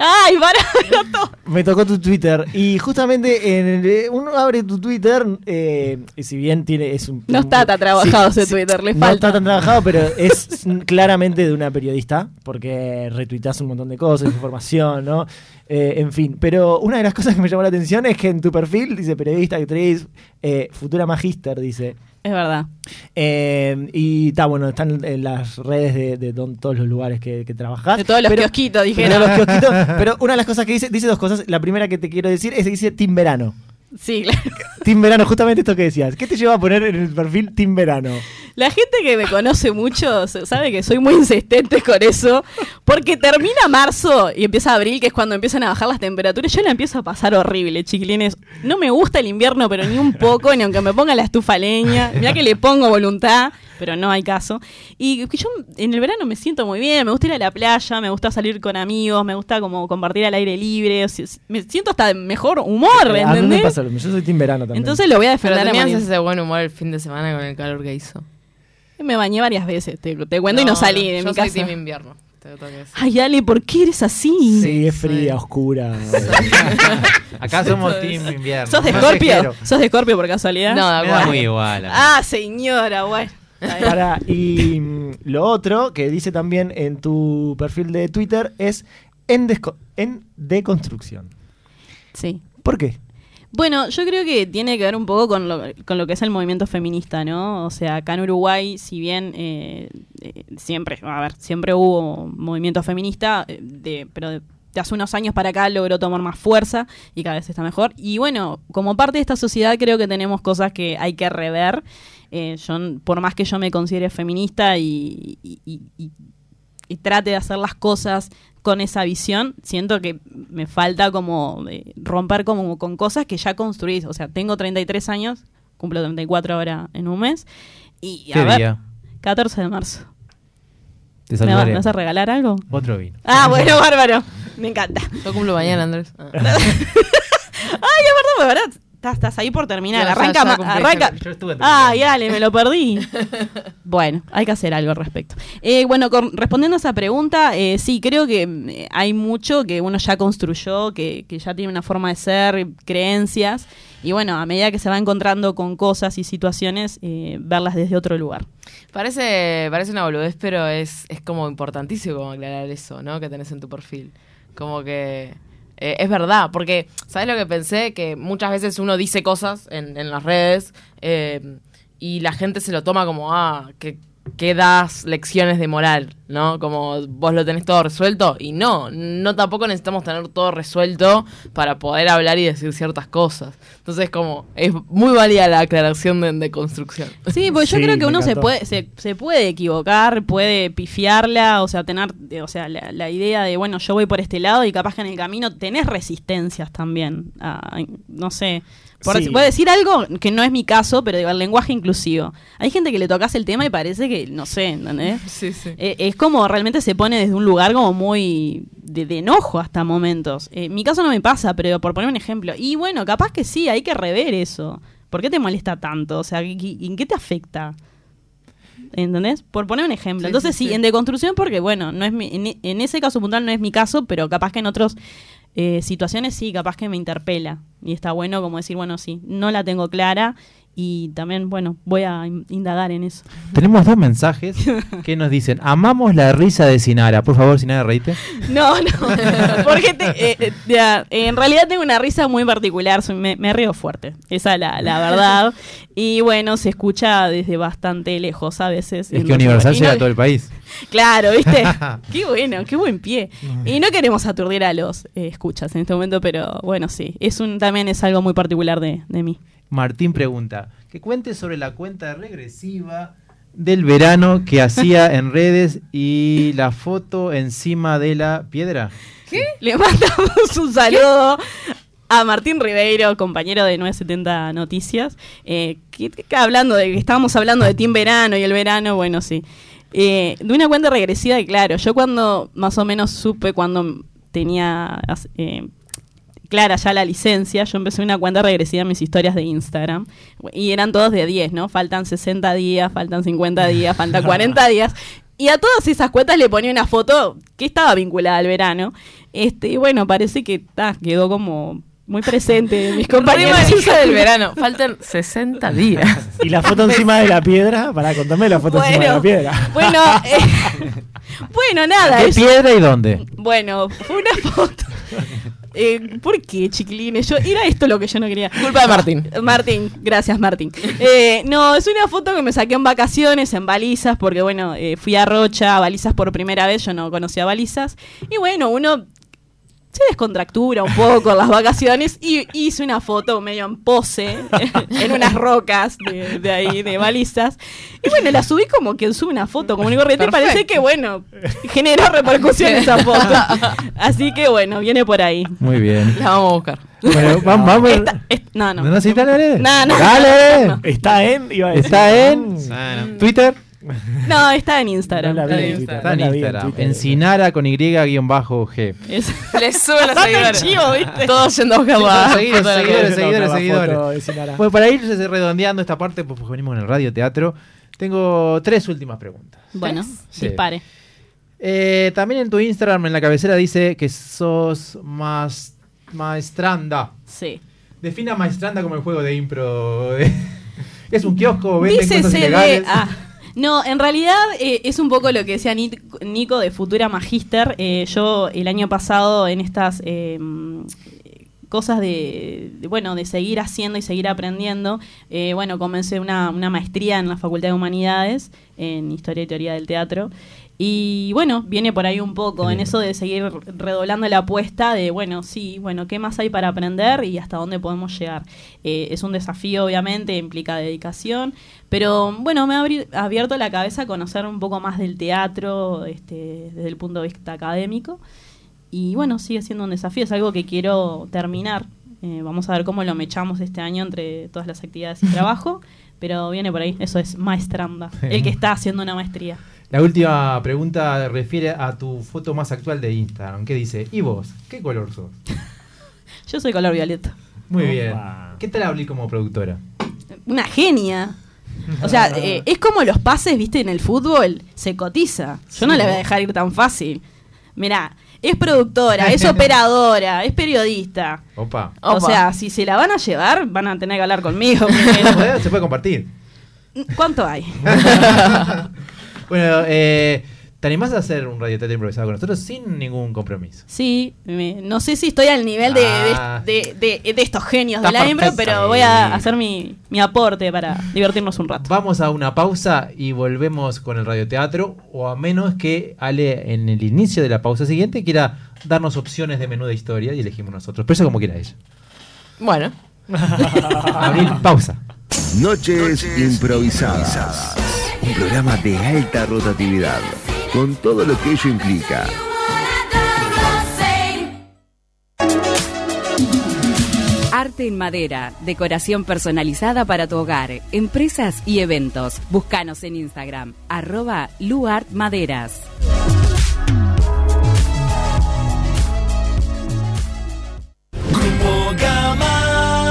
¡Ay, para! Me tocó tu Twitter. Y justamente en el- eh, uno abre tu Twitter. eh, y si bien tiene. Es un, No está tan trabajado ese Twitter, le no falta. está tan trabajado, pero es claramente de una periodista. Porque retuitas un montón de cosas, información, ¿no? Eh, en fin. Pero una de las cosas que me llamó la atención es que en tu perfil dice periodista, actriz, eh, futura magíster, dice. Es verdad. Eh, y está bueno, están en las redes de, de don- todos los lugares que, que trabajás. De todos los Pero- kiosquitos, de dijeron. todos los kiosquitos, pero una de las cosas que dice, dice dos cosas. La primera que te quiero decir es que dice Team Verano. Sí, claro. Team Verano, justamente esto que decías. ¿Qué te lleva a poner en el perfil Team Verano? La gente que me conoce mucho se- sabe que soy muy insistente con eso, porque termina marzo y empieza abril, que es cuando empiezan a bajar las temperaturas. Yo la empiezo a pasar horrible, chiquilines. No me gusta el invierno, pero ni un poco, ni aunque me ponga la estufa leña. Mira que le pongo voluntad, pero no hay caso. Y que yo en el verano me siento muy bien, me gusta ir a la playa, me gusta salir con amigos, me gusta como compartir al aire libre. o sea, me siento hasta de mejor humor, a mí me ¿entendés? pasa lo mismo. Yo soy Team Verano también. Entonces lo voy a Pero defender tenías morir. ese buen humor el fin de semana con el calor que hizo. Me bañé varias veces, te, te cuento, y no salí de yo mi soy casa. team invierno. Te tengo que decir. Ay, Ale, ¿por qué eres así? Sí, es fría, oscura. Acá somos team invierno. ¿Sos de Scorpio? ¿Sos de Scorpio por casualidad? No, da acuerdo. muy igual. Ah, señora, bueno. Pará, y mm, lo otro que dice también en tu perfil de Twitter es en, en deconstrucción. Sí. ¿Por qué? Bueno, yo creo que tiene que ver un poco con lo, con lo que es el movimiento feminista, ¿no? O sea, acá en Uruguay, si bien eh, eh, siempre, a ver, siempre hubo movimiento feminista, eh, de, pero de, de hace unos años para acá logró tomar más fuerza y cada vez está mejor. Y bueno, como parte de esta sociedad creo que tenemos cosas que hay que rever. Eh, yo, por más que yo me considere feminista y, y- y- y- y trate de hacer las cosas con esa visión, siento que me falta como eh, romper como con cosas que ya construís. O sea, tengo 33 años, cumplo 34 ahora en un mes. Y ¿Qué a ver, día? 14 de marzo. Te ¿Me, va- saludaré. me vas a regalar algo? Otro vino. Ah, bueno, bárbaro. Me encanta. Yo cumplo mañana, Andrés. Ah. Ay, qué verdad, verdad. Estás, estás ahí por terminar. Ya, ya, arranca, ya cumplí. arranca. Yo estuve en Ay, dale, me lo perdí. bueno, hay que hacer algo al respecto. Eh, bueno, con- respondiendo a esa pregunta, eh, sí, creo que eh, hay mucho que uno ya construyó, que, que ya tiene una forma de ser, creencias. Y bueno, a medida que se va encontrando con cosas y situaciones, eh, verlas desde otro lugar. Parece, parece una boludez, pero es, es como importantísimo como aclarar eso, ¿no? Que tenés en tu perfil. Como que eh, es verdad, porque, ¿sabes lo que pensé? Que muchas veces uno dice cosas en, en las redes eh, y la gente se lo toma como, ah, que, que das lecciones de moral, ¿no? Como vos lo tenés todo resuelto. Y no, no tampoco necesitamos tener todo resuelto para poder hablar y decir ciertas cosas. Entonces, como, es muy válida la aclaración de, de construcción. Sí, porque yo Sí, creo que uno se puede, se, se puede equivocar, puede pifiarla, o sea, tener, o sea, la, la idea de, bueno, yo voy por este lado y capaz que en el camino tenés resistencias también. a- no sé. Por Sí. Voy a decir algo que no es mi caso, pero digo, el lenguaje inclusivo. Hay gente que le tocas el tema y parece que, no sé, ¿entendés? Sí, sí. Eh, es como realmente se pone desde un lugar como muy de, de enojo hasta momentos. Eh, mi caso no me pasa, pero por poner un ejemplo. Y bueno, capaz que sí, hay que rever eso. ¿Por qué te molesta tanto? O sea, ¿qué- qué- ¿en qué te afecta? ¿Entendés? Por poner un ejemplo. Sí, Entonces sí, en deconstrucción porque, bueno, no es mi- en, en ese caso puntual no es mi caso, pero capaz que en otras situaciones sí, capaz que me interpela. Y está bueno como decir, bueno, sí, no la tengo clara y también, bueno, voy a in- indagar en eso. Tenemos dos mensajes que nos dicen: Amamos la risa de Sinara. Por favor, Sinara, reíte. No, no. Porque te- eh, eh, ya, en realidad tengo una risa muy particular. soy- me, me río fuerte. Esa es la, la verdad. Y bueno, se escucha desde bastante lejos a veces. Es que Universal llega no- a todo el país. Claro, ¿viste? qué bueno, qué buen pie. Y no queremos aturdir a los eh, escuchas en este momento, pero bueno, sí. Es un, también es algo muy particular de, de mí. Martín pregunta: Que cuente sobre la cuenta regresiva del verano que hacía en redes y la foto encima de la piedra. Le mandamos un saludo a Martín Ribeiro, compañero de 970 Noticias, eh, que, que hablando de que estábamos hablando de Team Verano y el verano, bueno, sí. Eh, de una cuenta regresiva, y claro, yo cuando más o menos supe cuando tenía eh, clara ya la licencia, yo empecé una cuenta regresiva en mis historias de Instagram. Y eran todos de 10, ¿no? Faltan 60 días, faltan 50 días, faltan 40 días. Y a todas esas cuentas le ponía una foto que estaba vinculada al verano. Este, y bueno, parece que ta, quedó como muy presente en mis compañeros. Del verano. Faltan 60 días. Y la foto encima de la piedra, para contarme la foto encima de la piedra. bueno, eh, bueno, nada. ¿Qué es- piedra y dónde? Bueno, fue una foto. Eh, ¿Por qué, chiquilines? Yo, era esto lo que yo no quería. Culpa de Martín. Martín, gracias Martín. Eh, no, es una foto que me saqué en vacaciones, en balizas, porque bueno, eh, fui a Rocha, a balizas por primera vez, yo no conocía balizas. Y bueno, uno se descontractura un poco en las vacaciones y hice una foto medio en pose en unas rocas de, de ahí, de balizas. Y bueno, la subí como quien sube una foto como un corriente y parece que bueno, generó repercusión esa foto. Así que bueno, viene por ahí. Muy bien. La vamos a buscar. Bueno, vamos, vamos. Esta- no, no. No, no, sí, dale, dale. No, no. Dale. No. Está en, iba a decir. Está en. Twitter. No, está en Instagram. No la vi Está en Twitter, Está en no la vi en Instagram. Twitter. Encinara con Y-G. Es- Le suben los Bastante seguidores. chivo, ¿viste? Todos yendo a buscar la Seguidores, la seguidores, seguidores, seguidores. Bueno, para ir redondeando esta parte, pues, pues venimos en el radio teatro, tengo tres últimas preguntas. bueno, Sí. dispare. Eh, también en tu Instagram, en la cabecera, dice que sos más maestranda. Sí. Defina maestranda como el juego de impro. es un kiosco, venden cosas Dícese de. ilegales. ah, no, en realidad eh, es un poco lo que decía Ni- Nico de Futura Magister. Eh, yo el año pasado en estas mm, cosas de, de, bueno, de seguir haciendo y seguir aprendiendo, eh, bueno, comencé una, una maestría en la Facultad de Humanidades en Historia y Teoría del Teatro. Y bueno, viene por ahí un poco en eso de seguir redoblando la apuesta de, bueno, sí, bueno, ¿qué más hay para aprender y hasta dónde podemos llegar? Eh, es un desafío, obviamente, implica dedicación, pero bueno, me ha abierto la cabeza a conocer un poco más del teatro este, desde el punto de vista académico. Y bueno, sigue siendo un desafío, es algo que quiero terminar. Eh, vamos a ver cómo lo mechamos este año entre todas las actividades y trabajo, pero viene por ahí, eso es maestranda, el que está haciendo una maestría. La última pregunta refiere a tu foto más actual de Instagram, que dice, ¿y vos? ¿Qué color sos? Yo soy color violeta. Muy bien. ¿Qué tal hablé como productora? Una genia. O sea, eh, es como los pases, viste, en el fútbol, se cotiza. Yo no le voy a dejar ir tan fácil. Mirá, es productora, es operadora, es periodista. Opa. O sea, si se la van a llevar, van a tener que hablar conmigo. ¿Se puede, se puede compartir. ¿Cuánto hay? Bueno, eh, ¿te animás a hacer un radioteatro improvisado con nosotros sin ningún compromiso? Sí, me- no sé si estoy al nivel de, de- Ah. de, de- de estos genios Está de la impro, perfecto. pero voy a hacer mi, mi aporte para divertirnos un rato. Vamos a una pausa y volvemos con el radioteatro, o a menos que Ale en el inicio de la pausa siguiente quiera darnos opciones de menú de historia y elegimos nosotros. Pero eso como quiera ella. Bueno. Abril, pausa. Noches improvisadas. Un programa de alta rotatividad, con todo lo que ello implica. Arte en madera, decoración personalizada para tu hogar, empresas y eventos. Búscanos en Instagram, arroba luartmaderas.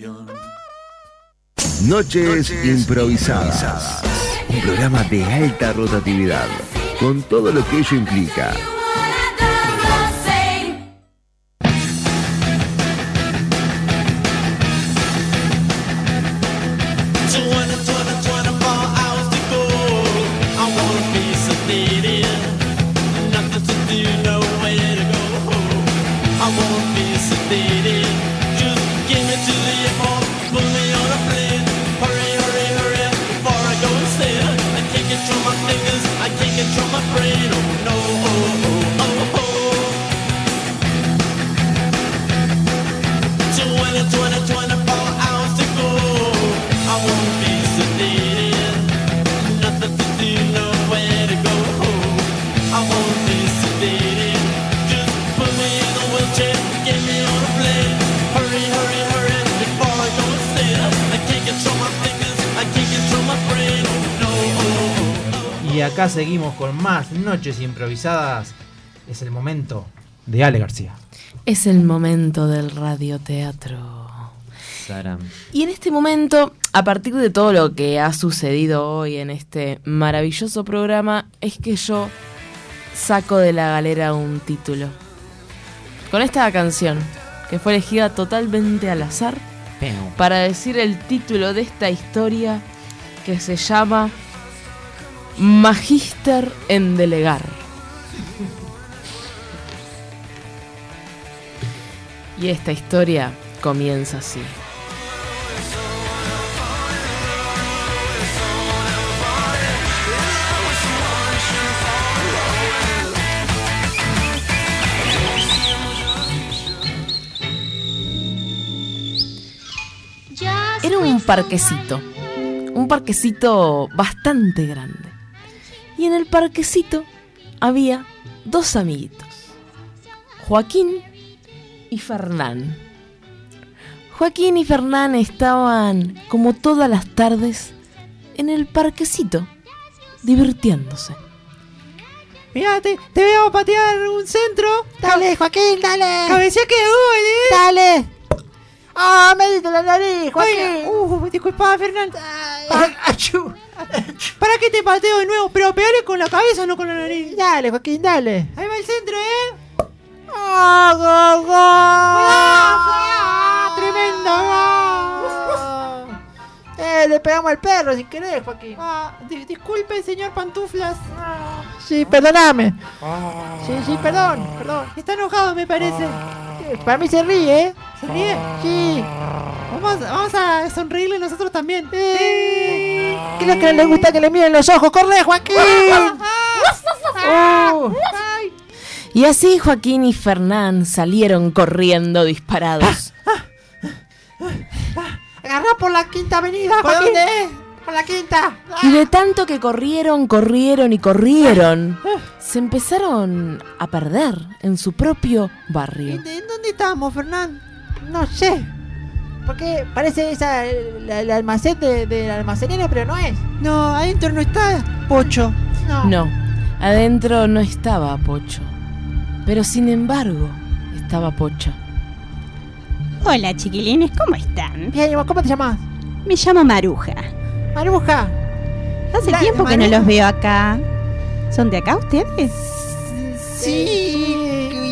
Canción. Noches improvisadas. Un programa de alta rotatividad, con todo lo que ello implica. Acá seguimos con más noches improvisadas. Es el momento de Ale García. Es el momento del radioteatro. Saram. Y en este momento, a partir de todo lo que ha sucedido hoy en este maravilloso programa, es que yo saco de la galera un título. Con esta canción, que fue elegida totalmente al azar, para decir el título de esta historia que se llama Magíster en Delegar. Y esta historia comienza así. Era un parquecito, un parquecito bastante grande. Y en el parquecito había dos amiguitos, Joaquín y Fernán. Joaquín y Fernán estaban, como todas las tardes, en el parquecito, divirtiéndose. Mirá, te, te veo patear un centro. Dale, Joaquín, dale. Cabecea que gol, eh. Dale. Ah, me diste la nariz, Joaquín. uh, disculpa, Fernando. ¿Para qué te pateo de nuevo? Pero pegale con la cabeza, no con la nariz. Dale, Joaquín, dale. Ahí va el centro, ¿eh? ¡Ah, gol, gol! ¡Ah, tremendo gol! Eh, le pegamos al perro sin querer, Joaquín. Ah, di- disculpe, señor Pantuflas. Sí, perdóname. Sí, sí, perdón, perdón. Está enojado, me parece. Para mí se ríe, ¿eh? ¿Se ríe? Sí. Vamos, vamos a sonreírle nosotros también. ¿Qué es lo que no le gusta que le miren los ojos? ¡Corre, Joaquín! Uh. Y así Joaquín y Fernán salieron corriendo disparados. Agarrá por la quinta avenida, ¿Por dónde? Por la quinta. Y de tanto que corrieron, corrieron y corrieron, se empezaron a perder en su propio barrio. ¿En dónde estamos, Fernán? No sé. Porque parece esa el, el almacén de, de la almacenera, pero no es. No, adentro no está Pocho. No. No, adentro no estaba Pocho. Pero sin embargo, estaba Pocha. Hola chiquilines, ¿cómo están? Bien, ¿y vos ¿cómo te llamas? Me llamo Maruja. Maruja. Hace La- tiempo que no Maruja. los veo acá. ¿Son de acá ustedes? Sí,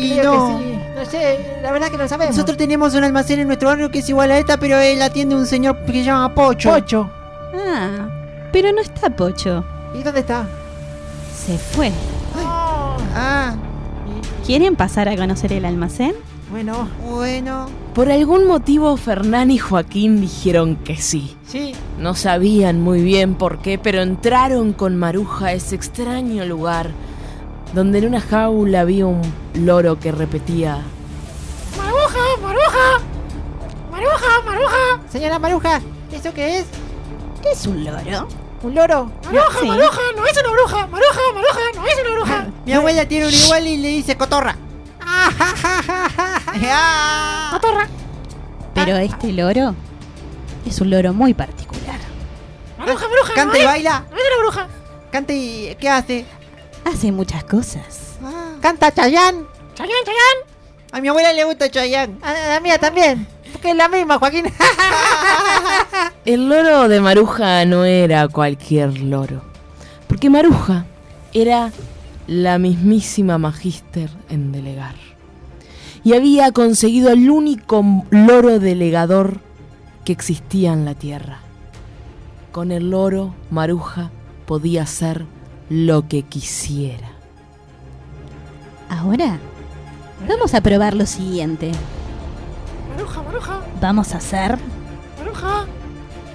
y creo no. que sí. No sé, la verdad que no sabemos. Nosotros tenemos un almacén en nuestro barrio que es igual a esta, pero él atiende un señor que se llama Pocho. Pocho. Ah, pero no está Pocho. ¿Y dónde está? Se fue. Ah, ¿Quieren pasar a conocer el almacén? Bueno, bueno. Por algún motivo Fernán y Joaquín dijeron que sí. Sí. No sabían muy bien por qué, pero entraron con Maruja a ese extraño lugar donde en una jaula había un loro que repetía ¡Maruja! ¡Maruja! ¡Maruja! ¡Maruja! Señora Maruja, ¿eso qué es? ¿Qué es un loro? ¿Un loro? Maruja, Sí. Maruja, no es una bruja. Maruja, Maruja, no es una bruja. Mi abuela tiene un igual y le dice cotorra. ¡Cotorra! Pero este loro es un loro muy particular. Maruja, Maruja. Canta no y baila. Es una bruja. Canta y... ¿Qué hace? Hace muchas cosas. Canta Chayán. Chayán, Chayán. A mi abuela le gusta Chayán. A la mía también. Porque es la misma, Joaquín. El loro de Maruja no era cualquier loro, porque Maruja era la mismísima magíster en delegar. Y había conseguido el único loro delegador que existía en la tierra. Con el loro, Maruja podía hacer lo que quisiera. Ahora vamos a probar lo siguiente. Maruja, Maruja, Vamos a hacer Maruja.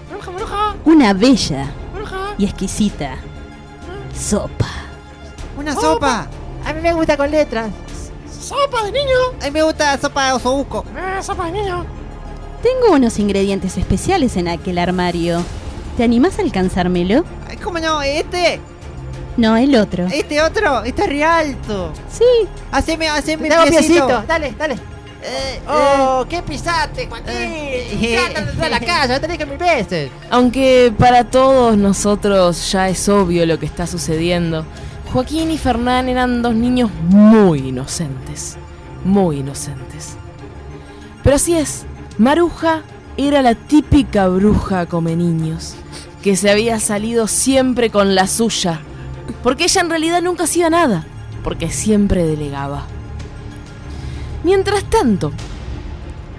Maruja, Maruja. una bella Maruja. y exquisita sopa. Una sopa. A mí me gusta con letras. Sopa de niño. A mí me gusta sopa de osobuco. Ah, sopa de niño. Tengo unos ingredientes especiales en aquel armario. ¿Te animás a alcanzármelo? Ay, ¿Cómo no? ¿Este? No, el otro. ¿Este otro? Está re alto. Sí. Haceme, haceme Te hago piecito. piecito. Dale, dale. ¡Oh, qué pisaste, Joaquín! ¡Trata de toda la casa! ¡Tenés que mil veces! Aunque para todos nosotros ya es obvio lo que está sucediendo, Joaquín y Fernán eran dos niños muy inocentes. Muy inocentes. Pero así es, Maruja era la típica bruja come niños, que se había salido siempre con la suya, porque ella en realidad nunca hacía nada, porque siempre delegaba. Mientras tanto,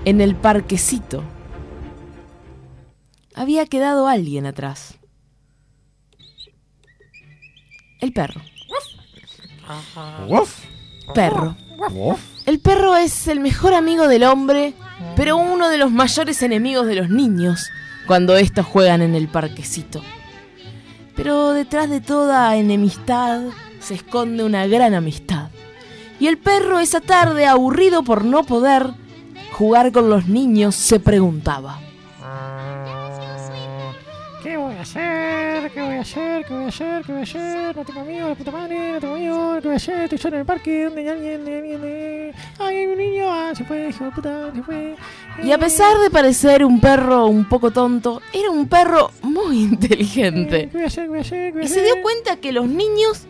en el parquecito, había quedado alguien atrás. El perro. Perro. El perro es el mejor amigo del hombre, pero uno de los mayores enemigos de los niños cuando estos juegan en el parquecito. Pero detrás de toda enemistad se esconde una gran amistad. Y el perro esa tarde, aburrido por no poder jugar con los niños, se preguntaba. Hacer? ¿Qué voy a hacer? ¿Qué voy a hacer? ¿Qué voy a hacer? No tengo amigos, la puta madre, no tengo amigos, ¿qué voy a hacer? Estoy solo en el parque, donde hay alguien, donde hay alguien. Ay, hay un niño, ah, se fue, hijo de puta, se fue. Y a pesar de parecer un perro un poco tonto, era un perro muy inteligente. ¿Qué voy a hacer? ¿Qué voy a hacer? ¿Qué voy a Y hacer? se dio cuenta que los niños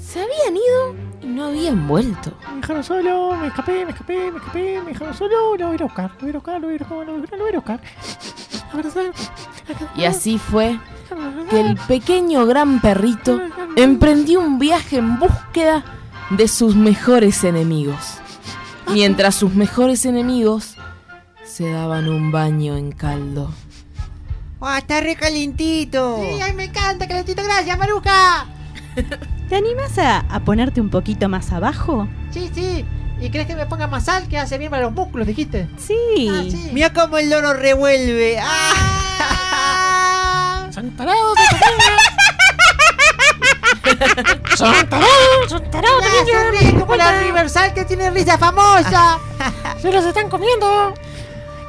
se habían ido y no habían vuelto. Me dejaron solo, me escapé, me escapé, me escapé, me dejaron solo, lo voy a buscar, lo voy a buscar, lo voy a buscar, lo voy a ir a buscar, lo voy a ir a buscar. Abrazar. Y así fue que el pequeño gran perrito emprendió un viaje en búsqueda de sus mejores enemigos. Mientras sus mejores enemigos se daban un baño en caldo. ¡Ah, está re calentito! ¡Sí, ay, me encanta, calentito! ¡Gracias, Maruja! ¿Te animas a, a ponerte un poquito más abajo? Sí, sí. ¿Y crees que me ponga más sal que hace bien para los músculos, dijiste? Sí. Mira cómo el loro revuelve. ¡Ah! Son tarados, Son tarados, son tarados, ríe como la Universal que tiene risa famosa. Se los están comiendo.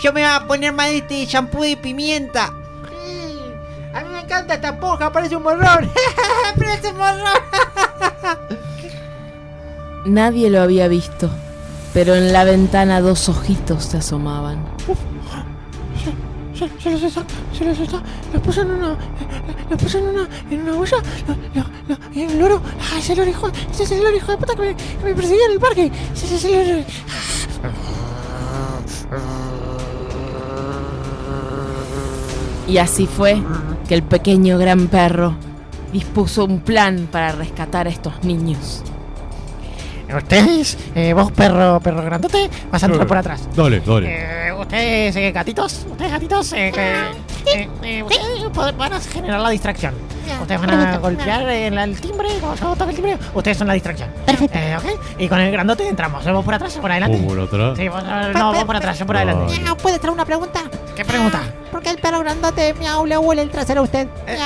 Yo me voy a poner más este shampoo de pimienta. A mí me encanta esta poja, parece un morrón. parece un morrón. Nadie lo había visto, pero en la ventana dos ojitos se asomaban. Se, se los está, se los está. Los puso en una, los puso en una, en una olla. Lo, lo, lo- y el loro, ah, ese loro hijo, ese es el loro hijo de puta que me, que me perseguía en el parque. Ese ese es el loro. Y así fue que el pequeño gran perro dispuso un plan para rescatar a estos niños. Ustedes, eh, vos perro, perro grandote, vas a entrar por atrás. Dale, dale. Eh, ustedes, eh, gatitos, ustedes gatitos, eh, que, eh, eh, ustedes van a generar la distracción. Ustedes van a golpear el, el timbre, cuando yo toque el timbre, ustedes son la distracción. Perfecto. ¿ok? Y con el grandote entramos. ¿Vos por atrás o por adelante? ¿Vos por atrás? Sí, vos, eh, no, vos por atrás, yo por adelante. Miau, ¿Puede traer una pregunta? ¿Qué pregunta? ¿Por qué el perro grandote miau le huele el trasero a usted? Eh,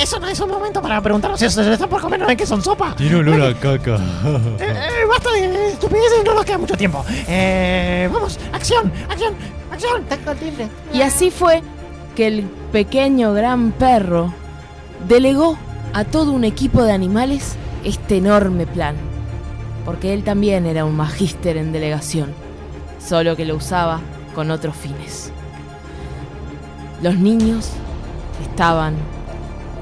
eso no es un momento para preguntarnos si se lo están por comer, no ven que son sopa. Tiene olor a caca. Eh, eh, basta de estupideces, no nos queda mucho tiempo. Eh, vamos, acción, acción, acción. El timbre. Y así fue que el pequeño gran perro delegó a todo un equipo de animales este enorme plan. Porque él también era un magíster en delegación, solo que lo usaba con otros fines. Los niños estaban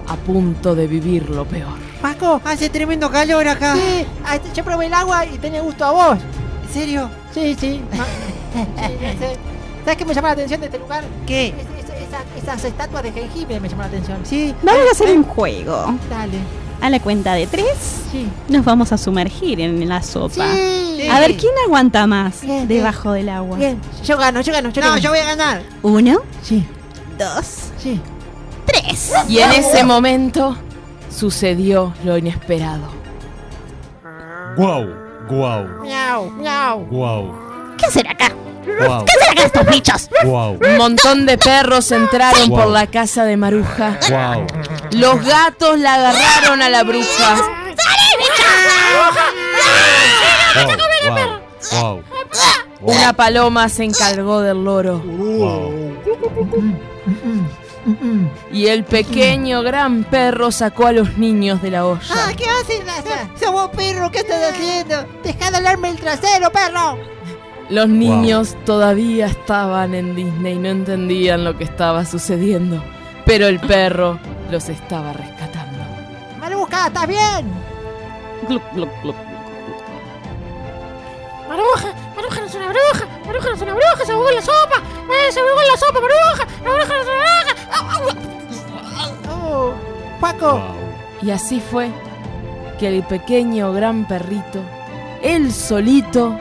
a punto de vivir lo peor. Paco, hace tremendo calor acá. Sí, ah, yo probé el agua y tenía gusto a vos. ¿En serio? Sí, sí. ¿Sabes qué me llama la atención de este lugar? ¿Qué? Esas estatuas de jengibre me llaman la atención. Sí. Vamos a hacer un juego. Dale. A la cuenta de tres, nos vamos a sumergir en la sopa. Sí. A ver quién aguanta más Bien, debajo del agua. Bien, yo gano, yo gano, yo No, gano. yo voy a ganar. Uno, Sí. dos, Sí. tres. Y en ese momento sucedió lo inesperado. Guau, guau, Miau, miau. guau, ¿Qué hacer acá? ¿Qué hacer acá estos bichos? Un montón de perros entraron Wow. por la casa de Maruja. Los gatos la agarraron a la bruja. Guau, guau, guau, Una paloma se encargó del loro. Y el pequeño gran perro sacó a los niños de la Ah, olla. ¿qué haces? Somos perro, ¿qué estás haciendo? Deja de alarme el trasero, perro. Los niños todavía estaban en Disney y no entendían lo que estaba sucediendo, pero el perro los estaba rescatando. Maruja, ¿estás bien? Maruja, Maruja no es una bruja, Maruja no es una bruja, se ahogó en la sopa, eh, se ahogó en la sopa, Maruja, Maruja no es una bruja. Oh, Paco. Y así fue que el pequeño gran perrito, él solito,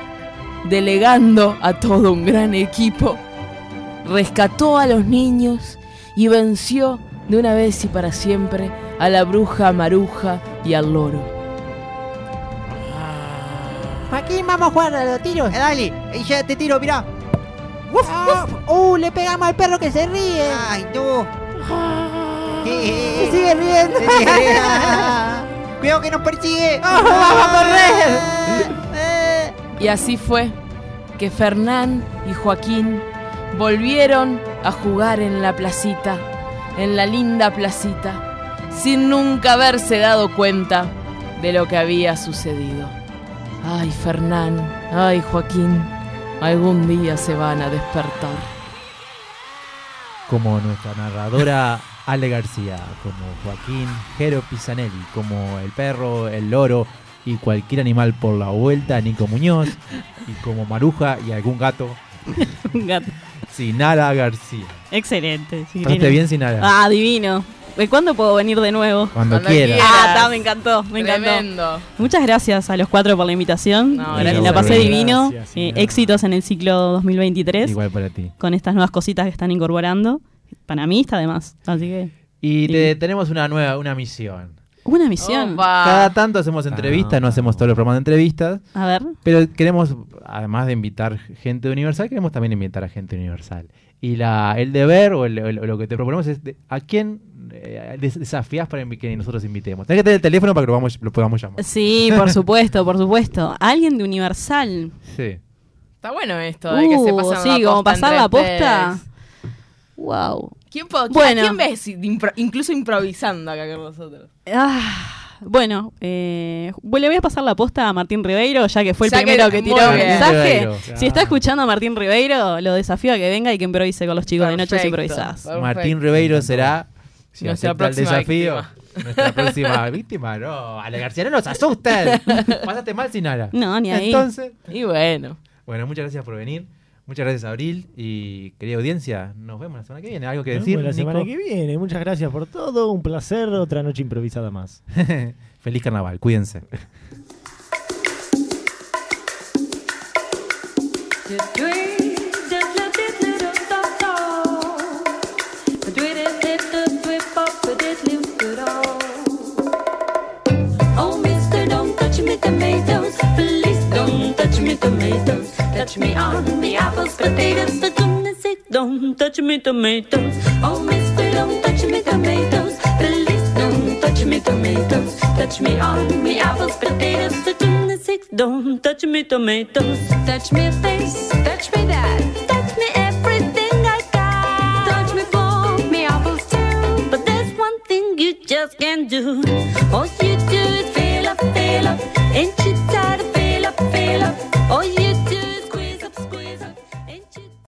delegando a todo un gran equipo, rescató a los niños y venció de una vez y para siempre a la bruja Maruja y al loro. Joaquín, vamos a jugar a los tiros. dale, y ya te tiro, mirá. ¡Uh! Le pegamos al perro que se ríe. ¡Ay, no! Se sigue riendo. Cuidado que nos persigue. ¡Vamos a correr! Y así fue que Fernán y Joaquín volvieron a jugar en la placita, en la linda placita, sin nunca haberse dado cuenta de lo que había sucedido. Ay, Fernán, ay, Joaquín, algún día se van a despertar. Como nuestra narradora Ale García, como Joaquín Jero Pisanelli, como el perro, el loro y cualquier animal por la vuelta, Nico Muñoz, y como Maruja y algún gato, Un gato. Sinara García. Excelente. sí, ¿Pasaste divino. bien, Sinara? Ah, divino. ¿De ¿Cuándo puedo venir de nuevo? Cuando Cuando quieras. quieras. Ah, está, me encantó, me Tremendo. encantó. Muchas gracias a los cuatro por la invitación. No, Eh, gracias la pasé divino. Gracias, Eh, éxitos en el ciclo 2023. Igual para ti. Con estas nuevas cositas que están incorporando. Para mí está de más. Así que. Y te- tenemos una nueva, una misión. Una misión. Cada tanto hacemos entrevistas, no hacemos todos los programas de entrevistas. A ver. Pero queremos, además de invitar gente de Universal, queremos también invitar a gente de Universal. Y la, el deber o, el- el- lo que te proponemos es de- a quién eh, des- desafías para que nosotros invitemos. Tenés que tener el teléfono para que lo, vamos- lo podamos llamar. Sí, por supuesto, por supuesto. Alguien de Universal. Sí. Está bueno esto de que se Uh, pasan sí, la como pasar la posta. Wow. ¿Quién, Bueno. ¿quién ves impro- incluso improvisando acá con nosotros? Ah, bueno, eh, le voy a pasar la posta a Martín Ribeiro, ya que fue el Ya que- primero que, tiró el mensaje. Ribeiro. Si está escuchando a Martín Ribeiro, lo desafío a que venga y que improvise con los chicos de Noches. Improvisadas. Perfecto. Martín Ribeiro será si Nuestra acepta el próxima desafío. víctima. Nuestra próxima víctima, no. Ale García, no nos asusten. Pasaste mal sin nada. No, ni ahí. Entonces. Y bueno. Bueno, muchas gracias por venir. Muchas gracias, Abril. Y querida audiencia, nos vemos la semana que viene. ¿Algo que Nos decir? vemos la semana Nico? que viene. Muchas gracias por todo. Un placer. Otra noche improvisada más. Feliz carnaval, cuídense. tomatoes. Touch me on the apples, potatoes. For goodness don't touch me tomatoes. Oh, mister, don't touch me tomatoes. Please don't touch me tomatoes. Touch me on the apples, potatoes. For goodness don't touch me tomatoes. Touch me this, touch me that. Touch me everything I got. Touch me for me apples too. But there's one thing you just can't do. Oh, you